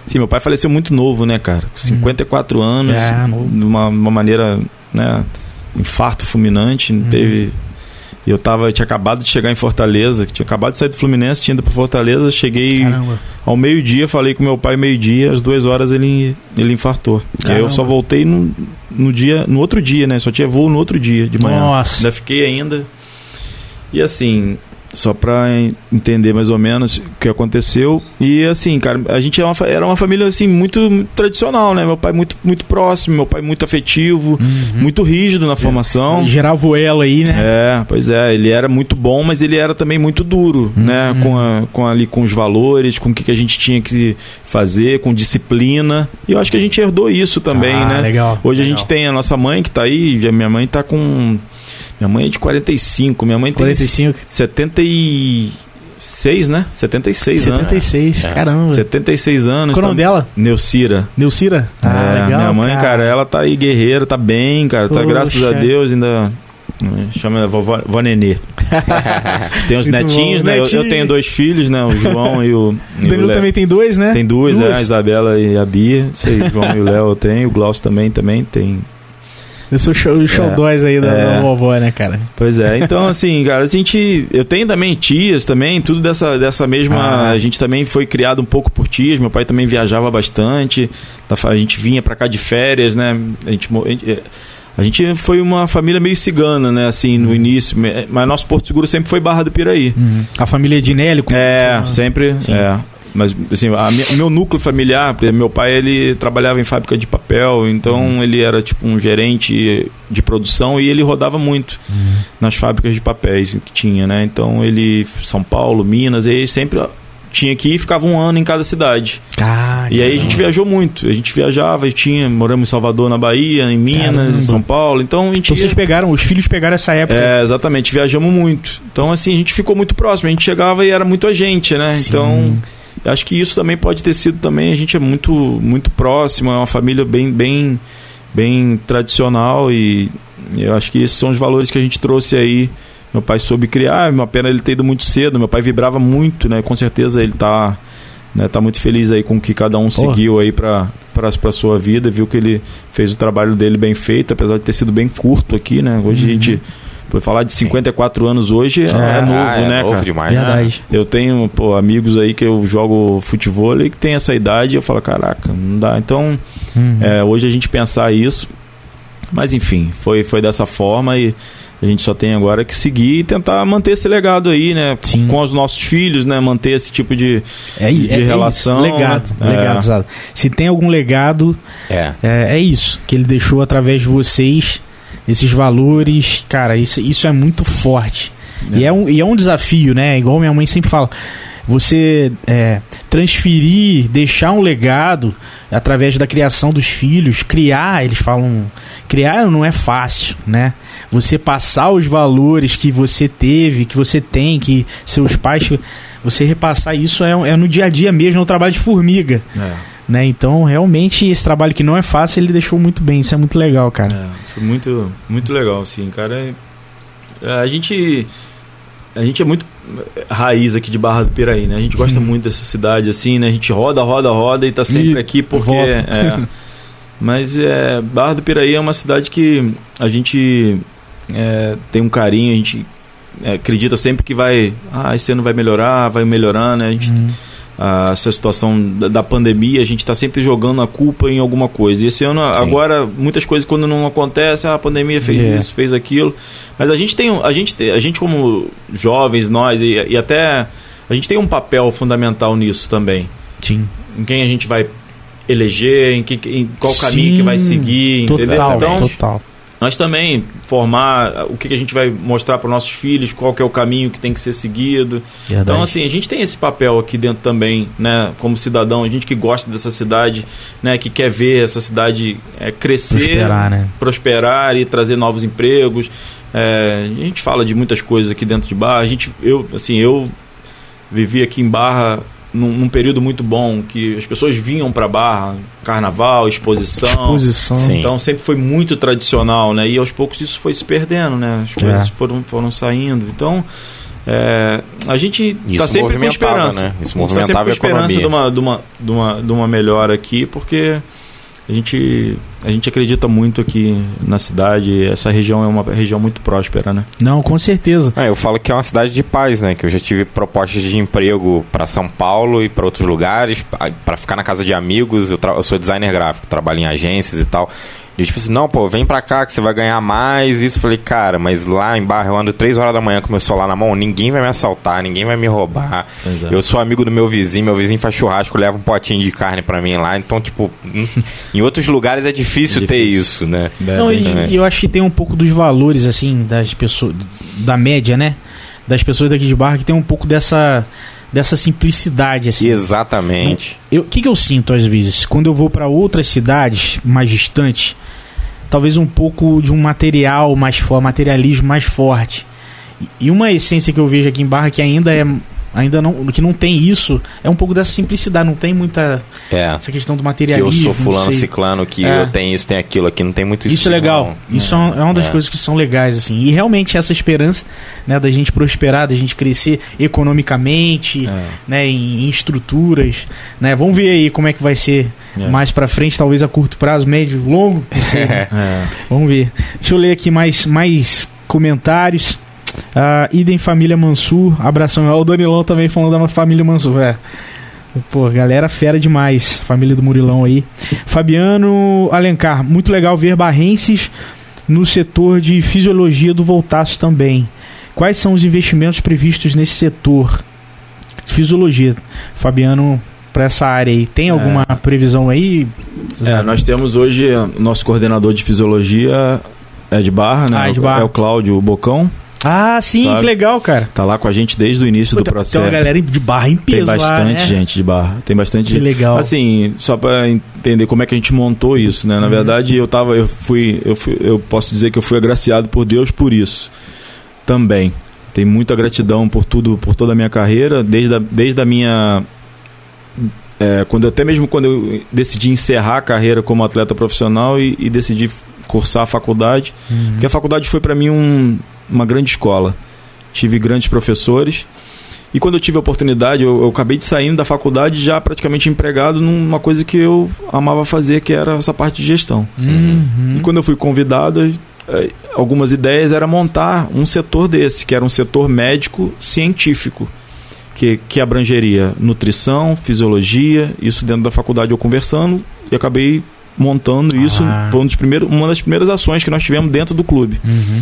Sim, meu pai faleceu muito novo, né, cara? Com 54 anos, É, de uma, uma maneira, né? Infarto fulminante, Uhum. teve. Eu tava, eu tinha acabado de chegar em Fortaleza, tinha acabado de sair do Fluminense, tinha ido pra Fortaleza, cheguei Caramba. ao meio-dia, falei com meu pai meio-dia, às duas horas ele, ele infartou. E aí Caramba. eu só voltei no, no dia, no outro dia, né? Só tinha voo no outro dia de manhã. Nossa. Ainda fiquei ainda. E assim, só pra en- entender mais ou menos o que aconteceu. E assim, cara, a gente era uma, fa- era uma família assim muito, muito tradicional, né? Meu pai muito muito próximo, meu pai muito afetivo, Uhum. muito rígido na formação. Gerar voela aí, né? É, pois é, ele era muito bom, mas ele era também muito duro, Uhum. né? Com, a- com ali com os valores, com o que, que a gente tinha que fazer, com disciplina. E eu acho que a gente herdou isso também, Ah, né? legal, Hoje a legal. gente tem a nossa mãe que tá aí, a minha mãe tá com. Minha mãe é de 45, minha mãe tem 45. 76, né? 76 anos. 76, É. caramba. 76 anos. Qual o nome tá- dela? Neucira. Neucira? Ah, É, minha mãe, cara. ela tá aí guerreira, tá bem, cara. Tá, graças a Deus, ainda. eh, Chama vovó, vó Nenê. Tem os Muito netinhos, bom. né? Eu- Eu, tenho dois filhos, né? O João e o. O e o Danilo Léo. também tem dois, né? Tem duas, Duas? é, a Isabela e a Bia. Aí, o João e o Léo eu tenho. O Glaucio também, também tem. Eu sou show, o show É. dois aí da, É. da vovó, né, cara? Pois é, então assim, cara, a gente. Eu tenho também tias também, tudo dessa, dessa mesma. Ah. A gente também foi criado um pouco por tias, meu pai também viajava bastante. tá, A gente vinha pra cá de férias, né? A gente. a gente- foi uma família meio cigana, né? Assim, Uhum. no início. me- Mas nosso Porto Seguro sempre foi Barra do Piraí. A família de como É, sempre. É. Mas, assim, a mi- o meu núcleo familiar, meu pai, ele trabalhava em fábrica de papel, então Uhum. ele era tipo um gerente de produção e ele rodava muito Uhum. nas fábricas de papéis que tinha, né? Então ele, São Paulo, Minas, e ele sempre tinha que ir e ficava um ano em cada cidade. E aí a gente viajou muito. A gente viajava e tinha, moramos em Salvador, na Bahia, em Minas, Caramba. em São Paulo. Então a gente Então vocês ia- pegaram, os filhos pegaram essa época. é, exatamente, viajamos muito. Então, assim, a gente ficou muito próximo, a gente chegava e era muito a gente, né? Sim. Então, acho que isso também pode ter sido também, a gente é muito muito próximo, é uma família bem bem bem tradicional e eu acho que esses são os valores que a gente trouxe aí Meu pai soube criar, uma pena ele ter ido muito cedo. Meu pai vibrava muito, né? Com certeza ele tá, né, tá muito feliz aí com o que cada um Porra. seguiu aí para para sua vida, viu que ele fez o trabalho dele bem feito, apesar de ter sido bem curto aqui, né? Hoje a gente por falar de 54 anos hoje é, É, novo, Ah, é né, novo cara? demais. Verdade. Eu tenho pô, amigos aí que eu jogo futebol e que tem essa idade e eu falo, caraca, não dá. Então, Uhum. é, hoje a gente pensar isso. Mas enfim, foi, foi dessa forma e a gente só tem agora que seguir e tentar manter esse legado aí, né? Sim. Com os nossos filhos, né? Manter esse tipo de. É, de é- é relação, Isso. Legado, né? legado, É. Se tem algum legado, É. é, é isso que ele deixou através de vocês, esses valores, cara, isso, isso é muito forte. E, é um, e é um desafio, né? Igual minha mãe sempre fala. Você é, transferir, deixar um legado através da criação dos filhos, criar, eles falam, criar não é fácil, né? Você passar os valores que você teve, que você tem, que seus pais, você repassar isso é, é no dia a dia mesmo, é um trabalho de formiga É, né? Então, realmente, esse trabalho que não é fácil, ele deixou muito bem. Isso é muito legal, cara. é, foi muito, muito legal, assim, cara. É, A gente. A gente é muito raiz aqui de Barra do Piraí, né? A gente gosta muito dessa cidade, assim, né? A gente roda, roda, roda e tá sempre E aqui porque. volta. é, mas é, Barra do Piraí é uma cidade que a gente é, tem um carinho, a gente é, acredita sempre que vai. Ah, esse ano vai melhorar, vai melhorando, né? A gente Hum. A- essa situação da, da pandemia, a gente está sempre jogando a culpa em alguma coisa. E esse ano, Sim. agora, muitas coisas quando não acontecem, ah, a pandemia fez É. isso, fez aquilo. Mas a gente tem, a gente, a gente como jovens, nós, e, e até a gente tem um papel fundamental nisso também. Sim. Em quem a gente vai eleger, em, que, em qual Sim, caminho que vai seguir, entendeu? Total, Então, total. Nós também formar o que, a gente vai mostrar para nossos filhos, qual que é o caminho que tem que ser seguido. Verdade. Então, assim, a gente tem esse papel aqui dentro também, né? Como cidadão, a gente que gosta dessa cidade, né? Que quer ver essa cidade é, crescer, Prosperar, né? prosperar e trazer novos empregos. É, a gente fala de muitas coisas aqui dentro de Barra. A gente, eu, assim, eu vivi aqui em Barra num, num período muito bom que as pessoas vinham para Barra, carnaval, exposição. Exposição. Sim. Então sempre foi muito tradicional, né? E aos poucos isso foi se perdendo, né? As coisas É. foram, foram saindo. Então é, a gente está sempre com movimentava, esperança. né? Isso A gente tá sempre movimentava com a esperança de economia. uma, de, uma, de, uma, de uma melhora aqui, porque a gente, a gente acredita muito aqui na cidade. Essa região é uma região muito próspera, né? Não, com certeza. É, eu falo que é uma cidade de paz, né? Que eu já tive propostas de emprego para São Paulo e para outros lugares, para ficar na casa de amigos. Eu, eu sou designer gráfico, trabalho em agências e tal. E tipo assim, não, pô, vem pra cá que você vai ganhar mais. Isso, eu falei, cara, mas lá em Barra eu ando 3 horas da manhã com meu celular na mão, ninguém vai me assaltar, ninguém vai me roubar. Exato. Eu sou amigo do meu vizinho, meu vizinho faz churrasco, leva um potinho de carne pra mim lá. Então, tipo, em outros lugares é difícil, É ter difícil. isso, né? Não, e, É. e eu acho que tem um pouco dos valores, assim, das pessoas, da média, né? Das pessoas daqui de Barra, que tem um pouco dessa, dessa simplicidade, assim. Exatamente. O que, que eu sinto às vezes? Quando eu vou para outras cidades mais distantes, talvez um pouco de um material mais forte, materialismo mais forte. E- uma essência que eu vejo aqui em Barra que ainda é ainda não que não tem isso é um pouco dessa simplicidade, não tem muita É. essa questão do Que eu materialismo. sou fulano ciclano, que É. eu tenho isso, tenho aquilo aqui, não tem muito isso. Isso é legal. não. Isso é uma- é uma das É. coisas que são legais, assim. E realmente essa esperança, né, da gente prosperar, da gente crescer economicamente, É, né, em, em estruturas, né? Vamos ver aí como é que vai ser é. mais pra frente, talvez a curto prazo, médio, longo, né? Vamos ver. Deixa eu ler aqui mais, mais comentários. Ah, idem família Mansur, abração. O Danilão também falando da família Mansur. É. Pô, galera fera demais. Família do Murilão aí. Fabiano Alencar, muito legal ver barrenses no setor de fisiologia do Voltaço também. Quais são os investimentos previstos nesse setor? Fisiologia. Fabiano, para essa área aí, tem alguma previsão aí? É, nós temos hoje nosso coordenador de fisiologia é de Barra, né? Ah, é de Barra. É o Cláudio Bocão. Ah, sim, Sabe? que legal, cara. Tá lá com a gente desde o início Pô, do tem- processo. Tem uma galera de barra em Tem peso lá, bastante né? gente de Barra. Tem bastante Que legal. Assim, só para entender como é que a gente montou isso, né? Na Uhum. verdade, eu tava, eu fui, eu fui, eu posso dizer que eu fui agraciado por Deus por isso. Também. Tem muita gratidão por tudo, por toda a minha carreira, desde a, desde a minha é, quando até mesmo quando eu decidi encerrar a carreira como atleta profissional e, e decidi cursar a faculdade, Uhum. porque a faculdade foi para mim um- uma grande escola. tive grandes professores. E quando eu tive a oportunidade, eu, eu acabei de saindo da faculdade já praticamente empregado numa coisa que eu amava fazer, que era essa parte de gestão. Uhum. E quando eu fui convidado, eh, algumas ideias era montar um setor desse, que era um setor médico científico, que, que abrangeria nutrição, fisiologia, isso dentro da faculdade eu conversando e acabei montando isso. Ah. Foi um dos primeiros, uma das primeiras ações que nós tivemos dentro do clube Uhum.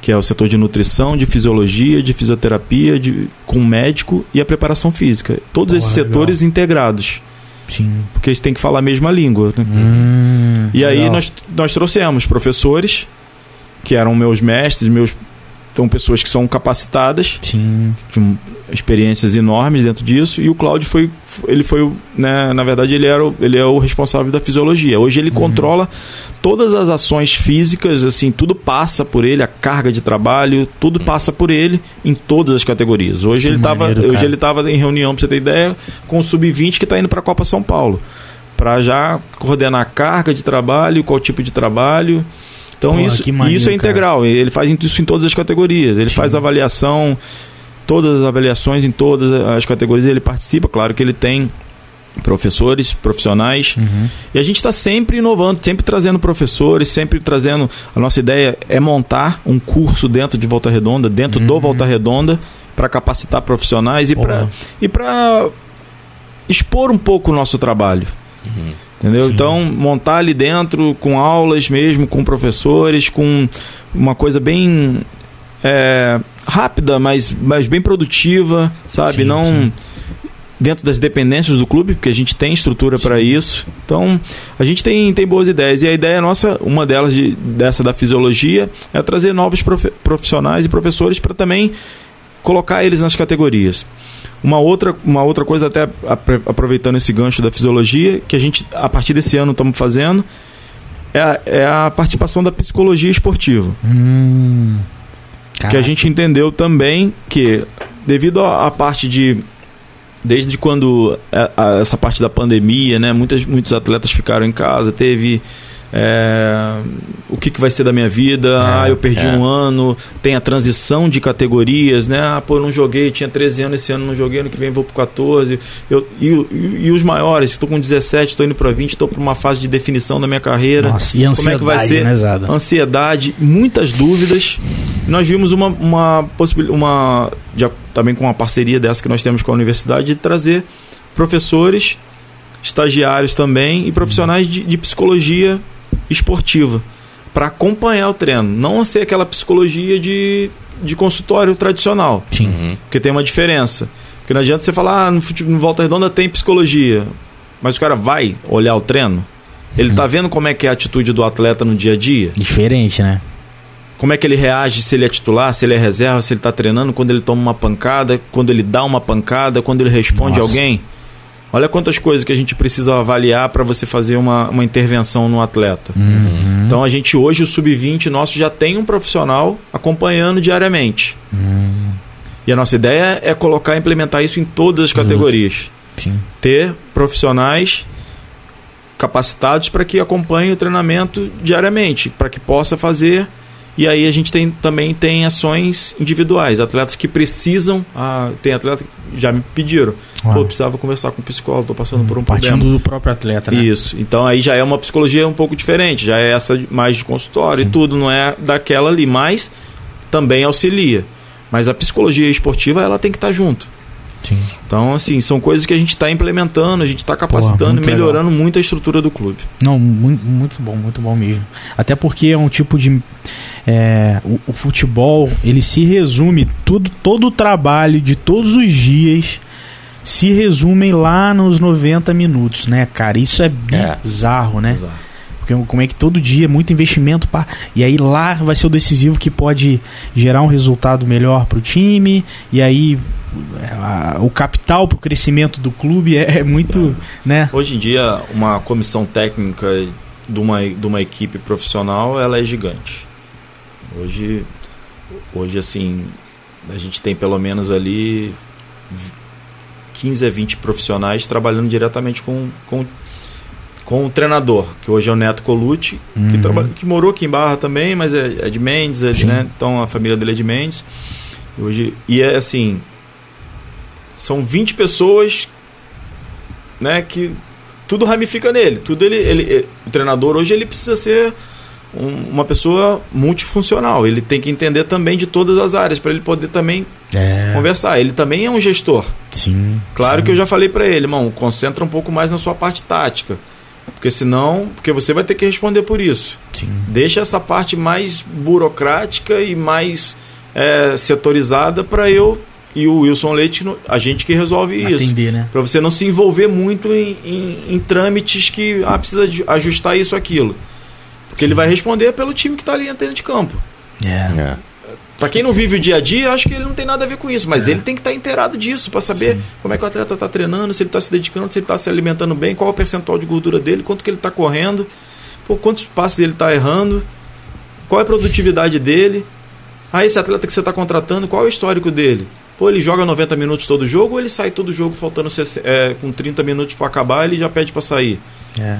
Que é o setor de nutrição, de fisiologia, de fisioterapia, de, com médico e a preparação física. Todos Porra, esses legal. setores integrados, Sim. porque eles têm que falar a mesma língua. né? Hum, E aí nós, nós trouxemos professores, que eram meus mestres, meus então pessoas que são capacitadas, Sim. com experiências enormes dentro disso, e o Cláudio foi, ele foi, né, na verdade ele era o, ele é o responsável da fisiologia. Hoje Uhum. ele controla todas as ações físicas, assim, tudo passa por ele, a carga de trabalho, tudo passa por ele em todas as categorias. Hoje Que ele estava, hoje ele estava em reunião para você ter ideia com o sub-20 que está indo para a Copa São Paulo, para já coordenar a carga de trabalho, qual tipo de trabalho. Então Porra, isso, isso é cara. integral. Ele faz isso em todas as categorias. Ele Sim. faz avaliação, todas as avaliações em todas as categorias ele participa. Claro que ele tem professores, profissionais. Uhum. E a gente está sempre inovando, sempre trazendo professores, sempre trazendo. A nossa ideia é montar um curso dentro de Volta Redonda, dentro do Uhum. Volta Redonda, para capacitar profissionais e para e expor um pouco o nosso trabalho. Entendeu? Sim. Então, montar ali dentro com aulas mesmo, com professores, com uma coisa bem é, rápida, mas, mas bem produtiva, sabe? Sim, Não sim. dentro das dependências do clube, porque a gente tem estrutura para isso. Então, a gente tem, tem boas ideias. E a ideia nossa, uma delas de, dessa da fisiologia, é trazer novos profissionais e professores para também colocar eles nas categorias. Uma outra, uma outra coisa, até aproveitando esse gancho da fisiologia, que a gente, a partir desse ano, estamos fazendo, é a, é a participação da psicologia esportiva. Hum. Que a gente entendeu também que, devido à à parte de. Desde quando a- a- essa parte da pandemia, né, muitas, muitos atletas ficaram em casa, teve. É, o que, que vai ser da minha vida? ah, eu perdi é. um ano. Tem a transição de categorias, né? Ah, pô, eu não joguei, tinha 13 anos esse ano, não joguei, ano que vem vou pro 14. Eu, e, e, e os maiores, estou com 17, estou indo para 20, estou para uma fase de definição da minha carreira Nossa, e a como é que vai ansiedade, ser? né, Zada? ansiedade, muitas dúvidas. Nós vimos uma, uma possibilidade, uma, de- também com uma parceria dessa que nós temos com a universidade, de trazer professores, estagiários também e profissionais de, de psicologia esportiva para acompanhar o treino. Não ser aquela psicologia de, de consultório tradicional, Sim. Uhum. porque tem uma diferença. Porque não adianta você falar, ah, no, no Volta Redonda tem psicologia, mas o cara vai olhar o treino. Ele tá vendo como é que é a atitude do atleta no dia a dia? Diferente, né? como é que ele reage se ele é titular, se ele é reserva, se ele está treinando, quando ele toma uma pancada, quando ele dá uma pancada, quando ele responde Nossa. alguém. Olha quantas coisas que a gente precisa avaliar para você fazer uma, uma intervenção no atleta. Uhum. Então a gente hoje, o sub-20 nosso, já tem um profissional acompanhando diariamente. Hum, E a nossa ideia é colocar e implementar isso em todas as categorias. sim. Ter profissionais capacitados para que acompanhem o treinamento diariamente, para que possa fazer. E aí a gente tem, também tem ações individuais, atletas que precisam. Ah, tem atleta que já me pediram. Ah. Pô, eu precisava conversar com o psicólogo, estou passando por um Partindo problema. do próprio atleta, né? Isso. Então aí já é uma psicologia um pouco diferente, já é essa mais de consultório e tudo, não é daquela ali, mas também auxilia. Mas a psicologia esportiva ela tem que estar junto. Sim. Então, assim, são coisas que a gente está implementando, a gente está capacitando e melhorando muito a estrutura do clube. Não, muito, muito bom, muito bom mesmo. Até porque é um tipo de. é, o, o futebol, ele se resume, tudo, todo o trabalho de todos os dias se resumem lá nos 90 minutos, né, cara? Isso é É. bizarro, né? Porque como é que todo dia é muito investimento para e aí lá vai ser o decisivo que pode gerar um resultado melhor para o time e aí a- o capital para o crescimento do clube é, é muito, né? Hoje em dia, uma comissão técnica de uma, de uma equipe profissional, ela é gigante. Hoje, hoje assim, a gente tem pelo menos ali v- 15 a 20 profissionais trabalhando diretamente com, com, com o treinador, que hoje é o Neto Colucci, que, Uhum. trabalha, que morou aqui em Barra também, mas é, é de Mendes, ele, Sim. né? então a família dele é de Mendes. Hoje, e é assim, são 20 pessoas né, que tudo ramifica nele. Tudo ele, ele, o treinador hoje ele precisa ser um, uma pessoa multifuncional. Ele tem que entender também de todas as áreas para ele poder também É. conversar. Ele também é um gestor. Sim. Claro sim. que eu já falei para ele, irmão, concentra um pouco mais na sua parte tática. Porque senão, porque você vai ter que responder por isso. Sim. Deixa essa parte mais burocrática e mais é, setorizada para eu e o Wilson Leite, a gente que resolve isso. Atender, né? Para você não se envolver muito em, em- em trâmites que ah, precisa ajustar isso aquilo. Porque ele vai responder pelo time que está ali dentro de campo. É. É. Para quem não vive o dia a dia, acho que ele não tem nada a ver com isso, mas ele tem que estar inteirado disso para saber Sim. como é que o atleta está treinando, se ele está se dedicando, se ele está se alimentando bem, qual é o percentual de gordura dele, quanto que ele está correndo, pô, quantos passes ele está errando, qual é a produtividade dele. Ah, esse atleta que você está contratando, qual é o histórico dele? Pô, ele joga 90 minutos todo jogo ou ele sai todo jogo faltando 60 é, com 30 minutos para acabar ele já pede para sair? É.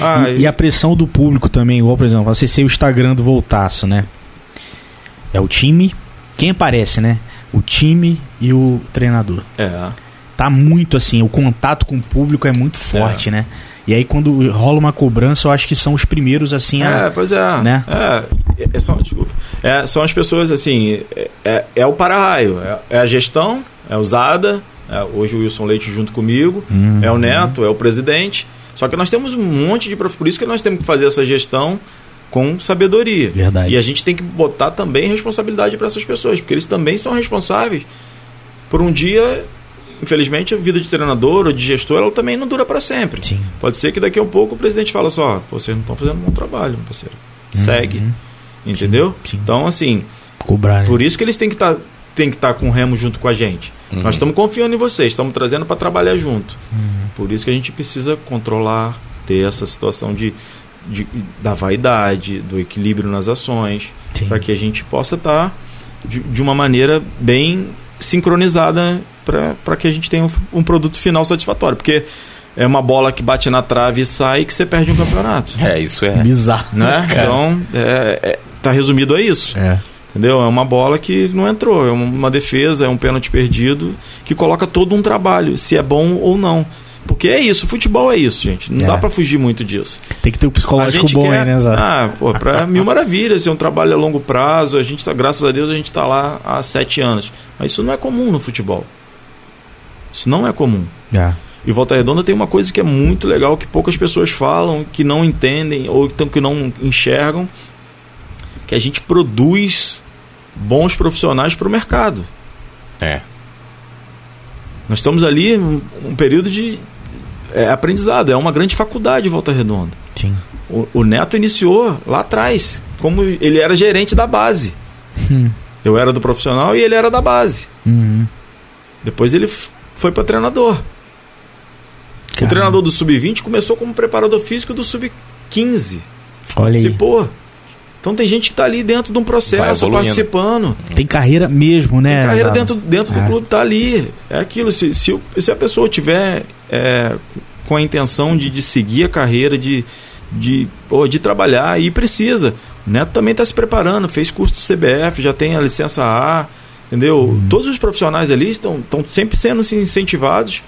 Ah, e, e a pressão do público também, igual, por exemplo, acessei o Instagram do Voltaço, né? É o time. Quem aparece, né? O time e o treinador. é. Tá muito assim, o contato com o público é muito forte, né? E aí quando rola uma cobrança, eu acho que são os primeiros assim É, a. pois é. né? É, é, é só, desculpa. É, são as pessoas assim, é, é, é o para-raio, é, é a gestão, é usada. é, hoje o Wilson Leite junto comigo, Uhum. é o Neto, é o presidente. Só que nós temos um monte de prof... por isso que nós temos que fazer essa gestão com sabedoria. Verdade. E a gente tem que botar também responsabilidade para essas pessoas, porque eles também são responsáveis por um dia, infelizmente, a vida de treinador ou de gestor, ela também não dura para sempre. Sim. Pode ser que daqui a um pouco o presidente fala só, "Pô, vocês não estão fazendo um bom trabalho, meu parceiro. Segue. Uhum. Entendeu? Sim. Então, assim, Cobrar. né? por isso que eles têm que estar tem que estar com o Remo junto com a gente. Uhum. Nós estamos confiando em vocês, estamos trazendo para trabalhar junto. Uhum. Por isso que a gente precisa controlar, ter essa situação de, de- da vaidade, do equilíbrio nas ações, para que a gente possa estar de, de uma maneira bem sincronizada para que a gente tenha um, um produto final satisfatório. Porque é uma bola que bate na trave e sai que você perde um campeonato. É, isso é. Bizarro. Né? Então, é, é, tá resumido a isso. É. Entendeu? É uma bola que não entrou, é uma defesa, é um pênalti perdido que coloca todo um trabalho, se é bom ou não. Porque é isso, futebol é isso, gente. Não É. dá pra fugir muito disso. Tem que ter o A psicológico bom quer- aí, né, Zé? Ah, pô, pra mil maravilhas, é um trabalho a longo prazo, a gente tá, graças a Deus, a gente tá lá há sete anos. Mas isso não é comum no futebol. Isso não é comum. É. E Volta Redonda tem uma coisa que é muito legal, que poucas pessoas falam, que não entendem ou então que não enxergam, que a gente produz bons profissionais para o mercado. É. Nós estamos ali um, um período de é, aprendizado, é uma grande faculdade Volta Redonda. Sim. O, o Neto iniciou lá atrás, como ele era gerente da base. Hum. Eu era do profissional e ele era da base. Uhum. Depois ele foi para treinador. O Caramba. treinador do sub-20 começou como preparador físico do sub-15. Olha aí. Então tem gente que está ali dentro de um processo, participando. Tem carreira mesmo, né? Tem carreira dentro, dentro É. do clube, tá ali. É aquilo. Se, se, se a pessoa tiver é, com a intenção de, de seguir a carreira, de, de, pô, de trabalhar, e precisa. O Neto também está se preparando, fez curso do CBF, já tem a licença A, entendeu? Uhum. Todos os profissionais ali estão, estão sempre sendo assim, incentivados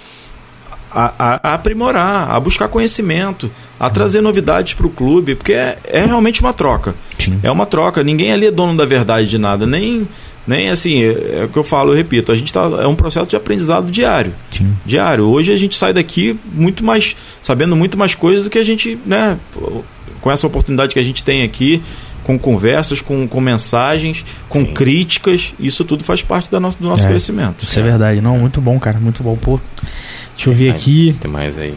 a, a- a aprimorar, a buscar conhecimento, a trazer novidades para o clube, porque é, é realmente uma troca. Sim. É uma troca. Ninguém ali é dono da verdade de nada. Nem, nem assim, é, é o que eu falo, eu repito. A gente tá, é um processo de aprendizado diário. Sim. Diário. Hoje a gente sai daqui muito mais, sabendo muito mais coisas do que a gente, né? Com essa oportunidade que a gente tem aqui, com conversas, com, com mensagens, com Sim. críticas, isso tudo faz parte da nosso, do nosso É. crescimento. Isso é verdade. Não, muito bom, cara. Muito bom. Pô. Deixa eu ver mais- aqui. Tem mais aí.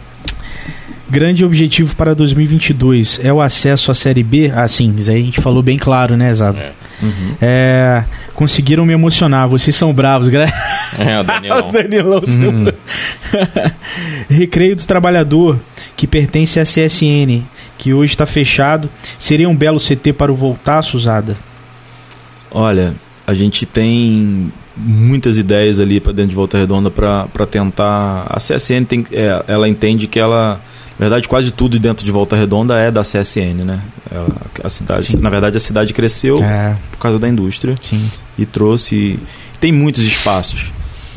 Grande objetivo para 2022 é o acesso à Série B? Ah, sim. Isso aí a gente falou bem claro, né, Zado? É. Uhum. É, conseguiram me emocionar. Vocês são bravos. Gra... É, o Danielão. Danilão. Hum. Recreio do Trabalhador, que pertence à CSN, que hoje está fechado. Seria um belo CT para o voltar, Suzada? Olha, a gente tem muitas ideias ali para dentro de Volta Redonda para tentar. A CSN tem, é, ela entende que ela, na verdade, quase tudo dentro de Volta Redonda é da CSN, né? Ela- a cidade, Sim. na verdade, a cidade cresceu É, por causa da indústria sim. e trouxe. tem muitos espaços.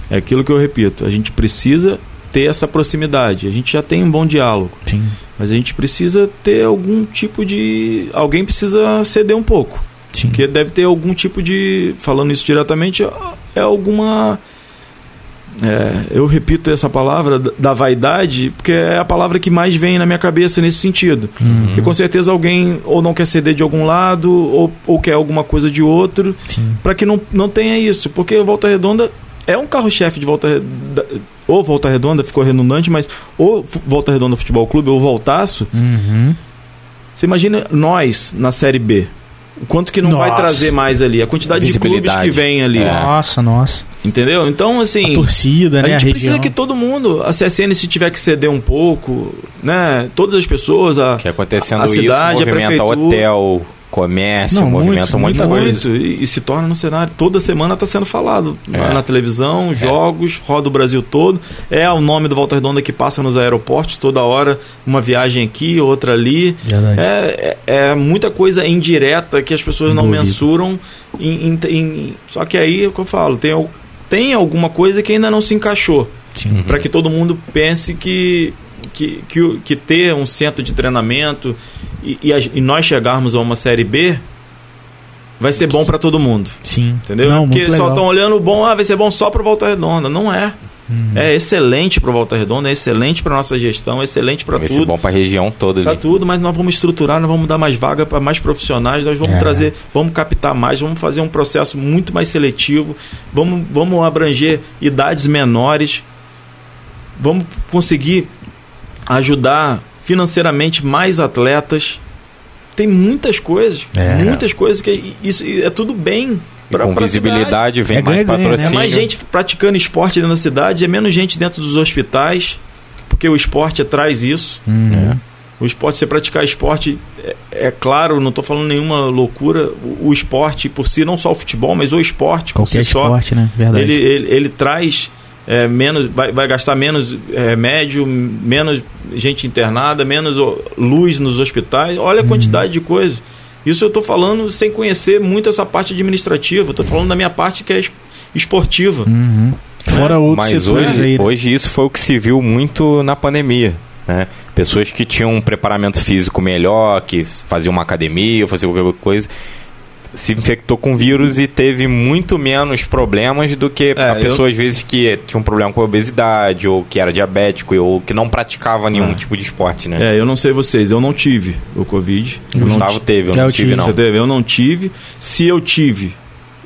É aquilo que eu repito, a gente precisa ter essa proximidade. A gente já tem um bom diálogo. Sim. Mas a gente precisa ter algum tipo de. Alguém precisa ceder um pouco. Sim. Porque deve ter algum tipo de. Falando isso diretamente, é alguma. É, eu repito essa palavra da vaidade, porque é a palavra que mais vem na minha cabeça nesse sentido. Uhum. E com certeza alguém ou não quer ceder de algum lado, ou, ou quer alguma coisa de outro, para que não, não tenha isso. Porque Volta Redonda é um carro-chefe de Volta Redonda. Ou Volta Redonda, ficou redundante, mas ou Volta Redonda Futebol Clube, ou Voltaço. Uhum. Você imagina nós na Série B. O quanto que não vai Nossa. trazer mais ali? A quantidade de clubes que vem ali. É. Nossa, nossa. Entendeu? Então, assim. A torcida, A né? A, gente precisa região. que todo mundo, a CSN se tiver que ceder um pouco, né? Todas as pessoas, a, Que acontecendo a isso, cidade, a movimenta prefeitura. hotel, comércio, Não, movimenta muito, muita muito. coisa. muito, e, e se torna no cenário. Toda semana está sendo falado na, É. na televisão, jogos, roda o Brasil todo. É o nome do Volta Redonda que passa nos aeroportos toda hora, uma viagem aqui, outra ali. É, é, é muita coisa indireta que as pessoas não mensuram. Em, em- em- só que aí é o que eu falo, tem, tem alguma coisa que ainda não se encaixou. Sim. Para que todo mundo pense que, que, que, que ter um centro de treinamento e, e, a- e nós chegarmos a uma Série B vai ser bom para todo mundo. Sim. Entendeu? Não, Porque só estão olhando o bom, ah, vai ser bom só para Volta Redonda. Não é. Uhum. É excelente para Volta Redonda, é excelente para nossa gestão, é excelente para Vai ser tudo. bom pra região toda Para tudo, mas nós vamos estruturar, nós vamos dar mais vaga para mais profissionais, nós vamos É. trazer, vamos captar mais, vamos fazer um processo muito mais seletivo, vamos, vamos abranger idades menores, vamos conseguir ajudar financeiramente mais atletas. Tem muitas coisas, É. muitas coisas que isso é tudo bem pra- com pra cidade. visibilidade vem É mais né? É patrocínio. mais gente praticando esporte dentro da cidade, é menos gente dentro dos hospitais, porque o esporte traz isso. Uhum. O esporte, você praticar esporte, é, é claro, não estou falando nenhuma loucura. O, o esporte por si, não só o futebol, mas o esporte por Qualquer si só, esporte, né? Verdade. ele, ele, ele traz é, menos, vai, vai gastar menos é, remédio, menos gente internada, menos luz nos hospitais. Olha Uhum. a quantidade de coisas. Isso eu estou falando sem conhecer muito essa parte administrativa. Estou falando da minha parte que é es- esportiva. Uhum. Fora outros Mas setores hoje, aí. né? hoje isso foi o que se viu muito na pandemia. Né? Pessoas que tinham um preparamento físico melhor, que faziam uma academia, ou faziam qualquer coisa, se infectou com vírus e teve muito menos problemas do que É, a pessoa, às vezes, que tinha um problema com obesidade, ou que era diabético, ou que não praticava nenhum É. tipo de esporte. Né? É, eu não sei vocês, eu não tive o Covid. Eu não Gustavo teve, eu não eu tive, tive. não. Você teve? Eu não tive. Se eu tive,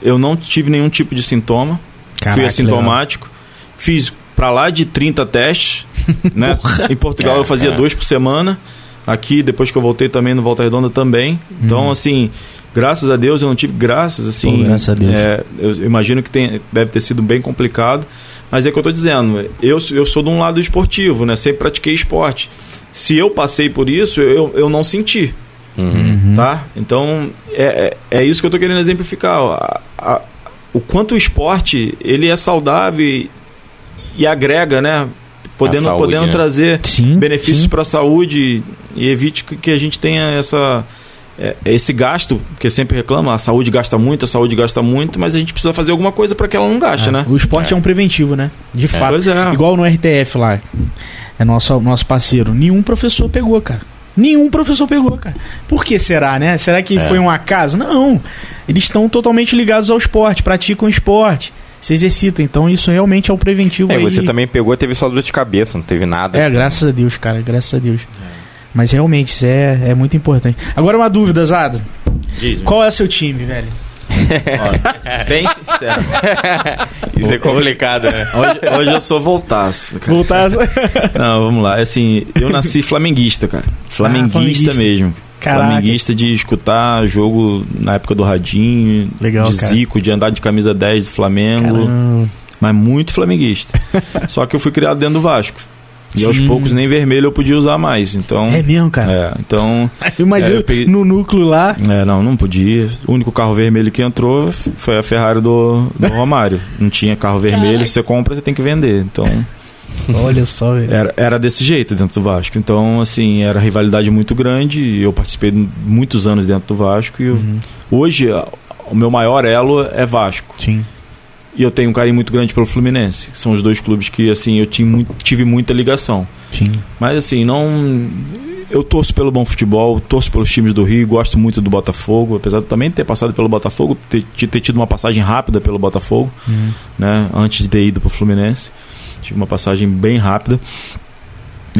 eu não tive nenhum tipo de sintoma. Caraca, Fui assintomático. Fiz pra lá de 30 testes. né? Em Portugal É, eu fazia é. dois por semana. Aqui, depois que eu voltei também no Volta Redonda também. Então, assim, graças a Deus eu não tive graças, assim. Pô, graças a Deus. é, eu imagino que tem, deve ter sido bem complicado. Mas é o que eu tô dizendo. Eu, eu sou de um lado esportivo, né? Sempre pratiquei esporte. Se eu passei por isso, eu, eu não senti Uhum. Tá? Então é, é, é isso que eu tô querendo exemplificar. A- a- o quanto o esporte ele é saudável e, e agrega, né? Podendo, saúde, podendo né? trazer Sim. benefícios para a saúde e evite que, que a gente tenha essa é, esse gasto, porque sempre reclama, a saúde gasta muito, a saúde gasta muito, mas a gente precisa fazer alguma coisa para que ela não gaste, É, né? O esporte é. um preventivo, né? De fato. Pois é. Igual no RTF lá. É nosso, nosso parceiro. Nenhum professor pegou, cara. Nenhum professor pegou, cara. Por que será, né? Será que É. foi um acaso? Não. Eles estão totalmente ligados ao esporte, praticam esporte, se exercitam. Então isso realmente é o preventivo É, aí. você também pegou teve só dor de cabeça, não teve nada. É, assim. graças a Deus, cara. Graças a Deus. Mas realmente, isso é, é muito importante. Agora uma dúvida, Zada. Diz-me. Qual é o seu time, velho? Ó, bem sincero. Isso é complicado, né? Hoje, hoje eu sou voltaço. cara. Voltar. Não, vamos lá. É Assim, eu nasci flamenguista, cara. Flamenguista, flamenguista. mesmo. Caraca. Flamenguista de escutar jogo na época do Radinho, Legal, de cara. Zico, de andar de camisa 10 do Flamengo, Caramba. mas muito flamenguista. Só que eu fui criado dentro do Vasco. E aos Sim. poucos nem vermelho eu podia usar mais. Então, É mesmo, cara. é, então, Imagina É, peguei- no núcleo lá. é, não, não podia. O único carro vermelho que entrou foi a Ferrari do, do Romário. Não tinha carro vermelho, se você compra, você tem que vender. Então, Olha só, velho. Era, era desse jeito dentro do Vasco. Então, assim, era rivalidade muito grande. e Eu participei muitos anos dentro do Vasco. E eu- Uhum. hoje, o meu maior elo é Vasco. Sim. E eu tenho um carinho muito grande pelo Fluminense. São os dois clubes que assim eu tive, tive muita ligação. Sim. Mas assim, não. Eu torço pelo bom futebol, torço pelos times do Rio, gosto muito do Botafogo, apesar de também ter passado pelo Botafogo, ter, ter tido uma passagem rápida pelo Botafogo, Uhum. né? Antes de ter ido pro Fluminense. Tive uma passagem bem rápida.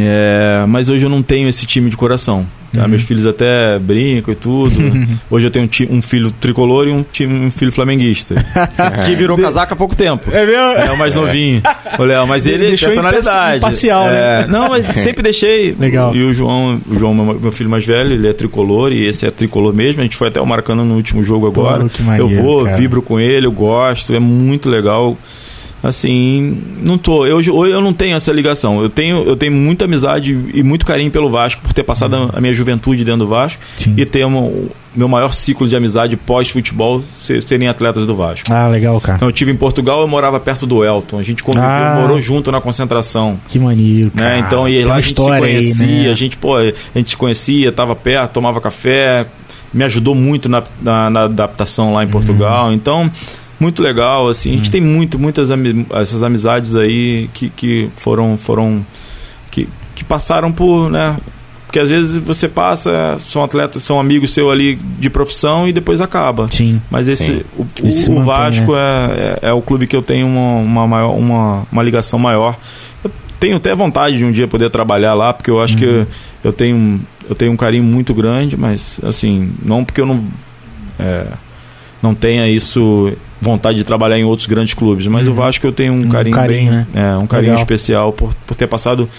É, mas hoje eu não tenho esse time de coração. tá? Uhum. Meus filhos até brincam e tudo. hoje eu tenho um, um filho tricolor e um, time, um filho flamenguista. que virou casaca há pouco tempo. É mesmo? É o mais novinho. O Léo, mas ele Deixou personalidade. imparcial, é, né? Não, mas sempre deixei. Legal. E o João, o João, meu filho mais velho, ele é tricolor e esse é tricolor mesmo. A gente foi até o Maracanã no último jogo agora. Pô, maneiro, eu vou, cara. vibro com ele, eu gosto, é muito legal. Assim, não tô. Eu, eu não tenho essa ligação. Eu tenho, eu tenho muita amizade e muito carinho pelo Vasco por ter passado a, a minha juventude dentro do Vasco Sim. e ter o meu maior ciclo de amizade pós-futebol ser- serem atletas do Vasco. Ah, legal, cara. Então, eu tive em Portugal, eu morava perto do Elton. A gente conviveu, Ah. morou junto na concentração. Que maneiro, cara. Né? Então, e lá a gente se história aí, conhecia, né? a gente, pô, a gente se conhecia, tava perto, tomava café, me ajudou muito na, na, na adaptação Uhum. lá em Portugal. Então, muito legal, assim, a gente tem muito, muitas ami- essas amizades aí que, que foram, foram que, que passaram por, né? Porque às vezes você passa, são atletas, são amigos seu ali de profissão e depois acaba. Sim. Mas esse, Sim. o, Esse o- o mantém, Vasco é, é, é o clube que eu tenho uma, uma, maior, uma, uma ligação maior. Eu tenho até vontade de um dia poder trabalhar lá, porque eu acho que eu, eu tenho, eu tenho um carinho muito grande, mas assim, não porque eu não, é, não tenha isso vontade de trabalhar em outros grandes clubes, mas Uhum. o Vasco eu tenho um, Um carinho, carinho, bem, né? é, um carinho Legal. especial por, por ter passado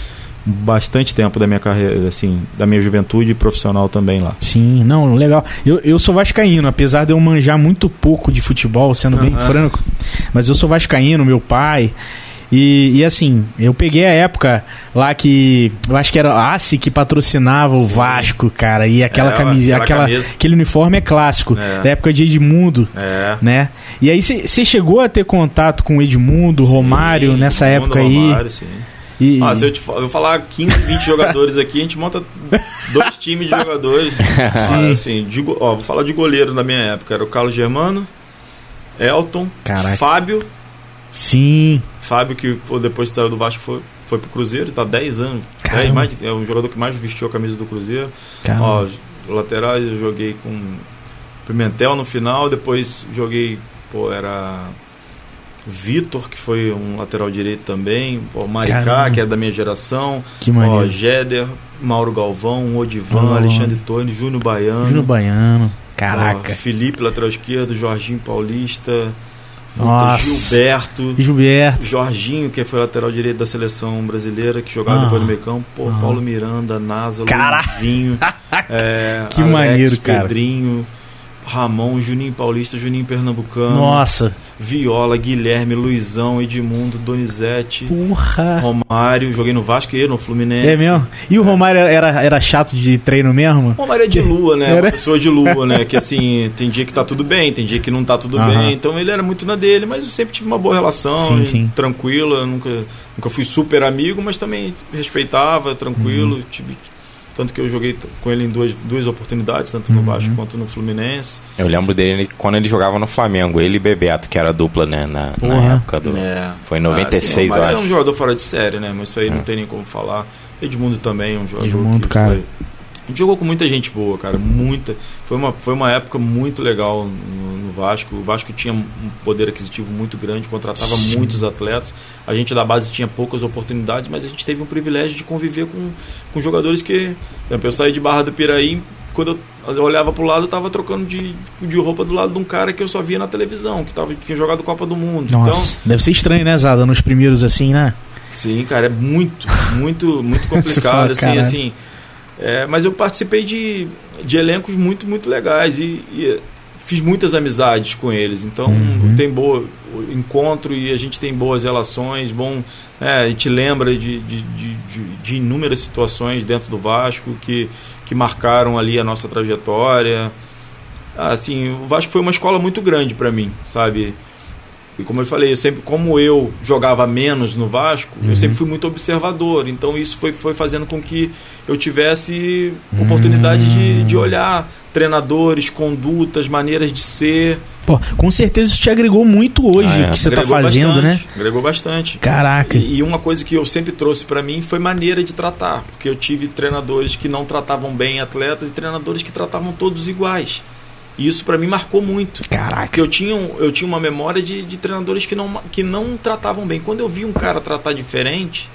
bastante tempo da minha carreira, assim, da minha juventude profissional também lá. Sim, não, legal. Eu, eu sou vascaíno, apesar de eu manjar muito pouco de futebol, sendo bem Aham. franco. Mas eu sou vascaíno, meu pai. E, e assim, eu peguei a época lá que. Eu acho que era a ASSI que patrocinava o Vasco, cara. E aquela É, camisa, aquela aquela, camisa. aquele uniforme é clássico, É. da época de Edmundo, É. né? E aí você chegou a ter contato com o Edmundo, Romário, Sim, nessa Edmundo, época aí. Romário, sim. E, Ah, se eu, te, eu falar 15, 20 jogadores aqui, a gente monta dois times de jogadores. Ah, assim, de ó, vou falar de goleiro da minha época. Era o Carlos Germano, Elton, Caraca. Fábio. Sim, Fábio, que pô, depois saiu do Vasco, foi, foi pro Cruzeiro, tá 10 anos. 10, mais, é o jogador que mais vestiu a camisa do Cruzeiro. Ó, laterais eu joguei com Pimentel no final, depois joguei, pô, era Vitor, que foi um lateral direito também, pô, Maricá, Caramba. que é da minha geração, que ó. Jéder, Mauro Galvão, Odivan, Ó. Alexandre Tony, Júnior Baiano, Júnior Baiano. ó, Caraca. Felipe, lateral esquerdo, Jorginho Paulista, Nossa. Gilberto, Gilberto. Jorginho, que foi lateral direito da seleção brasileira, que jogava Ah. depois no meio campo. Pô, Ah. Paulo Miranda, Nasa, Caraca. Luizinho. é, Que Alex, maneiro, cara. Pedrinho, Ramon, Juninho Paulista, Juninho Pernambucano. Nossa. Viola, Guilherme, Luizão, Edmundo, Donizete, Porra. Romário. Joguei no Vasco e no Fluminense. É mesmo? E o Romário era, era chato de treino mesmo? Romário é de lua, né? Era? Uma pessoa de lua, né? Que assim, tem dia que tá tudo bem, tem dia que não tá tudo bem. Então ele era muito na dele, mas eu sempre tive uma boa relação, Sim, sim. tranquila, nunca, nunca fui super amigo, mas também respeitava, tranquilo. Uhum. Tive, tanto que eu joguei com ele em duas, duas oportunidades, tanto no Uhum. Vasco quanto no Fluminense. Eu lembro dele quando ele jogava no Flamengo, ele e Bebeto, que era a dupla, né? Na, na Porra. época do. É. Foi em Ah, 96, sim, o eu Mário é acho. um jogador fora de série, né? Mas isso aí não Hum. tem nem como falar. Edmundo também é um jogador Edmundo, que cara. foi- A gente jogou com muita gente boa, cara. Muita. Foi uma, foi uma época muito legal no, no Vasco. O Vasco tinha um poder aquisitivo muito grande, contratava Sim. muitos atletas. A gente da base tinha poucas oportunidades, mas a gente teve um privilégio de conviver com, com jogadores que. Eu saí de Barra do Piraí, quando eu olhava pro lado, eu tava trocando de, de roupa do lado de um cara que eu só via na televisão, que tava, tinha jogado Copa do Mundo. Então, Nossa. Deve ser estranho, né, Zada? Nos primeiros assim, né? Sim, cara, é muito, muito, muito Você fala, complicado, assim, caralho. assim. É, mas eu participei de, de elencos muito, muito legais e, e fiz muitas amizades com eles. Então Uhum. tem boa encontro e a gente tem boas relações. Bom, é, a gente lembra de, de, de, de- de inúmeras situações dentro do Vasco que, que marcaram ali a nossa trajetória. Assim, o Vasco foi uma escola muito grande para mim, sabe? E como eu falei, eu sempre, como eu jogava menos no Vasco, Uhum. eu sempre fui muito observador. Então isso foi, foi fazendo com que eu tivesse oportunidade de, de olhar treinadores, condutas, maneiras de ser. Pô, com certeza isso te agregou muito hoje, Ah, é. o que você tá Agregou fazendo, né? bastante, Agregou bastante. Caraca. E, e uma coisa que eu sempre trouxe pra mim foi maneira de tratar, porque eu tive treinadores que não tratavam bem atletas e treinadores que tratavam todos iguais. E isso pra mim marcou muito. Porque Caraca. eu tinha, eu tinha uma memória de, de treinadores que não, que não tratavam bem. Quando eu vi um cara tratar diferente,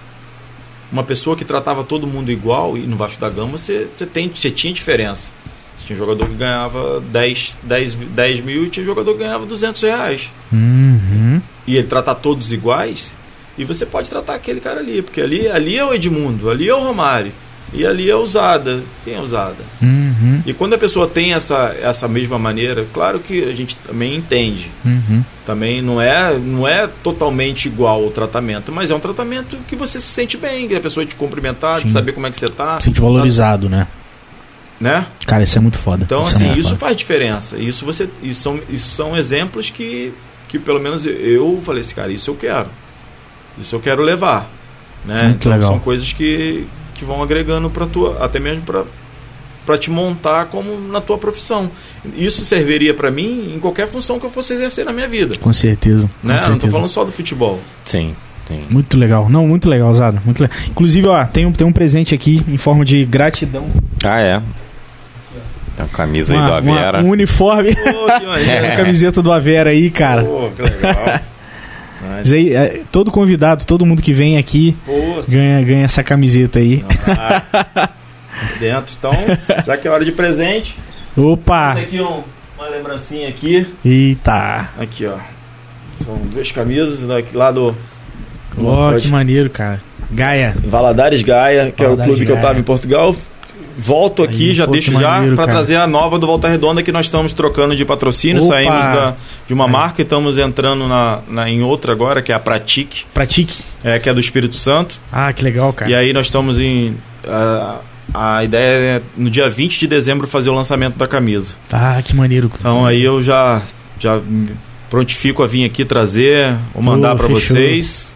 uma pessoa que tratava todo mundo igual, e no Vasco da Gama você, você, tem, você tinha diferença. Você tinha um jogador que ganhava 10, 10, 10 mil e tinha um jogador que ganhava 200 reais. Uhum. E ele tratar todos iguais, e você pode tratar aquele cara ali, porque ali, ali é o Edmundo, ali é o Romário, e ali é o Zada. Quem é o Zada? Uhum. E quando a pessoa tem essa, essa mesma maneira, claro que a gente também entende. Uhum. Também não é, não é totalmente igual o tratamento, mas é um tratamento que você se sente bem, que a pessoa te cumprimentar, de Sim. saber como é que você tá, Sente valorizado, né? né? Cara, isso é muito foda. Então, é assim, muito isso foda. faz diferença. Isso você, isso são, isso são exemplos que, que pelo menos eu falei assim, cara, isso eu quero. Isso eu quero levar, né? Muito então legal. são coisas que, que vão agregando para tua, até mesmo para para te montar como na tua profissão. Isso serviria para mim em qualquer função que eu fosse exercer na minha vida, Com certeza. Com né? Eu não tô certeza. falando só do futebol. Sim, sim. Muito legal. Não, muito legal, Zado. Muito legal. Inclusive, ó, tem um, tem um presente aqui em forma de gratidão. Ah, é. Tem a camisa aí Uma- do Avera. uma- um uniforme. Pô, a camiseta do Avera aí, cara. Pô, que legal. Mas aí, é, todo convidado, todo mundo que vem aqui ganha, ganha essa camiseta aí. ah, dentro. Então, já que é hora de presente, Opa! esse aqui é um, uma lembrancinha aqui. Eita! Aqui, ó. São duas camisas daqui, lá do Ó, que maneiro, cara. Gaia. Valadares Gaia, que é o Valadares clube que eu Gaia. tava em Portugal. Volto aqui, Aí, já deixo já para trazer a nova do Volta Redonda que nós estamos trocando de patrocínio. Opa! Saímos da- de uma Aí. marca e estamos entrando na, na- em outra agora, que é a Pratique, Pratique. é, que é do Espírito Santo. Ah, que legal, cara. E aí nós estamos em. A, a ideia é no dia 20 de dezembro fazer o lançamento da camisa. Ah, que maneiro. Então aí eu já, já prontifico a vir aqui trazer, vou mandar para vocês.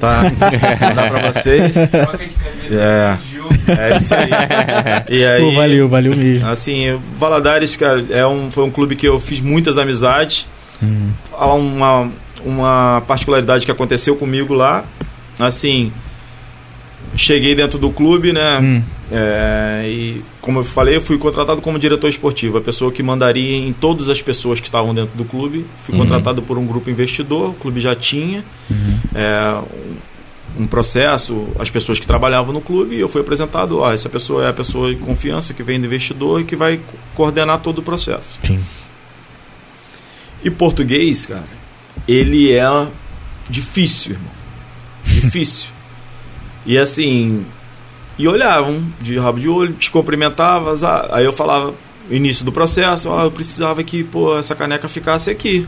Tá? mandar para vocês. Troca de camisa, É. É isso aí. E aí, Pô, valeu, valeu mesmo. assim, o Valadares, cara, é um, foi um clube que eu fiz muitas amizades. Hum. Há uma, uma particularidade que aconteceu comigo lá. Assim, cheguei dentro do clube, né? Hum. É, e como eu falei, eu fui contratado como diretor esportivo, a pessoa que mandaria em todas as pessoas que estavam dentro do clube. Fui Uhum. contratado por um grupo investidor, o clube já tinha Uhum. é, um, processo, as pessoas que trabalhavam no clube, e eu fui apresentado, ó, essa pessoa é a pessoa de confiança que vem do investidor e que vai co- coordenar todo o processo. Sim. E português, cara, ele é difícil, irmão. Difícil. e assim, e olhavam de rabo de olho, te cumprimentavam, ah, aí eu falava, início do processo, ó, eu precisava que, pô, essa caneca ficasse aqui.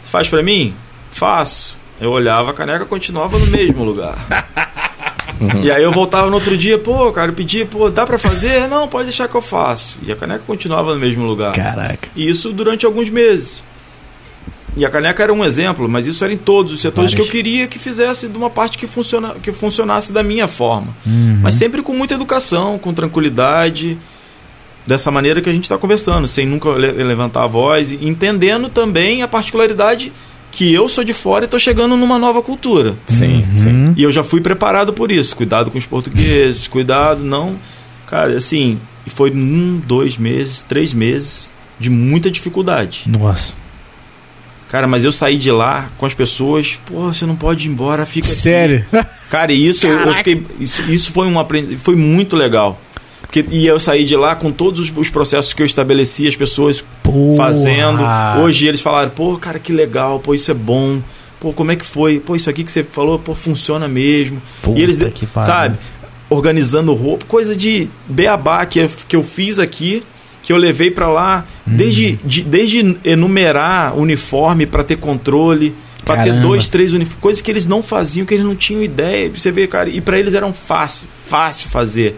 Você faz pra mim? Faço. Eu olhava, a caneca continuava no mesmo lugar. e aí eu voltava no outro dia, pô, cara, eu pedi, pô, dá pra fazer? Não, pode deixar que eu faço. E a caneca continuava no mesmo lugar. Caraca. E isso durante alguns meses. E a caneca era um exemplo, mas isso era em todos os setores Várias. que eu queria que fizesse de uma parte que, funciona, que funcionasse da minha forma. Uhum. Mas sempre com muita educação, com tranquilidade, dessa maneira que a gente está conversando, sem nunca le- levantar a voz, e entendendo também a particularidade que eu sou de fora e estou chegando numa nova cultura. Sim, sim. Uhum. E eu já fui preparado por isso. Cuidado com os portugueses, cuidado, não. Cara, assim, e foi um, dois meses, três meses de muita dificuldade. Nossa. Cara, mas eu saí de lá com as pessoas, pô, você não pode ir embora, fica aqui. Sério? Cara, e isso eu- eu Caraca. fiquei. Isso, isso foi um aprendi- foi muito legal. Porque, e eu saí de lá com todos os, os processos que eu estabeleci, as pessoas Porra. fazendo. Hoje eles falaram, pô, cara, que legal, pô, isso é bom. Pô, como é que foi? Pô, isso aqui que você falou, pô, funciona mesmo. Puta e eles, que pariu. sabe, organizando roupa, coisa de beabá que eu, que eu fiz aqui, que eu levei pra lá, Uhum. desde, de- desde enumerar uniforme pra ter controle, pra ter dois, três uniformes, coisas que eles não faziam, que eles não tinham ideia. Você vê, cara, e pra eles eram fácil, fácil fazer.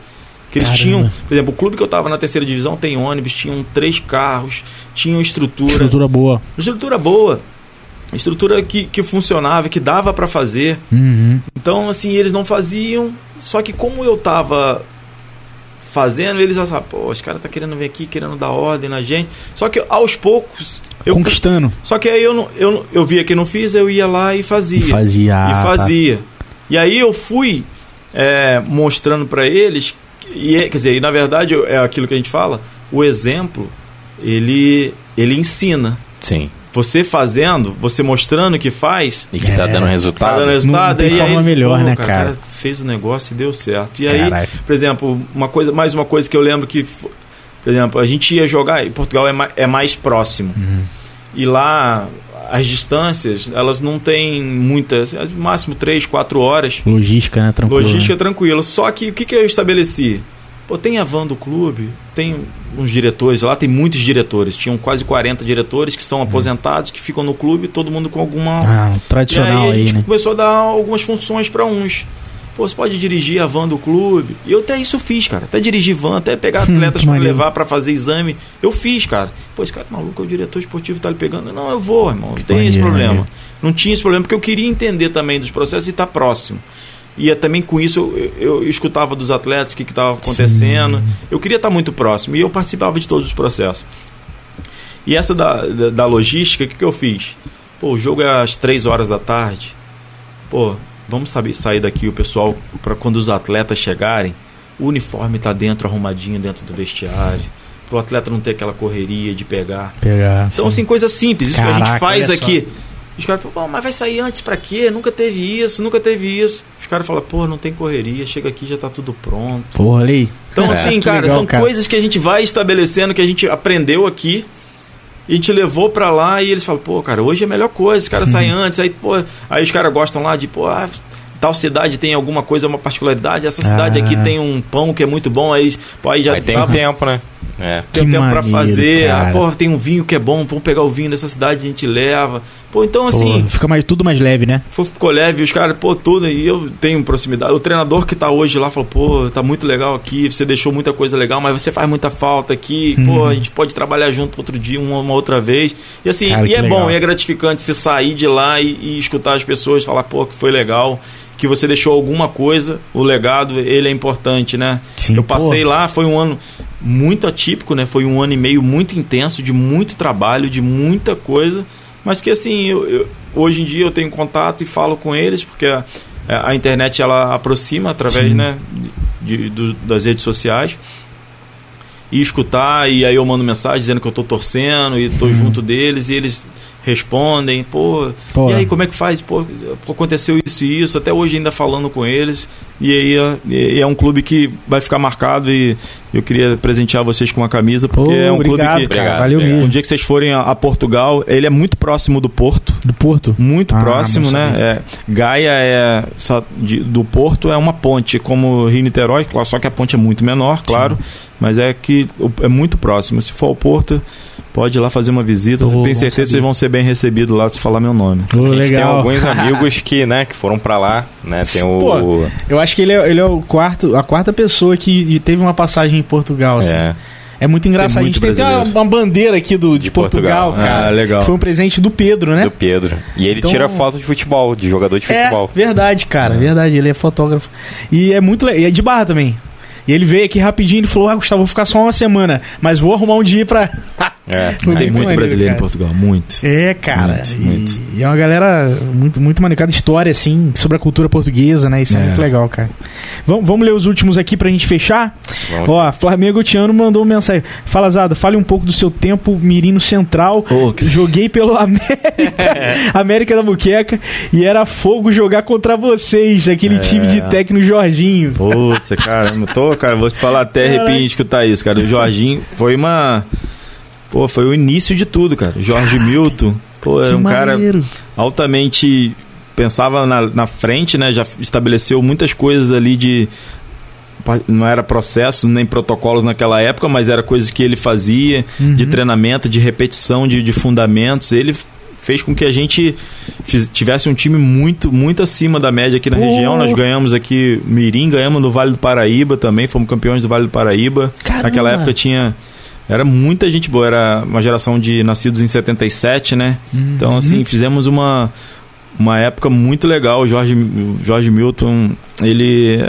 Que eles Caramba. tinham, por exemplo, o clube que eu tava na terceira divisão tem ônibus, tinham três carros, tinham estrutura, Estrutura boa. estrutura boa, estrutura que, que funcionava, que dava pra fazer. Uhum. Então, assim, eles não faziam. Só que como eu tava fazendo, eles assim, pô, os caras tá querendo vir aqui, querendo dar ordem na gente. Só que aos poucos. Eu, Conquistando. só que aí eu, não, eu, eu via que não fiz, eu ia lá e fazia. Fazia. e tá. fazia. E aí eu fui é, mostrando para eles, e, é- quer dizer, e na verdade é aquilo que a gente fala, o exemplo, ele, ele ensina. Sim. Você fazendo, você mostrando que faz, E que tá É. dando tá resultado. dando resultado. tem e aí forma ele, melhor, pô, né, cara? cara? O cara fez o negócio e deu certo. E aí, por exemplo, uma coisa, mais uma coisa que eu lembro que, por exemplo, a gente ia jogar, e Portugal é, ma- é mais próximo. Uhum. E lá as distâncias, elas não têm muitas, máximo 3, 4 horas. Logística, né? Tranquilo. Logística né? tranquila. Só que o que, que eu estabeleci? Pô, tem a van do clube, tem uns diretores lá, tem muitos diretores. Tinham quase 40 diretores que são aposentados, que ficam no clube, todo mundo com alguma. Uhum. Ah, e tradicional aí a aí, gente né? começou a dar algumas funções para uns. Pô, você pode dirigir a van do clube. E eu até isso fiz, cara. Até dirigir van, até pegar atletas para levar para fazer exame. Eu fiz, cara. Pô, esse cara é maluco, é o diretor esportivo tá lhe pegando. Não, eu vou, irmão. Não tem esse problema. Não tinha esse problema, porque eu queria entender também dos processos e estar próximo. E é também com isso eu, eu- escutava dos atletas o que estava acontecendo. Eu queria estar muito próximo e eu participava de todos os processos. E essa da, da, da logística, o que, que eu fiz? Pô, o jogo é às 3 horas da tarde. Pô, vamos saber, sair daqui o pessoal para quando os atletas chegarem, o uniforme tá dentro, arrumadinho dentro do vestiário. Para o atleta não ter aquela correria de pegar. Pegar. Então, sim. assim, coisa simples. Isso que a Caraca, gente faz olha só. Os caras falam, "Pô, mas vai sair antes pra quê? Nunca teve isso, nunca teve isso. Os caras falam, pô, não tem correria, chega aqui já tá tudo pronto. Porra, aí. Então, É, assim, que cara, legal, são cara. coisas que a gente vai estabelecendo, que a gente aprendeu aqui. E a gente levou pra lá e eles falam, pô, cara, hoje é a melhor coisa, esse cara sai antes, aí, pô, aí os caras gostam lá de, pô, ah, tal cidade tem alguma coisa, uma particularidade, essa cidade Ah. aqui tem um pão que é muito bom, aí, pô, aí já Aí tem dá- um tempo, né? É. tem Que tempo pra maneiro, fazer. Ah, pô, tem um vinho que é bom, vamos pegar o vinho dessa cidade, a gente leva. Pô, então assim, Pô, fica mais, tudo mais leve, né? ficou leve, os caras, pô, tudo, e eu tenho proximidade. O treinador que tá hoje lá falou, pô, tá muito legal aqui, você deixou muita coisa legal, mas você faz muita falta aqui, pô, Uhum. a gente pode trabalhar junto outro dia, uma, uma outra vez. E assim, Cara, e é legal. bom, e é gratificante você sair de lá e, e escutar as pessoas falar, pô, que foi legal. Que você deixou alguma coisa, o legado, ele é importante, né? Sim, eu pô. passei lá, foi um ano muito atípico, né? Foi um ano e meio muito intenso, de muito trabalho, de muita coisa, mas que assim, eu, eu- hoje em dia eu tenho contato e falo com eles, porque a, a internet ela aproxima através Sim. né, de, do- das redes sociais. E escutar, e aí eu mando mensagem dizendo que eu tô torcendo e tô Uhum. junto deles, e eles respondem, pô, Pô. e aí como é que faz? Pô, aconteceu isso e isso, até hoje ainda falando com eles. E aí é- é um clube que vai ficar marcado e eu queria presentear vocês com uma camisa, porque Pô, é um obrigado, clube que cara. Obrigado, Valeu obrigado. mesmo. um dia que vocês forem a, a Portugal, ele é muito próximo do Porto. Do Porto. Muito Ah, próximo, né? É, Gaia é só de- do Porto é uma ponte, como Rio Niterói, só que a ponte é muito menor, claro, mas é que é muito próximo. Se for ao Porto, pode ir lá fazer uma visita. Bom Tenho certeza que vocês vão ser bem recebidos lá se falar meu nome. Pô, A gente tem legal. alguns amigos que, né, que foram pra lá, né? Tem o. Pô, Eu acho que ele é, ele é o quarto, a quarta pessoa que teve uma passagem em Portugal. Assim. é, É muito engraçado. muito a gente tem até uma, uma bandeira aqui do, de, De Portugal, Portugal. cara. Ah, legal. Foi um presente do Pedro, né? do Pedro. E ele Então- tira foto de futebol, de jogador de futebol. É, verdade, cara, verdade. Ele é fotógrafo. E é muito legal. E é de barra também. E ele veio aqui rapidinho e falou: Ah, Gustavo, vou ficar só uma semana, mas vou arrumar um dia pra. É. Tem muito muito maneiro, brasileiro em cara. Portugal, muito. É, cara. Muito, e, muito. e é uma galera muito, muito maneira. Cada história, assim, sobre a cultura portuguesa, né? Isso é, É. muito legal, cara. Vamos, vamos ler os últimos aqui pra gente fechar? Vamos Ó, Flamengo Tiano mandou uma mensagem. Fala, Zada, fale um pouco do seu tempo Mirino Central. Ô, que- Joguei pelo América, América da Muqueca, e era fogo jogar contra vocês, aquele É. time de técnico Jorginho. Putz, cara, eu tô, cara, vou te falar até arrepio em escutar isso, cara. O Jorginho foi uma. Pô, foi o início de tudo, cara. Jorge Milton, pô, que era um cara altamente. Pensava na, na frente, né? Já estabeleceu muitas coisas ali de. Não era processos nem protocolos naquela época, mas era coisas que ele fazia de Uhum. treinamento, de repetição, de, de fundamentos. Ele fez com que a gente fiz- tivesse um time muito, muito acima da média aqui na Pô. região. Nós ganhamos aqui Mirim, ganhamos no Vale do Paraíba também, fomos campeões do Vale do Paraíba. Caramba. Naquela época tinha. Era muita gente boa, era uma geração de nascidos em 77, né? Uhum. Então, assim, fizemos uma, uma época muito legal. O Jorge, o Jorge Milton, ele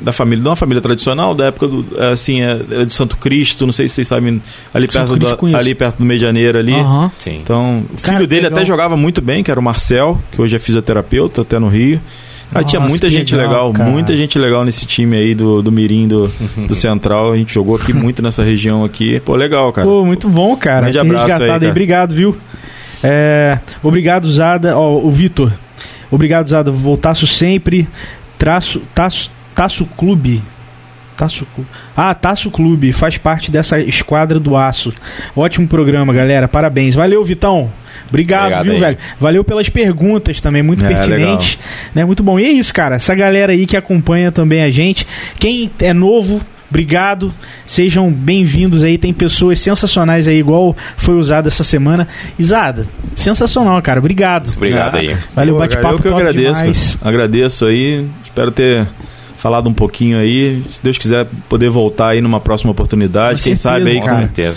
da família, de uma família tradicional, da época do, é, assim, é, é do Santo Cristo, não sei se vocês sabem, ali Santo perto, do, ali perto do Meio de Janeiro ali. Sim. Então, o Cara, filho que dele legal. até jogava muito bem, que era o Marcel, que hoje é fisioterapeuta, até no Rio. Ah, tinha muita gente legal, legal, cara. muita gente legal nesse time aí do, do Mirim, do, do Central. A gente jogou aqui muito nessa região aqui. Pô, legal, cara. Pô, muito bom, cara. Grande abraço aí, resgatado aí, cara. Obrigado, viu? É, obrigado, Zada. Ó, o Vitor. Obrigado, Zada. Voltaço sempre. Traço, taço, taço Clube. Taço Clube. Ah, Taço Clube. Faz parte dessa esquadra do aço. Ótimo programa, galera. Parabéns. Valeu, Vitão. Obrigado, Obrigado viu, aí. velho? Valeu pelas perguntas também, muito É, pertinentes. Né? Muito bom. E é isso, cara. Essa galera aí que acompanha também a gente. Quem é novo, obrigado. Sejam bem-vindos aí. Tem pessoas sensacionais aí, igual foi usado essa semana. Isada, sensacional, cara. Obrigado. Obrigado aí. Valeu, bate-papo Eu que top agradeço. demais. Agradeço aí. Espero ter falado um pouquinho aí. Se Deus quiser poder voltar aí numa próxima oportunidade. Com Quem certeza, sabe aí, Com cara. certeza.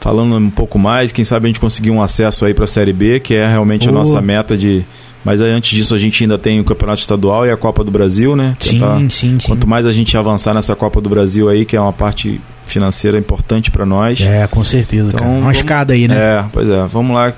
falando um pouco mais, quem sabe a gente conseguir um acesso aí para a Série B, que é realmente Boa. a nossa meta de. Mas antes disso a gente ainda tem o Campeonato Estadual e a Copa do Brasil, né? Sim, Tentar- sim, sim. Quanto mais a gente avançar nessa Copa do Brasil aí, que é uma parte financeira importante para nós. É, com certeza, Então, cara. Uma vamos- escada aí, né? É, pois é, vamos lá.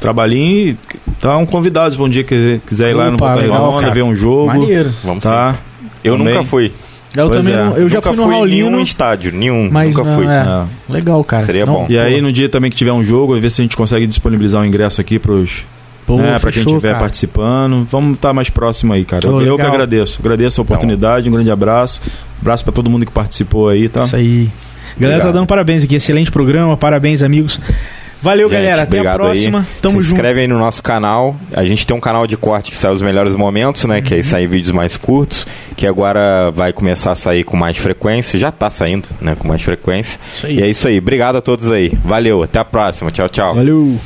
Trabalhinho e tá um convidado se um dia quiser, quiser ir lá no Opa, legal, Redonda, cara. ver um jogo. Maneiro. Vamos Tá? sim. Eu Também. nunca fui. Eu Pois também é. não- eu já nunca fui no fui Raulino, nenhum estádio, nenhum. mas nunca não, fui. é. É. Legal, cara. Seria Não, bom. E aí, no dia também que tiver um jogo, ver se a gente consegue disponibilizar o ingresso aqui pros, pô, né, pra quem estiver participando. Vamos estar mais próximo aí, cara. Pô, eu, eu que agradeço. Agradeço a oportunidade, um grande abraço. Abraço pra todo mundo que participou aí, tá? Isso aí. Galera tá Obrigado. dando parabéns aqui. Excelente programa. Parabéns, amigos. Valeu, Gente, galera. Até a obrigado próxima. Aí. Tamo Se junto. inscreve aí no nosso canal. A gente tem um canal de corte que sai os melhores momentos, né? Uhum. Que aí saem vídeos mais curtos. Que agora vai começar a sair com mais frequência. Já tá saindo, né? Com mais frequência. E é isso aí. Obrigado a todos aí. Valeu. Até a próxima. Tchau, tchau. Valeu.